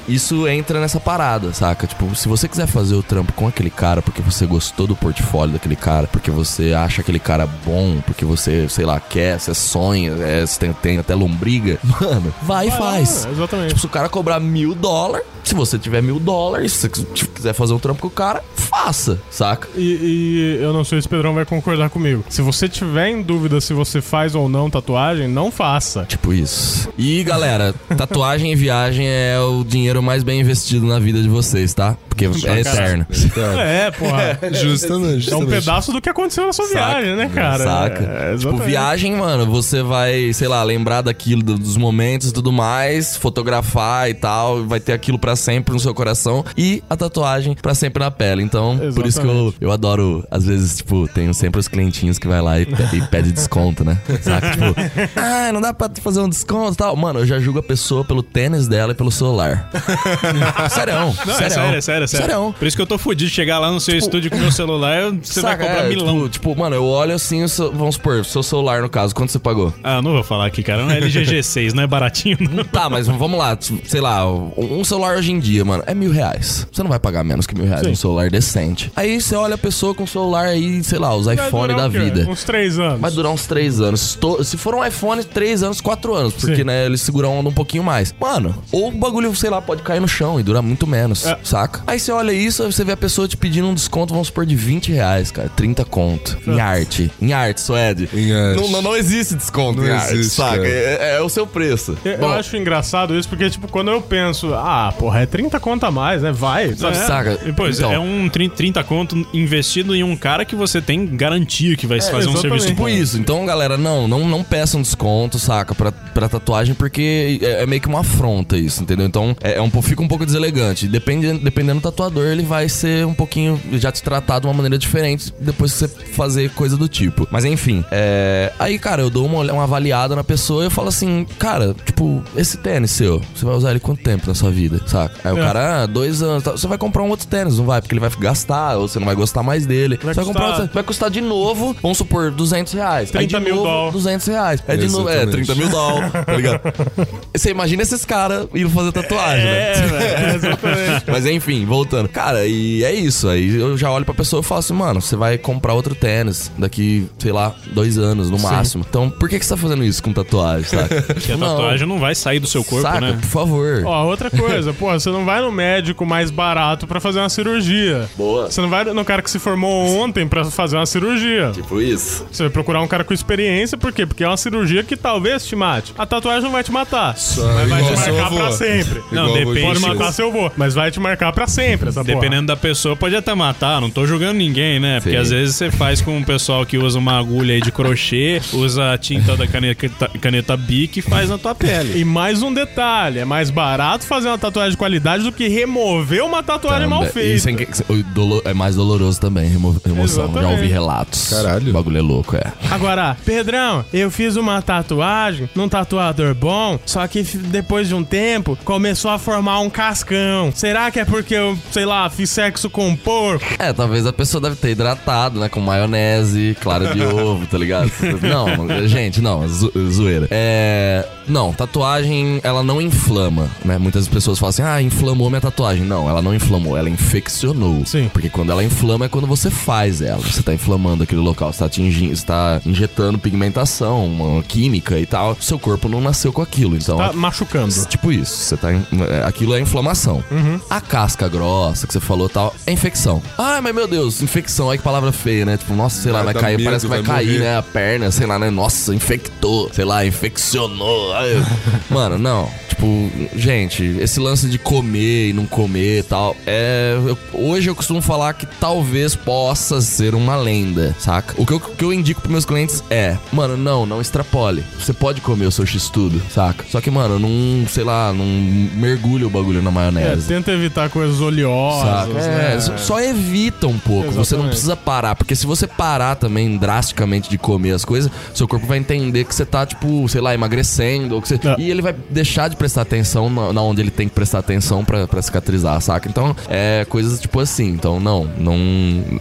isso entra nessa parada, saca? Tipo, se você quiser fazer o trampo com aquele cara porque você gostou do portfólio daquele cara, porque você acha aquele cara bom, porque você, sei lá, quer, você sonha, é, você tem, tem até lombriga, mano, vai e faz. exatamente. Tipo, se o cara cobrar mil dólares, se você tiver mil dólares, se você tipo, quiser fazer um trampo com o cara, faça, saca? E, e eu não sei se o Pedrão vai concordar comigo. Se você tiver em dúvida se você faz ou não tatuagem, não faça. Tipo isso. E galera, tatuagem e viagem é o dinheiro mais bem investido na vida de vocês, tá? Porque é eterno. É, porra. Justamente. É um pedaço do que aconteceu na sua viagem, né, cara? Saca? É, tipo, exatamente. viagem, mano, você vai, sei lá, lembrar daquilo, do- dos momentos e tudo mais, fotografar e tal, vai ter aquilo pra sempre no seu coração e a tatuagem pra sempre na pele. Então, por isso que eu, Exatamente. eu adoro, às vezes, tipo, tenho sempre os clientinhos que vai lá e, e pede desconto, né? Saca? Tipo, ah, não dá pra fazer um desconto e tal. Mano, eu já julgo a pessoa pelo tênis dela e pelo celular. Sério, Não, sério. é sério, é sério, é sério. Sério. Por isso que eu tô fudido de chegar lá no seu estúdio com meu celular, você vai Saca? cobrar É, milão. Tipo, tipo, mano, eu olho assim, vamos supor, seu celular no caso, quanto você pagou? Ah, não vou falar aqui, cara. É um LG G6, não é baratinho, não. Tá, mas vamos lá, sei lá, um celular hoje em dia, mano, é mil reais. Você não vai pagar menos que mil reais Sim. um celular decente. Aí você olha a pessoa com o celular aí, sei lá, os Vai iPhone da vida. Uns três anos. Vai durar uns três anos. Se for um iPhone, três anos, quatro anos. Porque, Sim. né, eles seguram a onda um pouquinho mais. Mano, ou o bagulho, sei lá, pode cair no chão e durar muito menos, É. saca? Aí você olha isso, aí você vê a pessoa te pedindo um desconto, vamos supor, de 20 reais, cara. 30 conto. Em arte. Em arte, Suede. Em arte. Não, não, não existe desconto Não em arte, existe, saca? cara. É, é o seu preço. Eu, eu Bom, acho engraçado isso, porque, tipo, quando eu penso, ah, porra, é 30 conta a mais, né? Vai. Sabe? É. saca? E, pois, Então. é um 30, 30 conto investido em um cara que você tem garantia que vai fazer um serviço Tipo isso. Então, galera, não, não, não peçam desconto, saca? Pra, pra tatuagem, porque é, é meio que uma afronta isso, entendeu? Então, é, é um, fica um pouco deselegante. Depende, dependendo do tatuador, ele vai ser um pouquinho, já te tratar de uma maneira diferente depois que você fazer coisa do tipo. Mas enfim, é... Aí, cara, eu dou uma, uma avaliada na pessoa e eu falo assim, cara, tipo, esse tênis seu, você vai usar ele quanto tempo na sua vida, saca? Aí o É. cara, ah, dois anos, tá, você vai comprar um outro tênis, não vai? Porque ele vai gastar, ou você não vai gostar mais dele. Vai você vai comprar custar- outro, vai custar de novo, vamos supor, 200 reais. Aí 30 de mil novo, doll. 200 reais. É de novo, é, Exatamente. 30 mil dólar, tá ligado? Você imagina esses caras indo fazer tatuagem, É, né? velho, é, exatamente. Mas enfim, voltando. Cara, e é isso. Aí eu já olho pra pessoa e falo assim, mano, você vai comprar outro tênis daqui, sei lá, dois anos no máximo. Então, por que, que você tá fazendo isso com tatuagem, saca? Porque a tatuagem não vai sair do seu corpo, saca, né? por favor. Ó, outra coisa, pô, você não vai no médico mais barato pra fazer uma cirurgia. Boa. Você não vai no cara que se formou ontem pra fazer uma cirurgia. Tipo isso. Você vai procurar um cara com experiência, por quê? Porque é uma cirurgia que talvez te mate. A tatuagem não vai te matar, mas vai te marcar pra sempre. Igual Não, depende. Pode matar seu avô, mas vai te marcar pra sempre essa porra. Dependendo da pessoa, pode até matar. Não tô julgando ninguém, né? Porque Sim. às vezes você faz com um pessoal que usa uma agulha aí de crochê, usa a tinta da caneta, caneta Bic e faz na tua pele. E mais um detalhe, é mais barato fazer uma tatuagem de qualidade do que remover uma tatuagem mal Também. feita. Isso é, que- o dolo- é mais doloroso também, remo- remoção. Já Exatamente. ouvi relatos. Caralho. O bagulho é louco, é. Agora, Pedrão, eu fiz uma tatuagem num tatuador bom, só que depois de um tempo começou a formar um cascão. Será que é porque eu, sei lá, fiz sexo com porco? É, talvez a pessoa deve ter hidratado, né? Com maionese, clara de ovo, tá ligado? Não, gente, não, zo- zoeira. É. Não, tatuagem, ela não inflama, né? Muitas pessoas falam assim, ah, inflamou minha tatuagem. Não, ela não inflamou, ela infeccionou. Sim. Porque quando ela inflama é quando você faz ela. Você tá inflamando aquele local, você tá atingindo, você tá injetando pigmentação, uma química e tal. Seu corpo não nasceu com aquilo, então. Tá machucando. Tipo isso, você tá. é, Aquilo é inflamação. A casca grossa que você falou tal é infecção. Ai, mas meu Deus, infecção, olha que palavra feia, né? Tipo, nossa, sei lá, Vai vai cair, medo, parece que vai, vai cair, morrer. né? A perna, sei lá, né? Nossa, infectou, sei lá, infeccionou. Mano, não. Tipo, gente, esse lance de comer e não comer e tal, é. eu- hoje eu costumo falar que talvez possa ser uma lenda, saca? O que eu, que eu indico pros meus clientes é, mano, não, não extrapole. Você pode comer o seu x-tudo, saca? Só que, mano, não, sei lá, não mergulha o bagulho na É, maionese. tenta evitar coisas oleosas. Né? É, só- só evita um pouco. Você não Exatamente. precisa parar. Porque se você parar também drasticamente de comer as coisas, seu corpo vai entender que você tá, tipo, sei lá, emagrecendo. Ou que você... É. E ele vai deixar de prestar atenção na, na onde ele tem que prestar atenção pra, pra cicatrizar, saca? Então, é coisas tipo assim. Então, não, não.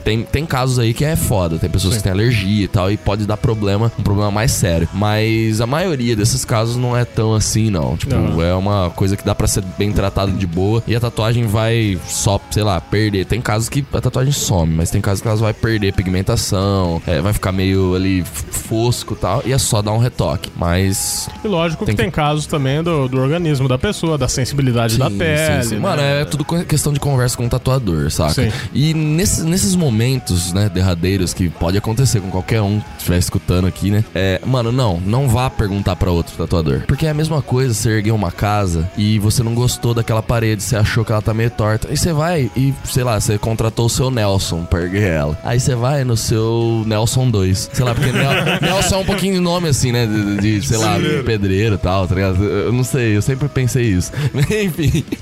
Tem, tem casos aí que é foda. Tem pessoas que têm alergia e tal, e pode dar problema, um problema mais sério. Mas a maioria desses casos não é tão assim, não. Tipo, Não. é uma coisa que dá pra ser bem tratado de boa. E a tatuagem vai só, sei lá, perder. Tem casos que a tatuagem some, mas tem casos que elas vai perder pigmentação, é, vai ficar meio ali fosco e tal. E é só dar um retoque. Mas. E lógico Tem que que- tem casos também do, do organismo da pessoa, da sensibilidade da Sim, pele. sim, sim. né? Mano, é tudo questão de conversa com o tatuador, saca? Sim. E nesses, nesses momentos, né, derradeiros, que pode acontecer com qualquer um que estiver escutando aqui, né? É, mano, não, não vá perguntar pra outro tatuador. Porque é a mesma coisa você erguer uma casa e você não gostou daquela parede, você achou que ela tá meio torta. Aí você vai e, sei lá, você contratou o seu Nelson pra erguer ela. Aí você vai no seu Nelson 2. Sei lá, porque Nel- Nelson é um pouquinho de nome assim, né? De, de, sei lá, pedreiro e tal, tá ligado? Eu não sei, eu sempre pensei isso. enfim.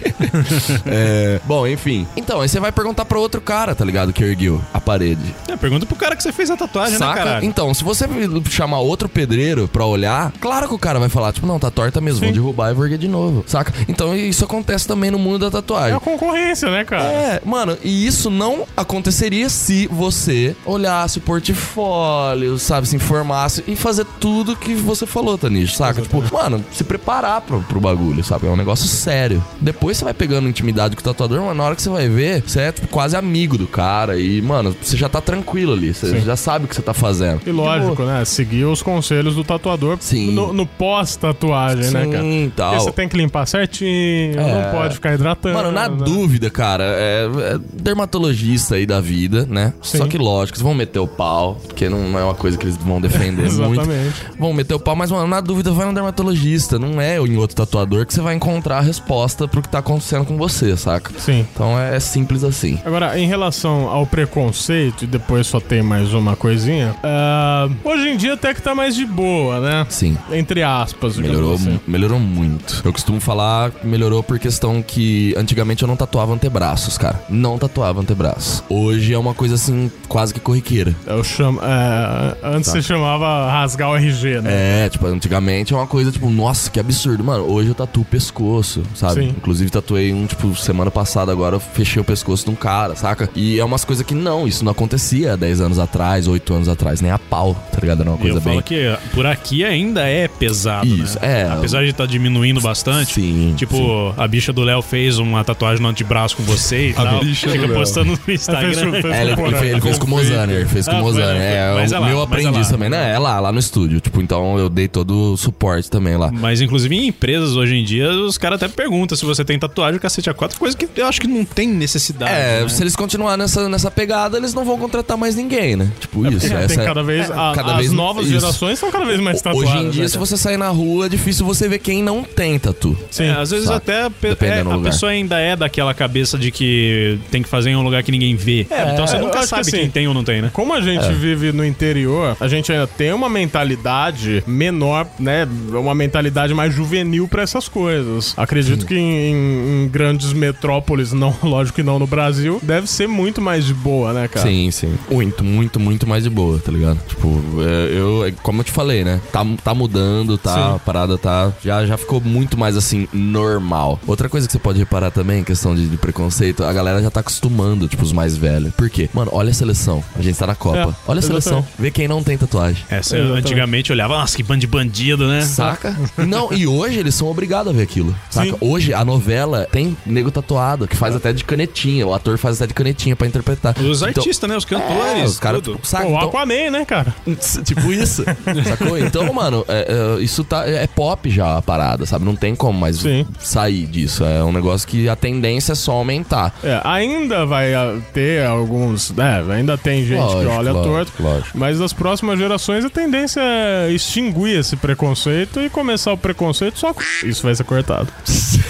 É, bom, enfim. Então, aí você vai perguntar pra outro cara, tá ligado? Que ergueu a parede. É, pergunta pro cara que você fez a tatuagem, né, Saca? caralho? Então, se você chamar outro pedreiro pra olhar, claro que o cara vai falar, tipo, não, tá torta mesmo, vou derrubar e vou erguer de novo. Saca? Então, isso acontece também no mundo da É tatuagem. a concorrência, né, cara? É, mano, e isso não aconteceria se você olhasse o portfólio, sabe, se informasse e fazer tudo que você falou, Tanish, saca? Tipo, mano, se preparar pro, pro bagulho, sabe? É um negócio sério. Depois você vai pegando intimidade com o tatuador, mas na hora que você vai ver, você é, tipo, quase amigo do cara e, mano, você já tá tranquilo ali, você já sabe o que você tá fazendo. E lógico, né? Seguir os conselhos do tatuador Sim. no, no pós-tatuagem, né, cara? Sim, tal. Porque você tem que limpar certinho, É. não pode ficar hidratando. Mano, na né? dúvida, cara, é, é dermatologista aí da vida, né? Sim. Só que lógico, eles vão meter o pau, porque não é uma coisa que eles vão defender muito. Exatamente. Vão meter o pau, mas, mano, na dúvida, vai no dermatologista. Não é em outro tatuador que você vai encontrar a resposta pro que tá acontecendo com você, saca? Sim. Então é simples assim. Agora, em relação ao preconceito, e depois só tem mais uma coisinha, ah, hoje em dia até que tá mais de boa, né? Sim. Entre aspas, Melhorou, assim. melhorou muito. Eu costumo falar que melhorou por questão que antigamente eu não tatuava antebraços, cara. Não tatuava antebraços. Hoje é uma coisa assim, quase que corriqueira. Eu chamo, é, antes Tá. você chamava rasgar o RG, né? É, tipo, antigamente é uma coisa, tipo, nossa, que absurdo. Mano, hoje eu tatuo o pescoço, sabe? Sim. Inclusive, tatuei um, tipo, semana passada agora, eu fechei o pescoço de um cara, saca? E é umas coisas que não, isso isso não acontecia há 10 anos atrás, 8 anos atrás, nem a pau, tá ligado? Era uma coisa eu falo bem. que por aqui ainda é pesado, Isso, né? é. Apesar de estar diminuindo bastante. Sim, Tipo, a bicha do Léo fez uma tatuagem no antebraço com você e A tal. bicha do Fica Léo. postando no Fez- Instagram. fez- É, ele, ele fez, ele fez com o Mozaner, fez com o Ah, Mozaner. foi. É, Mas o é lá, meu mas é aprendiz lá. também, né? É lá, lá no estúdio. Tipo, então eu dei todo o suporte também lá. Mas, inclusive, em empresas hoje em dia, os caras até perguntam se você tem tatuagem, o cacete a quatro, coisa que eu acho que não tem necessidade. É, né? se eles continuarem nessa, nessa pegada, eles não vão contratar mais ninguém, né? Tipo isso. É, essa tem é- cada vez. a- cada as vez- novas isso. gerações estão cada vez mais tatuadas. Hoje em dia, né, se você sair na rua, é difícil você ver quem não tem tatu. Sim. É, às vezes saca? até a pe- é, a lugar. pessoa ainda é daquela cabeça de que tem que fazer em um lugar que ninguém vê. então você nunca acho que sabe assim, quem tem ou não tem, né? Como a gente É. vive no interior, a gente ainda tem uma mentalidade menor, né? Uma mentalidade mais juvenil pra essas coisas. Acredito que em, em- em grandes metrópoles, não, lógico que não no Brasil, deve ser muito mais de boa, né, cara? Sim, sim. Muito, muito, muito mais de boa, tá ligado? Tipo, é, eu, é, como eu te falei, né? Tá, tá mudando, tá? Sim. A parada tá. Já, já ficou muito mais assim, normal. Outra coisa que você pode reparar também, em questão de, de preconceito, a galera já tá acostumando, tipo, os mais velhos. Por quê? Mano, olha a seleção. A gente tá na Copa. É, olha a seleção. exatamente. Vê quem não tem tatuagem. É, você Exatamente. antigamente olhava, nossa, que bando de bandido, né? Saca? Não, e hoje eles são obrigados a ver aquilo. Saca? Sim. Hoje a novela tem nego tatuado, que faz até de canetinha. O ator faz até de canetinha pra interpretar. Os Então- artistas, né? Os É, cantores. os caras, tipo, o Então- Aquaman, né, cara? tipo isso. Sacou? Então, mano, é- é, isso tá, é pop já a parada, sabe? Não tem como mais Sim. sair disso. É um negócio que a tendência é só aumentar. É, ainda vai ah, ter alguns. É, ainda tem gente que Lógico, olha lógico, torto. lógico. Mas das próximas gerações a tendência é extinguir esse preconceito e começar o preconceito só com. Isso vai ser cortado.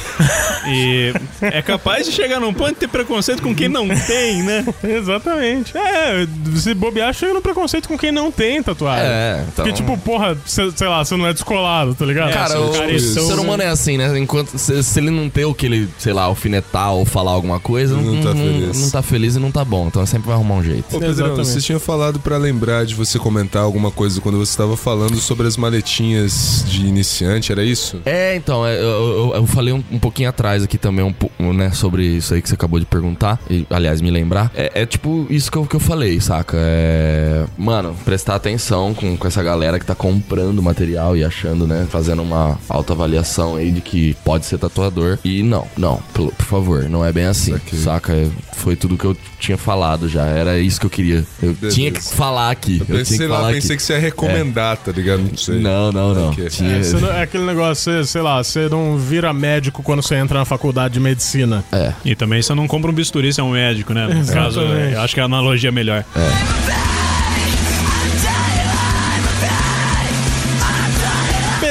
E é capaz de chegar num ponto de ter preconceito com quem não tem, né? Exatamente. É, se bobear, chega no preconceito com quem não tem tatuagem. É, então. Porque, tipo, porra, cê- sei lá, você não é descolado, tá ligado? Cara, o, o careção, ser né? humano é assim, né? Enquanto se, se ele não ter o que ele, sei lá, alfinetar ou falar alguma coisa, não, Não tá não- feliz. não tá feliz e não tá bom. Então sempre vai arrumar um jeito. Ô, Pedrão, Exatamente. você tinha falado pra lembrar de você comentar alguma coisa quando você estava falando sobre as maletinhas de iniciante, era isso? É, então, é, eu, eu- eu falei um, um pouquinho atrás aqui também, um, né, sobre isso aí que você acabou de perguntar, e, aliás, me lembrar. É, é tipo isso que eu, que eu falei, saca? É, mano, prestar atenção com, com essa galera que tá comprando material e achando, né, fazendo uma autoavaliação aí de que pode ser tatuador. E não, não, por, por favor, não é bem assim, Saquei. saca? É, Foi tudo que eu tinha falado já, era isso que eu queria. Eu Beleza. tinha que falar aqui. Eu, Eu tinha que lá, falar pensei aqui. que você ia recomendar, tá ligado? Não sei. Não, não, não. Tinha- É, você não- é aquele negócio, sei lá, você não vira médico quando você entra na faculdade de medicina. É. E também você não compra um bisturi, você é um médico, né? No caso, Exatamente. eu acho que a analogia é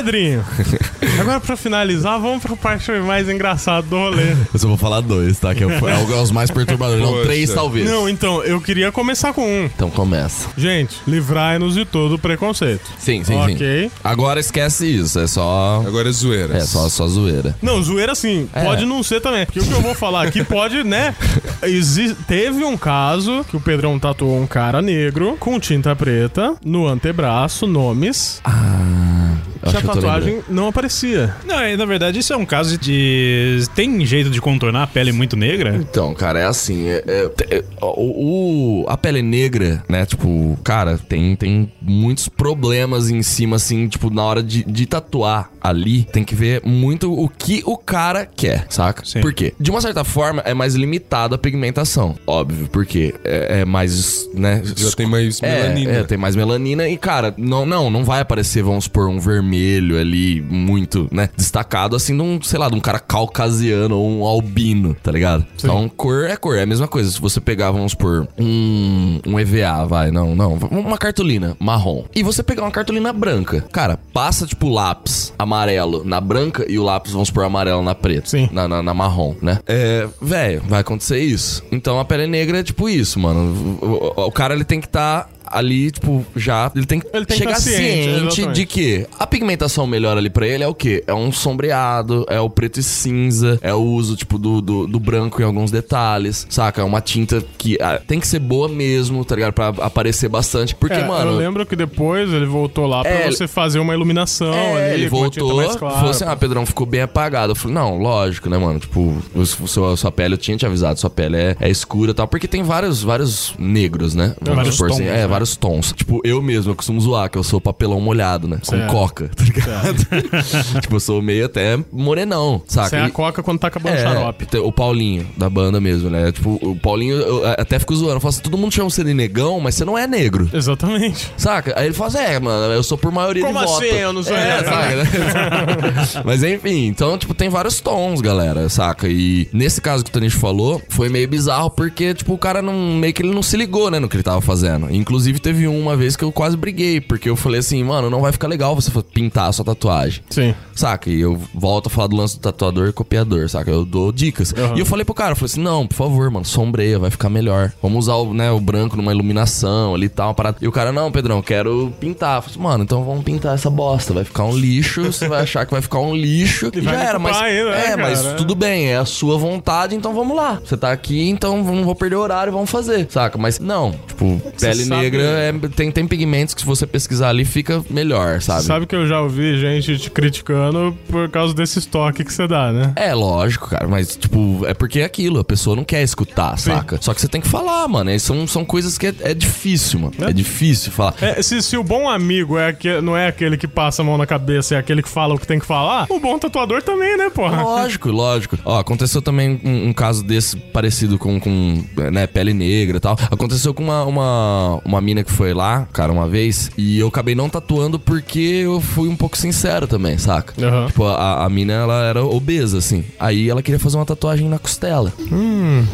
Pedrinho, agora pra finalizar, vamos pra parte mais engraçada do rolê. Eu só vou falar dois, tá? Que é, o- é o- os mais perturbadores. Não, três talvez. Não, então, eu queria começar com um. Então começa. Gente, livrai-nos de todo o preconceito. Sim, sim, Ok. sim. Agora esquece isso. É só. Agora é zoeira. É só, só zoeira. Não, zoeira sim, É. pode não ser também. Porque o que eu vou falar aqui pode, né? exi- teve um caso que o Pedrão tatuou um cara negro com tinta preta no antebraço, nomes, Eu acho a tatuagem não aparecia. Não, e, na verdade, isso é um caso de. Tem jeito de contornar a pele muito negra? Então, cara, é assim. é- é- é- o, o- a pele negra, né? Tipo, cara, tem, tem muitos problemas em cima, assim, tipo, na hora de, de tatuar ali, tem que ver muito o que o cara quer, saca? Sim. Por quê? De uma certa forma, é mais limitada a pigmentação. Óbvio, porque é, é mais, né? Já tem mais É, melanina. É, tem mais melanina e, cara, não, não, não vai aparecer, vamos supor, um vermelho ali muito, né, destacado assim de um, sei lá, de um cara caucasiano ou um albino, tá ligado? Então, cor é cor, é a mesma coisa. Se você pegar, vamos supor, um, um EVA, vai, não, não, uma cartolina marrom. E você pegar uma cartolina branca, cara, passa tipo lápis amarelo na branca e o lápis, vamos supor, amarelo na preta. Sim. Na, na, na marrom, né? É, velho, vai acontecer isso. Então a pele negra é tipo isso, mano. O, o- o cara ele tem que estar ali, tipo, já ele tem que Ele tem que chegar tá ciente, ciente de que a pigmentação melhor ali pra ele é o quê? É um sombreado, é o preto e cinza, é o uso, tipo, do, do, do branco em alguns detalhes, saca? É uma tinta que ah, tem que ser boa mesmo, tá ligado? Pra aparecer bastante. Porque, É, mano. eu lembro que depois ele voltou lá pra É, você fazer uma iluminação É, ali, ele voltou, mais clara. falou assim: ah, Pedrão, ficou bem apagado. Eu falei, não, lógico, né, mano? Tipo, seu, sua pele, eu tinha te avisado, sua pele é, é escura e tal, porque tem vários, vários negros, né? Vários supor tons, É, né? Vários tons. Tipo, eu mesmo, eu costumo zoar, que eu sou papelão molhado, né? Com Certo. coca, tá ligado? tipo, eu sou meio até morenão, saca? Você é a E- coca quando tá acabando o é, xarope. tem o Paulinho, da banda mesmo, né? Tipo, o Paulinho, eu até fico zoando. Eu falo assim, todo mundo chama você de negão, mas você não é negro. Exatamente. Saca? Aí ele fala assim, é, mano, eu sou por maioria Como de voto. assim? Eu não sou é, negro. saca, né? Mas enfim, então, tipo, tem vários tons, galera, saca? E nesse caso que o Tanish falou, foi meio bizarro porque, tipo, o cara não, meio que ele não se ligou, né, no que ele tava fazendo. Inclusive, teve uma vez que eu quase briguei, porque eu falei assim, mano, não vai ficar legal você pintar a sua tatuagem. Sim. Saca? E eu volto a falar do lance do tatuador e copiador, saca? Eu dou dicas. E eu falei pro cara, eu falei assim: não, por favor, mano, sombreia, vai ficar melhor. Vamos usar o, né, o branco numa iluminação ali e tal, uma parada. E o cara, não, Pedrão, quero pintar. Eu falei assim, mano, então vamos pintar essa bosta. Vai ficar um lixo, você vai achar que vai ficar um lixo. E, já era, mas. ainda, né, é, mas cara? tudo bem, é a sua vontade, então vamos lá. Você tá aqui, então não vou perder o horário, vamos fazer. Saca? Mas não, tipo, pele sabe- negra é- tem, tem pigmentos que se você pesquisar ali fica melhor, sabe? Sabe que eu já ouvi gente te criticando por causa desse estoque que você dá, né? É, lógico, cara, mas, tipo, é porque é aquilo, a pessoa não quer escutar, saca? Só que você tem que falar, mano. E são, são coisas que é, é difícil, mano. É, difícil falar. É, se, se o bom amigo é aque- não é aquele que passa a mão na cabeça, é aquele que fala o que tem que falar, o bom tatuador também, né, porra? Lógico, lógico. Ó, aconteceu também um, um caso desse parecido com, com né, pele negra e tal. Aconteceu com uma, uma, uma mina que foi lá, cara, uma vez, e eu acabei não tatuando porque eu fui um pouco sincero também, saca? Aham. Tipo, a, a mina, ela era obesa, assim. Aí ela queria fazer uma tatuagem na costela.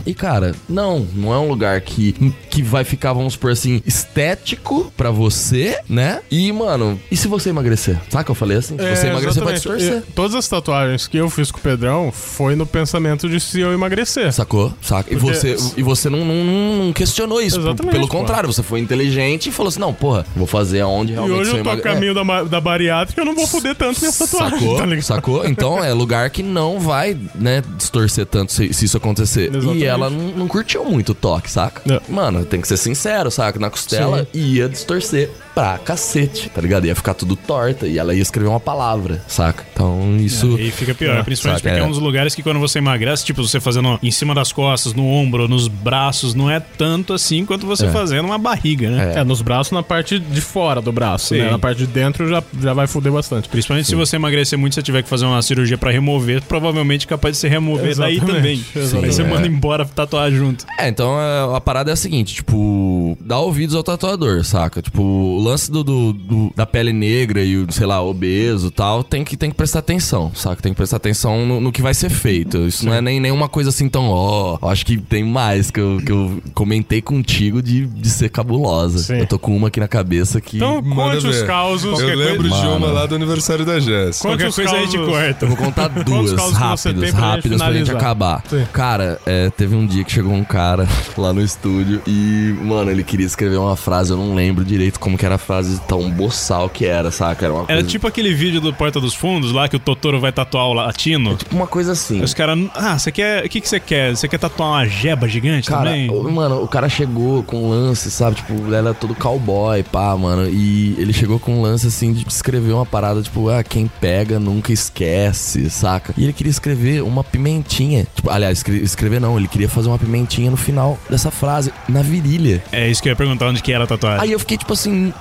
E, cara, não, não é um lugar que, que vai ficar, vamos supor assim, estético pra você, né? E, mano, e se você emagrecer? Sabe que eu falei assim? Se você É, emagrecer, vai distorcer. E todas as tatuagens que eu fiz com o Pedrão foi no pensamento de se eu emagrecer. Sacou? Saca? E Porque- você, e você não, não, não- questionou isso. Exatamente, Pelo pô. contrário, você foi inteligente e falou assim: não, porra, vou fazer aonde E realmente hoje você eu tô a emagre- É. caminho da, ma- da bariátrica, eu não vou foder tanto minha tatuagem, Sacou? tá? Sacou? Então é lugar que não vai, né, distorcer tanto se, se isso acontecer. Exatamente. E ela não, não curtiu muito o toque, saca? É. Mano, tem que ser sincero, saca? Na costela ia distorcer pra cacete, tá ligado? Ia ficar tudo torta e ela ia escrever uma palavra, saca? Então isso. E fica pior, principalmente saca, porque é é. um dos lugares que quando você emagrece, tipo, você fazendo em cima das costas, no ombro, nos braços, não é tanto assim quanto você É. fazendo uma barriga, né? É. É, nos braços, na parte de fora do braço, Sim. né? Na parte de dentro já, já vai foder bastante. Principalmente se você emagrecer muito, se você tiver que fazer uma cirurgia pra remover, provavelmente é capaz de você remover daí Exatamente, também. exatamente. Aí você É. manda embora tatuar junto. É, então é, a parada é a seguinte, tipo, dá ouvidos ao tatuador, saca? Tipo, o lance do, do- do- da pele negra e o, sei lá, obeso e tal, tem que, tem que prestar atenção, saca? Tem que prestar atenção no, no que vai ser feito. Isso não é nem nenhuma coisa assim tão, ó, eu acho que tem mais que eu, que eu comentei contigo de, de ser cabulosa. Sim. Eu tô com uma aqui na cabeça que... Então, conte os causos. Eu lembro coisa- de uma Mano. lá do aniversário da Jess. Qualquer coisa a gente causos- corta. Eu vou contar duas causos rápidas, rápidas pra gente acabar. Sim. Cara, é, teve um dia que chegou um cara lá no estúdio e, mano, ele queria escrever uma frase, eu não lembro direito como que era a frase tão boçal que era, saca? Era uma Era coisa, tipo aquele vídeo do Porta dos Fundos lá que o Totoro vai tatuar o latino. tipo uma coisa assim. Os caras, ah, você quer. O que, que você quer? Você quer tatuar uma jeba gigante Cara, também? o- mano, o cara chegou com um lance, sabe? Tipo, ele era todo cowboy, pá, mano. E ele chegou com um lance assim de escrever uma parada, tipo, ah, quem pega nunca esquece, saca? E ele queria escrever uma pimentinha. Tipo, aliás, escre- escrever não, ele queria fazer uma pimentinha no final dessa frase, na virilha. É isso que eu ia perguntar onde que era a tatuagem. Aí eu fiquei tipo assim,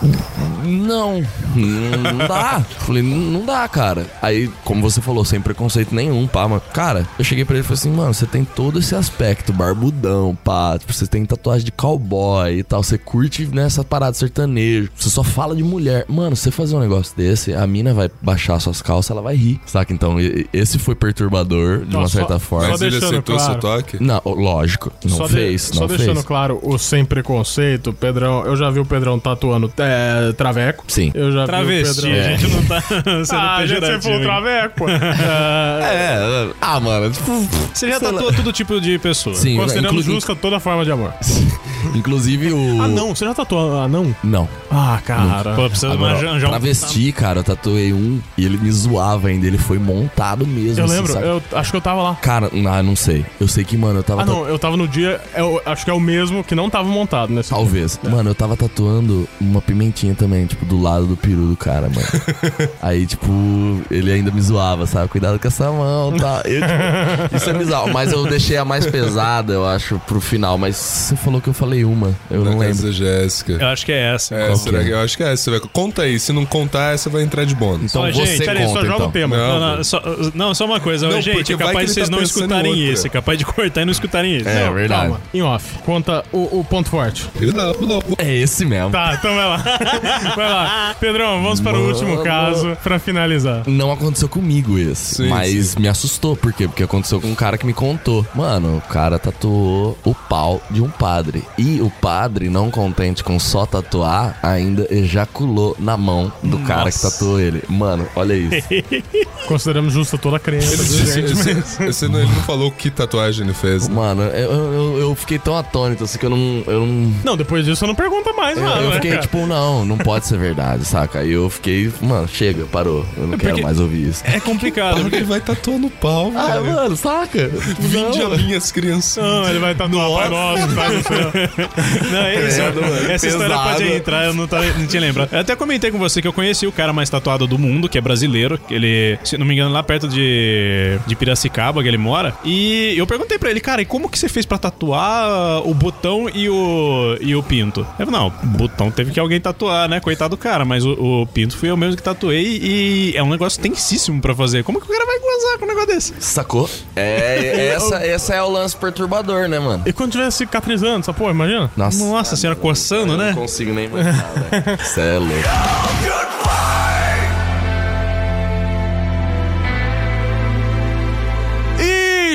não, não dá. Falei, não dá, cara. Aí, como você falou, sem preconceito nenhum, pá, mano. Cara, eu cheguei pra ele e falei assim, mano, você tem todo esse aspecto, barbudão, pá. Tipo, você tem tatuagem de cowboy e tal. Você curte nessa parada sertanejo. Você só fala de mulher. Mano, você fazer um negócio desse, a mina vai baixar suas calças, ela vai rir. Saca? Então, esse foi perturbador, de uma Ó, só- certa forma. Mas ele deixando aceitou claro. seu toque? Não, lógico, não só de- fez, só não deixando fez. claro, o sem preconceito, Pedrão, eu já vi o Pedrão tatuando é, traveco. Sim. Eu já Travesti, o Pedrão. a gente não tá sendo Ah, gente, você pejorativo. falou traveco. É, É, ah, mano, tipo, Você já tatuou todo tipo de pessoa. Sim, Consideramos inclu- justa toda forma de amor. Inclusive o. Ah, não, você já tatuou anão? Não. Ah, cara. Pô, precisa Agora, arranjar um... travesti, cara, eu tatuei um e ele me zoava ainda. Ele foi montado mesmo. Eu assim, lembro, saca? eu acho que eu tava lá. Cara, ah, não sei. Eu sei que, mano, eu tava. Ah, não, eu tava no dia, eu acho que é o mesmo que não tava montado nesse dia. Talvez. Mano, eu tava tatuando uma pimentinha também, tipo, do lado do peru do cara, mano. Aí, tipo, ele ainda me zoava, sabe? Cuidado com essa mão, tá? Eu, tipo, isso é bizarro. Mas eu deixei a mais pesada, eu acho, pro final. Mas você falou que eu falei uma. Eu Na não casa lembro. da Jéssica. Eu acho que é essa. É, será que é? que- eu acho que é essa. Conta aí, se não contar, essa vai entrar de bônus. Então você gente, Peraí, só joga então. o tema. Não, Não, não, só, não, só uma coisa. Não, gente, é capaz de vocês tá não escutarem isso. É capaz de cortar e não escutarem isso. É, verdade. Calma, em off. Conta o, o ponto forte. É esse mesmo. Tá, então vai lá. vai lá. Pedrão, vamos para o último caso pra finalizar. Não aconteceu comigo esse, Sim, mas me assustou. Por quê? Porque aconteceu com um cara que me contou. Mano, o cara tatuou o pau de um padre. E o padre, não contente com só tatuar, ainda ejaculou na mão do cara que tatuou ele. Mano, olha isso. Consideramos justa toda a crença esse não, ele não falou que tatuagem ele fez. né? Mano, eu, eu, eu fiquei tão atônito assim que eu não. Eu não. Não, depois disso você não pergunta mais Eu, nada, eu né, fiquei cara? tipo, não, não pode ser verdade, saca? Aí eu fiquei, mano, chega, parou. Eu não quero porque- mais ouvir isso. É complicado. Porque ele vai tatuar no pau, Ah, velho. mano, saca? Vinde a minhas crianças. Não, ele vai tatuar Pai do Céu. Não, é isso. Credo, mano. Essa história Pesado. pode entrar, eu não, tava- não tinha lembrado. Eu até comentei com você que eu conheci o cara mais tatuado do mundo, que é brasileiro. Ele, se não me engano, lá perto de, de Piracicaba, que ele mora. E eu perguntei pra ele, cara, e como que você fez pra tatuar o botão e o, e o pinto? Ele falou, não, o botão teve que alguém tatuar, né? Coitado do cara, mas o, o pinto fui eu mesmo que tatuei e é um negócio tensíssimo pra fazer. Como que o cara vai gozar com um negócio desse? Sacou? É, essa, essa é o lance perturbador, né, mano? E quando tiver cicatrizando, essa porra, imagina? Nossa. Nossa senhora, coçando, Eu né? Não consigo nem imaginar, velho. Cê é louco.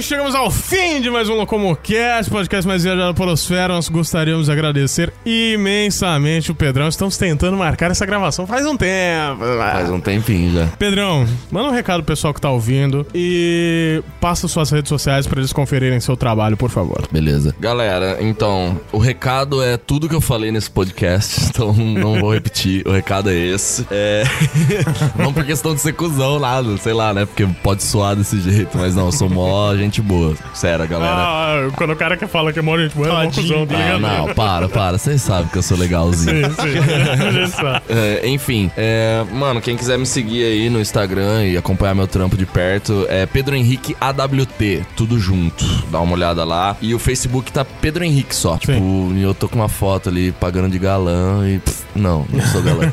Chegamos ao fim de mais um Locomocast, podcast mais viajado da Polosfera. Nós gostaríamos de agradecer imensamente o Pedrão. Estamos tentando marcar essa gravação faz um tempo. Faz um tempinho já. Pedrão, manda um recado pro pessoal que tá ouvindo e passa suas redes sociais pra eles conferirem seu trabalho, por favor. Beleza. Galera, então, o recado é tudo que eu falei nesse podcast, então não vou repetir. O recado é esse. É. não por questão de ser cuzão, nada, sei lá, né? Porque pode soar desse jeito, mas não, eu sou mó gente boa. Sério, galera. Ah, quando o cara que fala que é mó gente boa, é mó Tadinho cuzão, tá Ah, ligado? não, para, para. Vocês sabem que eu sou legalzinho. Sim, sim. Gente. É, enfim, é, mano, quem quiser me seguir aí no Instagram e acompanhar meu trampo de perto é Pedro Henrique AWT, tudo junto. Dá uma olhada lá. E o Facebook tá Pedro Henrique só. Tipo, eu tô com uma foto ali pagando de galã e. pff, não, não sou galã.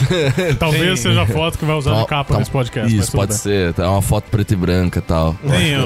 Talvez seja a foto que vai usar de capa Tá- nesse podcast. Isso, pode bem. ser. Tá uma foto preta e branca e tal. Tem o,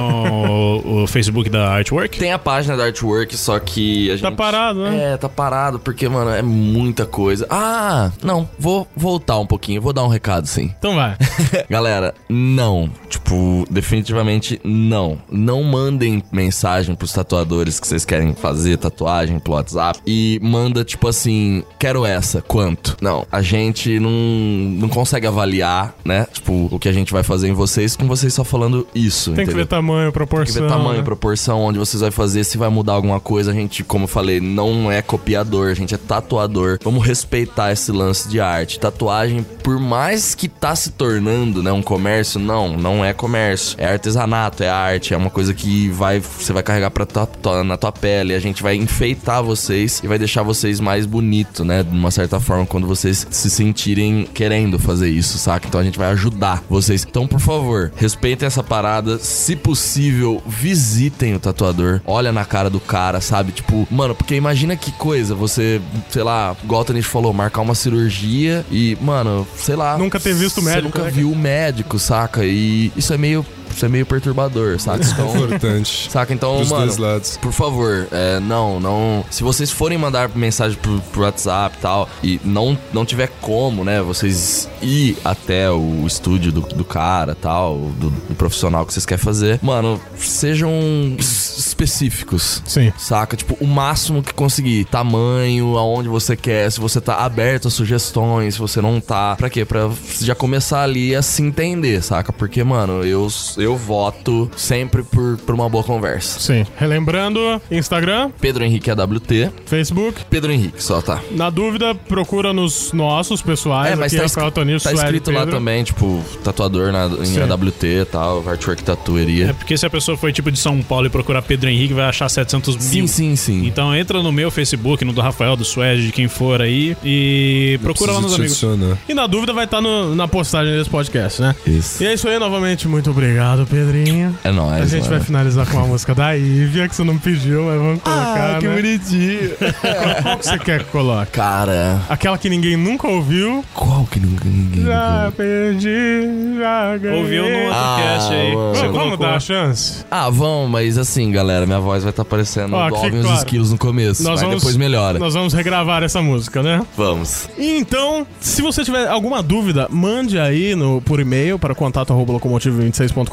o Facebook da Artwork. Tem a página da Artwork, só que a gente. Tá parado, né? É, tá parado, porque, mano, é muita coisa. Ah, não, vou voltar um pouquinho, vou dar um recado sim. Então vai. Galera, não. Tipo, definitivamente não. Não mandem mensagem pros tatuadores que vocês querem fazer tatuagem pelo WhatsApp e manda, tipo assim, quero essa, quanto? Não, a gente não, não consegue avaliar, né? Tipo, o que a gente vai fazer em vocês com vocês só falando isso, Tem que entendeu? ver tamanho, Tem que ver tamanho, né? proporção, onde vocês vai fazer, se vai mudar alguma coisa. A gente, como eu falei, não é copiador, a gente é tatuador. Vamos respeitar esse lance de arte. Tatuagem, por mais que tá se tornando, né, um comércio, não, não é comércio. É artesanato, é arte, é uma coisa que vai, você vai carregar pra tua- tua- na tua pele. A gente vai enfeitar vocês e vai deixar vocês mais bonito, né, de uma certa forma, quando vocês se sentirem querendo fazer isso, saca? Então a gente vai ajudar vocês. Então, por favor, respeitem essa parada. Se possível, visitem o tatuador. Olha na cara do cara, sabe? Tipo, mano, porque imagina que coisa você, sei lá, igual o Tanish falou, marcar uma cirurgia e, mano, sei lá. Nunca ter visto o você médico, Nunca né, viu o médico, saca? E isso é meio. É meio perturbador, saca? Então. Importante. Saca? Então, Pros mano. dois lados. Por favor, é, não, não. Se vocês forem mandar mensagem pro, pro WhatsApp e tal, e não, não tiver como, né, vocês ir até o estúdio do, do cara tal, do, do profissional que vocês querem fazer, mano, sejam es- específicos. Sim. Saca? Tipo, o máximo que conseguir. Tamanho, aonde você quer, se você tá aberto a sugestões, se você não tá. Pra quê? Pra já começar ali a se entender, saca? Porque, mano, eu, eu eu voto sempre por, por uma boa conversa. Sim. Relembrando, Instagram, Pedro Henrique AWT. Facebook. Pedro Henrique, só tá. Na dúvida, procura nos nossos pessoais. É, mas aqui, tá, Rafael tá escrito lá Pedro. também, tipo, tatuador na, em Sim. AWT e tal, artwork É tatueria. porque se a pessoa foi tipo de São Paulo e procurar Pedro Henrique, vai achar 700 mil. Sim, sim, sim. Então entra no meu Facebook, no do Rafael, do Suede, de quem for aí, e procura lá nos amigos. adicionar. E na dúvida vai estar no- na postagem desse podcast, né? Isso. E é isso aí, novamente, muito obrigado, Pedrinho. É nóis, A gente mano. vai finalizar com uma música da Ivia, que você não pediu, mas vamos colocar, Ah, que né? bonitinho. Qual que você quer que coloque? Cara, Aquela que ninguém nunca ouviu. qual que nunca ninguém... Já perdi, já ganhei. Ouviu no outro Ah, cast aí. mano. Vamos, vamos colocou. dar a chance? Ah, vão, mas assim, galera, minha voz vai estar parecendo Ó, do que Alvin os claro. esquilos no começo, Nós mas vamos- depois melhora. Nós vamos regravar essa música, né? Vamos. Então, se você tiver alguma dúvida, mande aí no, por e-mail para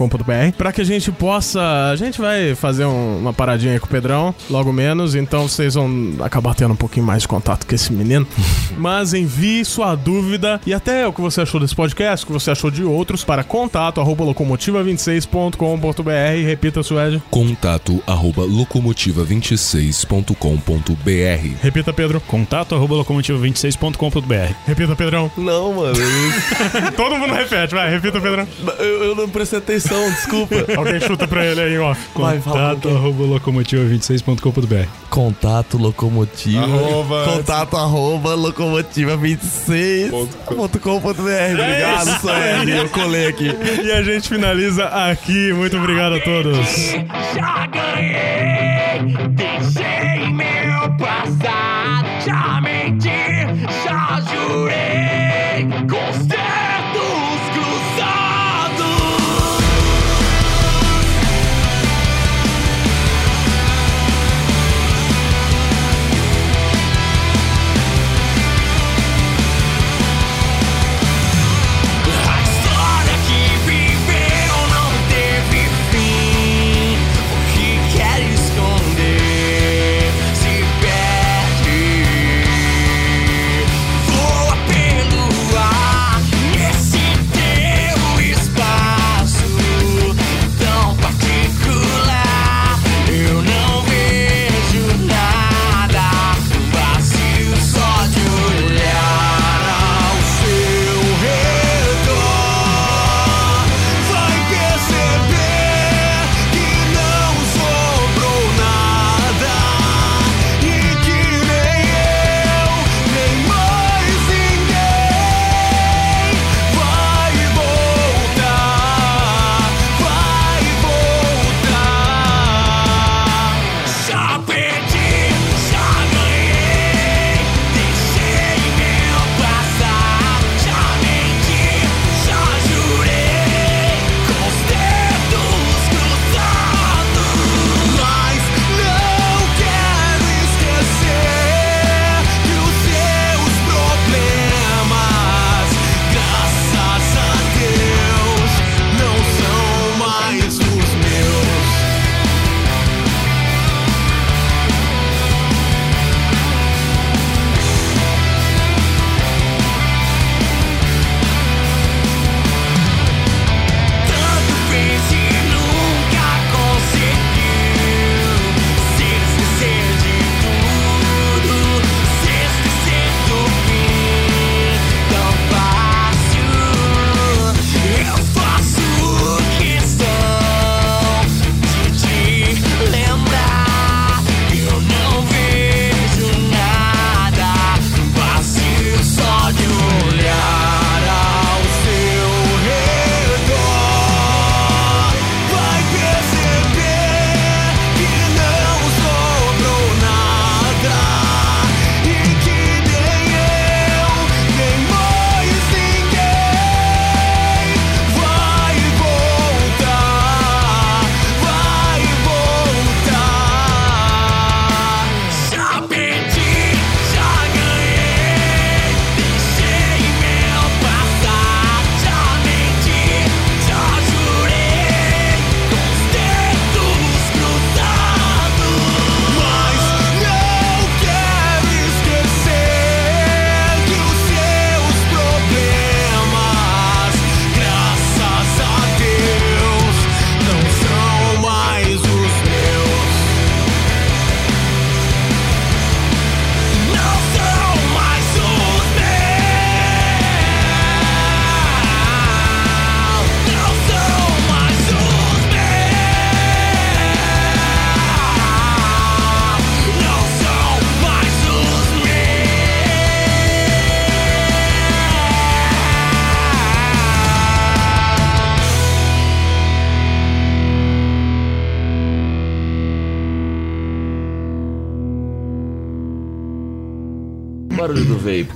contato@locomotivo26.com.br para que a gente possa. A gente vai fazer um- uma paradinha aí com o Pedrão, logo menos, então vocês vão acabar tendo um pouquinho mais de contato com esse menino. Mas envie sua dúvida e até o que você achou desse podcast, o que você achou de outros, para contato@locomotiva26.com.br. Repita, Suede. Contato arroba locomotiva26.com.br Repita, Pedro. Contato arroba locomotivo26.com.br. Repita, Pedrão. Não, mano, Todo mundo repete, vai. Repita, Pedrão. eu, eu não prestei atenção, desculpa. Alguém chuta pra ele aí, ó. Vai, fala Contato arroba locomotivo26.com.br. Contato locomotiva. Arroba. Contato arroba locomotiva26.com.br. Obrigado, Sueli. Eu colei aqui. E a gente finaliza aqui. Muito obrigado a todos. Já ganhei, deixei meu passado, já menti, já jurei,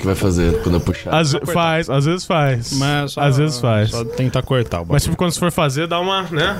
que vai fazer quando eu puxar? Às, faz, às vezes faz. Mas só- às vezes faz. Só tentar cortar o bagulho. Mas tipo, quando você for fazer, dá uma, né?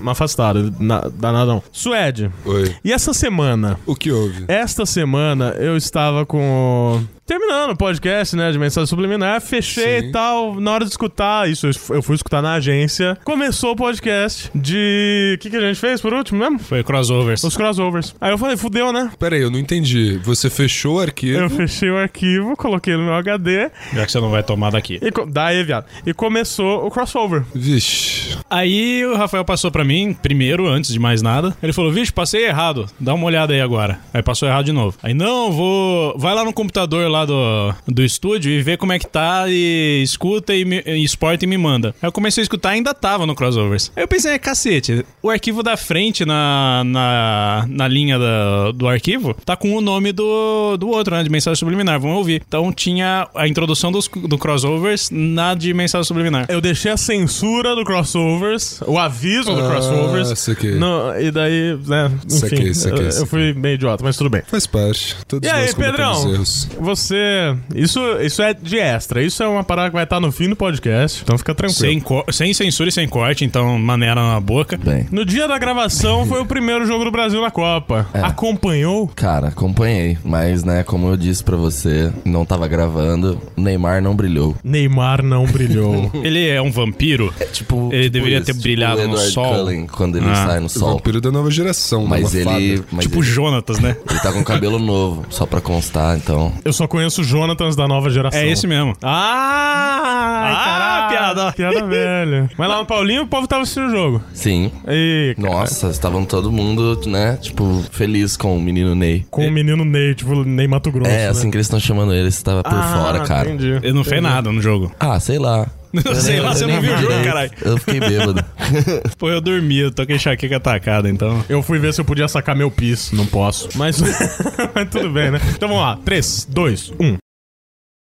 Uma afastada. Na, danadão. Suede. Oi. E essa semana? O que houve? Esta semana eu estava com. Terminando o podcast, né? De mensagem subliminar, fechei Sim. e tal. Na hora de escutar, isso eu fui escutar na agência. Começou o podcast de. O que, que a gente fez por último mesmo? Foi crossovers. Os crossovers. Aí eu falei, fudeu, né? Pera aí, eu não entendi. Você fechou o arquivo? Eu fechei o arquivo, coloquei no meu HD. Já que você não vai tomar daqui. E co- daí, viado. E começou o crossover. Vixe. Aí o Rafael passou pra mim, primeiro, antes de mais nada. Ele falou: Vixe, passei errado. Dá uma olhada aí agora. Aí passou errado de novo. Aí, não, vou. Vai lá no computador lá do, do estúdio e vê como é que tá e escuta e, me, e exporta e me manda. Aí eu comecei a escutar e ainda tava no crossovers. Aí eu pensei, é, cacete, o arquivo da frente na, na, na linha da- do arquivo tá com o nome do, do outro, né? De mensagem subliminar. Vamos ouvir. Então tinha a introdução dos, do crossovers na de mensagem subliminar. Eu deixei a censura do crossovers, o aviso do Ah, crossovers. saquei. No, e daí, né, enfim, Saquei, saquei, eu, eu saquei. fui meio idiota, mas tudo bem. Faz parte. Todos E aí, Pedrão? erros. Você. Isso, isso é de extra. Isso é uma parada que vai estar no fim do podcast. Então fica tranquilo. Sem, co- sem censura e sem corte, então maneira na boca. Bem, No dia da gravação foi o primeiro jogo do Brasil na Copa. É. Acompanhou? cara, acompanhei. Mas, né, como eu disse pra você, não tava gravando, o Neymar não brilhou. Neymar não brilhou. Ele é um vampiro. Tipo, Ele tipo deveria isso, ter brilhado tipo o no Edward sol. Cullen, quando ele Ah. sai no O sol. vampiro da nova geração. Mas ele, mas tipo ele, Jonatas, né? ele tá com cabelo novo, só pra constar, então. Eu só conheço o Jonathans da nova geração. É esse mesmo. Ah! Ah, caralho, piada. Piada velha. Mas lá no Paulinho o povo tava assistindo o jogo. Sim. E, cara, Nossa, estavam todo mundo, né, tipo, feliz com o menino Ney. com o menino Ney, tipo, Ney Mato Grosso. É, né? assim que eles estão chamando ele, estava por Ah, fora, cara. Entendi. Ele não fez nada no jogo. Ah, sei lá. Sei Eu lá, você não viu o jogo, caralho. Eu fiquei bêbado. Pô, eu dormi, eu tô com enxaqueca atacada, então. Eu fui ver se eu podia sacar meu pis. Não posso. Mas, mas tudo bem, né? Então vamos lá. 3, 2, 1.